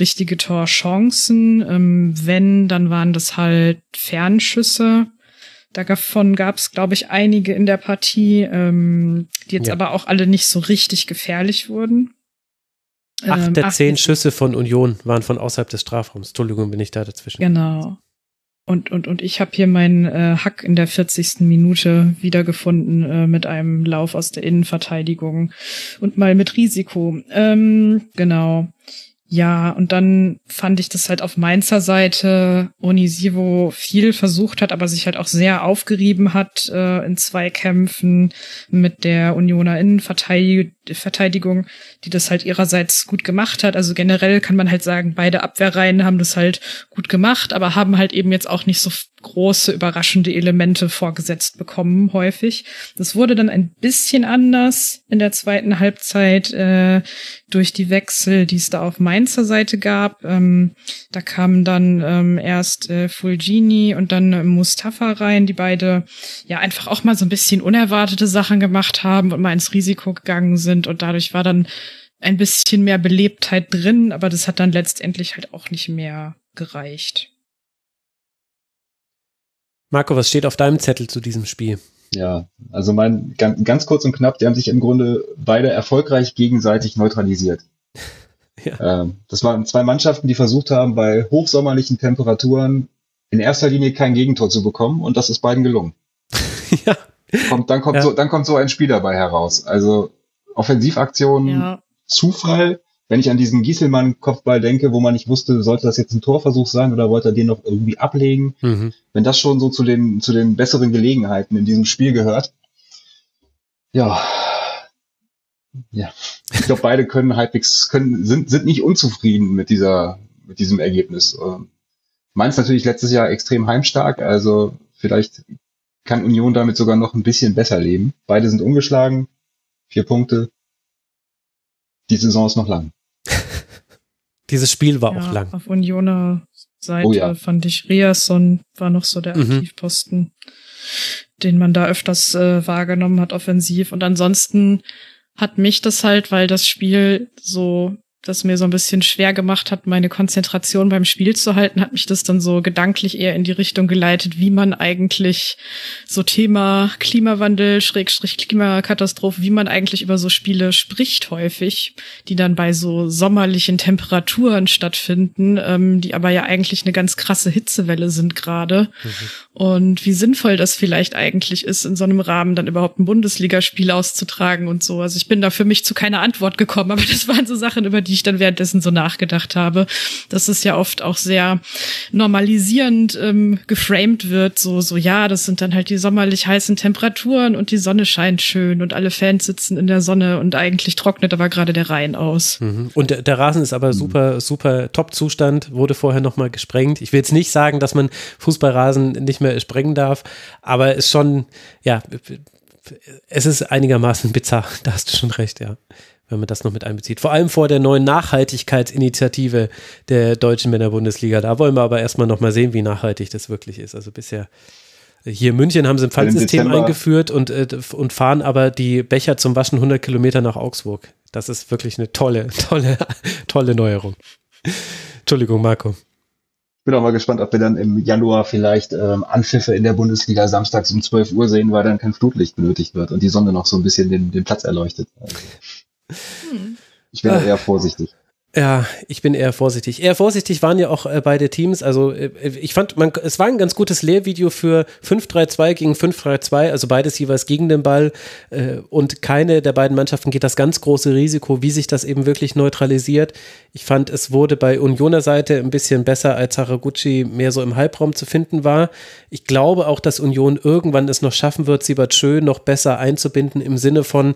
richtige Torchancen. Ähm, wenn, dann waren das halt Fernschüsse. Davon gab es, glaube ich, einige in der Partie, ähm, die jetzt ja. aber auch alle nicht so richtig gefährlich wurden. Acht ähm, der zehn Schüsse von Union waren von außerhalb des Strafraums. Entschuldigung, bin ich da dazwischen. Genau. Und, und, und ich habe hier meinen äh, Hack in der 40. Minute wiedergefunden äh, mit einem Lauf aus der Innenverteidigung und mal mit Risiko. Ähm, genau. Ja, und dann fand ich das halt auf Mainzer Seite Onisivo viel versucht hat, aber sich halt auch sehr aufgerieben hat äh, in zwei Kämpfen mit der Unioner Innenverteidigung, die das halt ihrerseits gut gemacht hat. Also generell kann man halt sagen, beide Abwehrreihen haben das halt gut gemacht, aber haben halt eben jetzt auch nicht so große, überraschende Elemente vorgesetzt bekommen, häufig. Das wurde dann ein bisschen anders in der zweiten Halbzeit äh, durch die Wechsel, die es da auf Mainzer Seite gab. Ähm, da kamen dann ähm, erst äh, Fulgini und dann äh, Mustafa rein, die beide ja einfach auch mal so ein bisschen unerwartete Sachen gemacht haben und mal ins Risiko gegangen sind. Und dadurch war dann ein bisschen mehr Belebtheit drin, aber das hat dann letztendlich halt auch nicht mehr gereicht. Marco, was steht auf deinem Zettel zu diesem Spiel? Ja, also mein ganz, ganz kurz und knapp, die haben sich im Grunde beide erfolgreich gegenseitig neutralisiert. ja. ähm, das waren zwei Mannschaften, die versucht haben, bei hochsommerlichen Temperaturen in erster Linie kein Gegentor zu bekommen und das ist beiden gelungen. ja. Kommt, dann kommt ja. so, dann kommt so ein Spiel dabei heraus. Also Offensivaktionen, ja. Zufall, wenn ich an diesen Gieselmann-Kopfball denke, wo man nicht wusste, sollte das jetzt ein Torversuch sein oder wollte er den noch irgendwie ablegen, mhm. wenn das schon so zu den, zu den besseren Gelegenheiten in diesem Spiel gehört. Ja. Ja. Ich glaube, beide können halbwegs, können, sind, sind nicht unzufrieden mit dieser, mit diesem Ergebnis. Ähm, Mainz natürlich letztes Jahr extrem heimstark, also vielleicht kann Union damit sogar noch ein bisschen besser leben. Beide sind ungeschlagen, vier Punkte. Die Saison ist noch lang. Dieses Spiel war ja, auch lang. Auf Unioner Seite oh ja. fand ich Riasson war noch so der mhm. Aktivposten, den man da öfters äh, wahrgenommen hat, offensiv. Und ansonsten hat mich das halt, weil das Spiel so das mir so ein bisschen schwer gemacht hat, meine Konzentration beim Spiel zu halten, hat mich das dann so gedanklich eher in die Richtung geleitet, wie man eigentlich so Thema Klimawandel, Schrägstrich Klimakatastrophe, wie man eigentlich über so Spiele spricht häufig, die dann bei so sommerlichen Temperaturen stattfinden, ähm, die aber ja eigentlich eine ganz krasse Hitzewelle sind gerade. Mhm. Und wie sinnvoll das vielleicht eigentlich ist, in so einem Rahmen dann überhaupt ein Bundesligaspiel auszutragen und so. Also ich bin da für mich zu keiner Antwort gekommen, aber das waren so Sachen, über die ich dann währenddessen so nachgedacht habe, dass es ja oft auch sehr normalisierend ähm, geframed wird, so, so, ja, das sind dann halt die sommerlich heißen Temperaturen und die Sonne scheint schön und alle Fans sitzen in der Sonne und eigentlich trocknet aber gerade der Rhein aus. Mhm. Und der, der, Rasen ist aber super, super Top-Zustand, wurde vorher nochmal gesprengt. Ich will jetzt nicht sagen, dass man Fußballrasen nicht mehr sprengen darf, aber ist schon, ja, es ist einigermaßen bizarr, da hast du schon recht, ja wenn man das noch mit einbezieht. Vor allem vor der neuen Nachhaltigkeitsinitiative der deutschen Männerbundesliga. Da wollen wir aber erstmal noch mal sehen, wie nachhaltig das wirklich ist. Also bisher Hier in München haben sie ein Pfandsystem eingeführt und, äh, und fahren aber die Becher zum Waschen 100 Kilometer nach Augsburg. Das ist wirklich eine tolle, tolle, tolle Neuerung. Entschuldigung, Marco. Ich bin auch mal gespannt, ob wir dann im Januar vielleicht ähm, Anpfiffe in der Bundesliga samstags um 12 Uhr sehen, weil dann kein Flutlicht benötigt wird und die Sonne noch so ein bisschen den, den Platz erleuchtet. Also, hm. Ich wäre eher vorsichtig. Ja, ich bin eher vorsichtig. Eher vorsichtig waren ja auch äh, beide Teams. Also äh, ich fand, man, es war ein ganz gutes Lehrvideo für 5-3-2 gegen 5-3-2, also beides jeweils gegen den Ball. Äh, und keine der beiden Mannschaften geht das ganz große Risiko, wie sich das eben wirklich neutralisiert. Ich fand, es wurde bei Unioner Seite ein bisschen besser, als Haraguchi mehr so im Halbraum zu finden war. Ich glaube auch, dass Union irgendwann es noch schaffen wird, Siebert Schön noch besser einzubinden im Sinne von,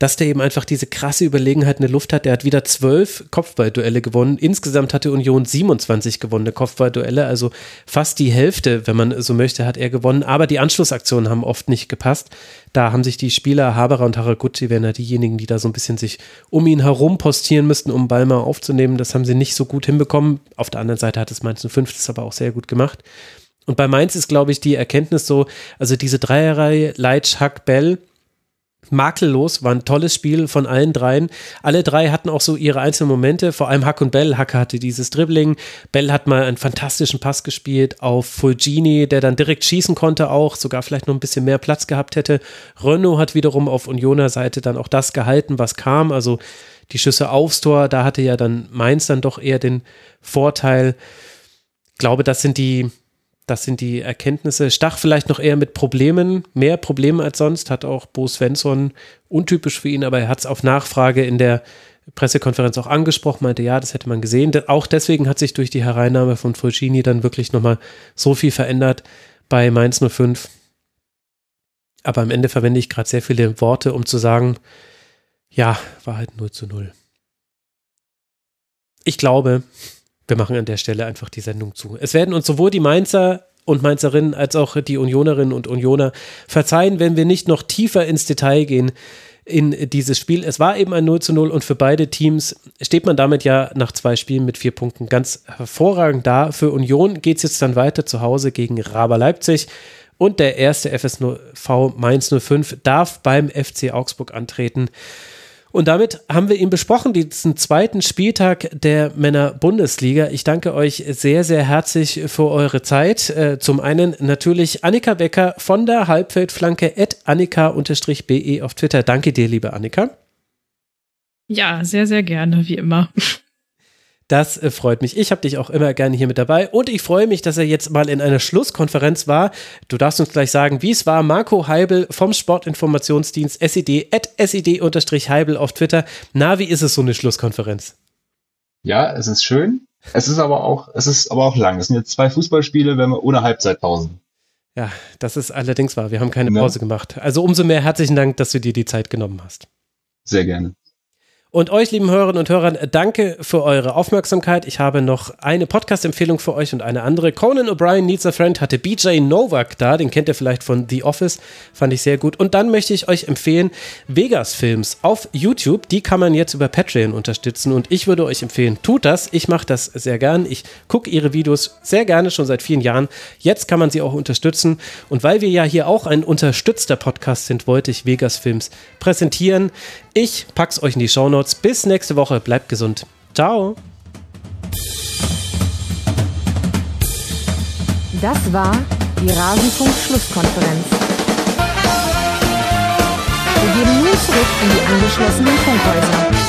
dass der eben einfach diese krasse Überlegenheit in der Luft hat. Der hat wieder zwölf Kopfballduelle gewonnen. Insgesamt hatte Union 27 gewonnene Kopfballduelle, also fast die Hälfte, wenn man so möchte, hat er gewonnen. Aber die Anschlussaktionen haben oft nicht gepasst. Da haben sich die Spieler Haberer und Haraguchi wären ja diejenigen, die da so ein bisschen sich um ihn herum postieren müssten, um Ball mal aufzunehmen. Das haben sie nicht so gut hinbekommen. Auf der anderen Seite hat es Mainz 05 das aber auch sehr gut gemacht. Und bei Mainz ist, glaube ich, die Erkenntnis so, also diese Dreierreihe Leitsch, Hack, Bell, makellos, war ein tolles Spiel von allen dreien. Alle drei hatten auch so ihre einzelnen Momente, vor allem Hack und Bell. Hack hatte dieses Dribbling, Bell hat mal einen fantastischen Pass gespielt auf Fulgini, der dann direkt schießen konnte auch, sogar vielleicht noch ein bisschen mehr Platz gehabt hätte. Renault hat wiederum auf Unioner Seite dann auch das gehalten, was kam, also die Schüsse aufs Tor, da hatte ja dann Mainz dann doch eher den Vorteil. Ich glaube, das sind die, das sind die Erkenntnisse. Stach vielleicht noch eher mit Problemen, mehr Probleme als sonst, hat auch Bo Svensson, untypisch für ihn, aber er hat es auf Nachfrage in der Pressekonferenz auch angesprochen, meinte, ja, das hätte man gesehen. Auch deswegen hat sich durch die Hereinnahme von Fulcini dann wirklich nochmal so viel verändert bei Mainz 05. Aber am Ende verwende ich gerade sehr viele Worte, um zu sagen, ja, war halt 0 zu 0. Ich glaube, wir machen an der Stelle einfach die Sendung zu. Es werden uns sowohl die Mainzer und Mainzerinnen als auch die Unionerinnen und Unioner verzeihen, wenn wir nicht noch tiefer ins Detail gehen in dieses Spiel. Es war eben ein 0 zu 0 und für beide Teams steht man damit ja nach zwei Spielen mit vier Punkten ganz hervorragend da. Für Union geht es jetzt dann weiter zu Hause gegen Raber Leipzig. Und der erste FSV Mainz 05 darf beim FC Augsburg antreten. Und damit haben wir ihn besprochen, diesen zweiten Spieltag der Männer-Bundesliga. Ich danke euch sehr, sehr herzlich für eure Zeit. Äh, zum einen natürlich Annika Becker von der Halbfeldflanke at Annika-BE auf Twitter. Danke dir, liebe Annika. Ja, sehr, sehr gerne, wie immer. Das äh, freut mich. Ich habe dich auch immer gerne hier mit dabei und ich freue mich, dass er jetzt mal in einer Schlusskonferenz war. Du darfst uns gleich sagen, wie es war. Marco Heibel vom Sportinformationsdienst SED at SED-Heibel auf Twitter. Na, wie ist es so eine Schlusskonferenz? Ja, es ist schön. Es ist aber auch, es ist aber auch lang. Es sind jetzt zwei Fußballspiele, wenn wir ohne Halbzeitpausen. Ja, das ist allerdings wahr. Wir haben keine Pause ja. gemacht. Also umso mehr herzlichen Dank, dass du dir die Zeit genommen hast. Sehr gerne. Und euch, lieben Hörerinnen und Hörern, danke für eure Aufmerksamkeit. Ich habe noch eine Podcast-Empfehlung für euch und eine andere. Conan O'Brien Needs a Friend hatte BJ Novak da, den kennt ihr vielleicht von The Office, fand ich sehr gut. Und dann möchte ich euch empfehlen, Vegas Films auf YouTube, die kann man jetzt über Patreon unterstützen und ich würde euch empfehlen, tut das. Ich mache das sehr gern. Ich gucke ihre Videos sehr gerne, schon seit vielen Jahren. Jetzt kann man sie auch unterstützen. Und weil wir ja hier auch ein unterstützter Podcast sind, wollte ich Vegas Films präsentieren. Ich pack's euch in die Shownotes. Bis nächste Woche. Bleibt gesund. Ciao. Das war die Rasenfunk-Schlusskonferenz. Wir gehen nun zurück in die angeschlossenen Funkhäuser.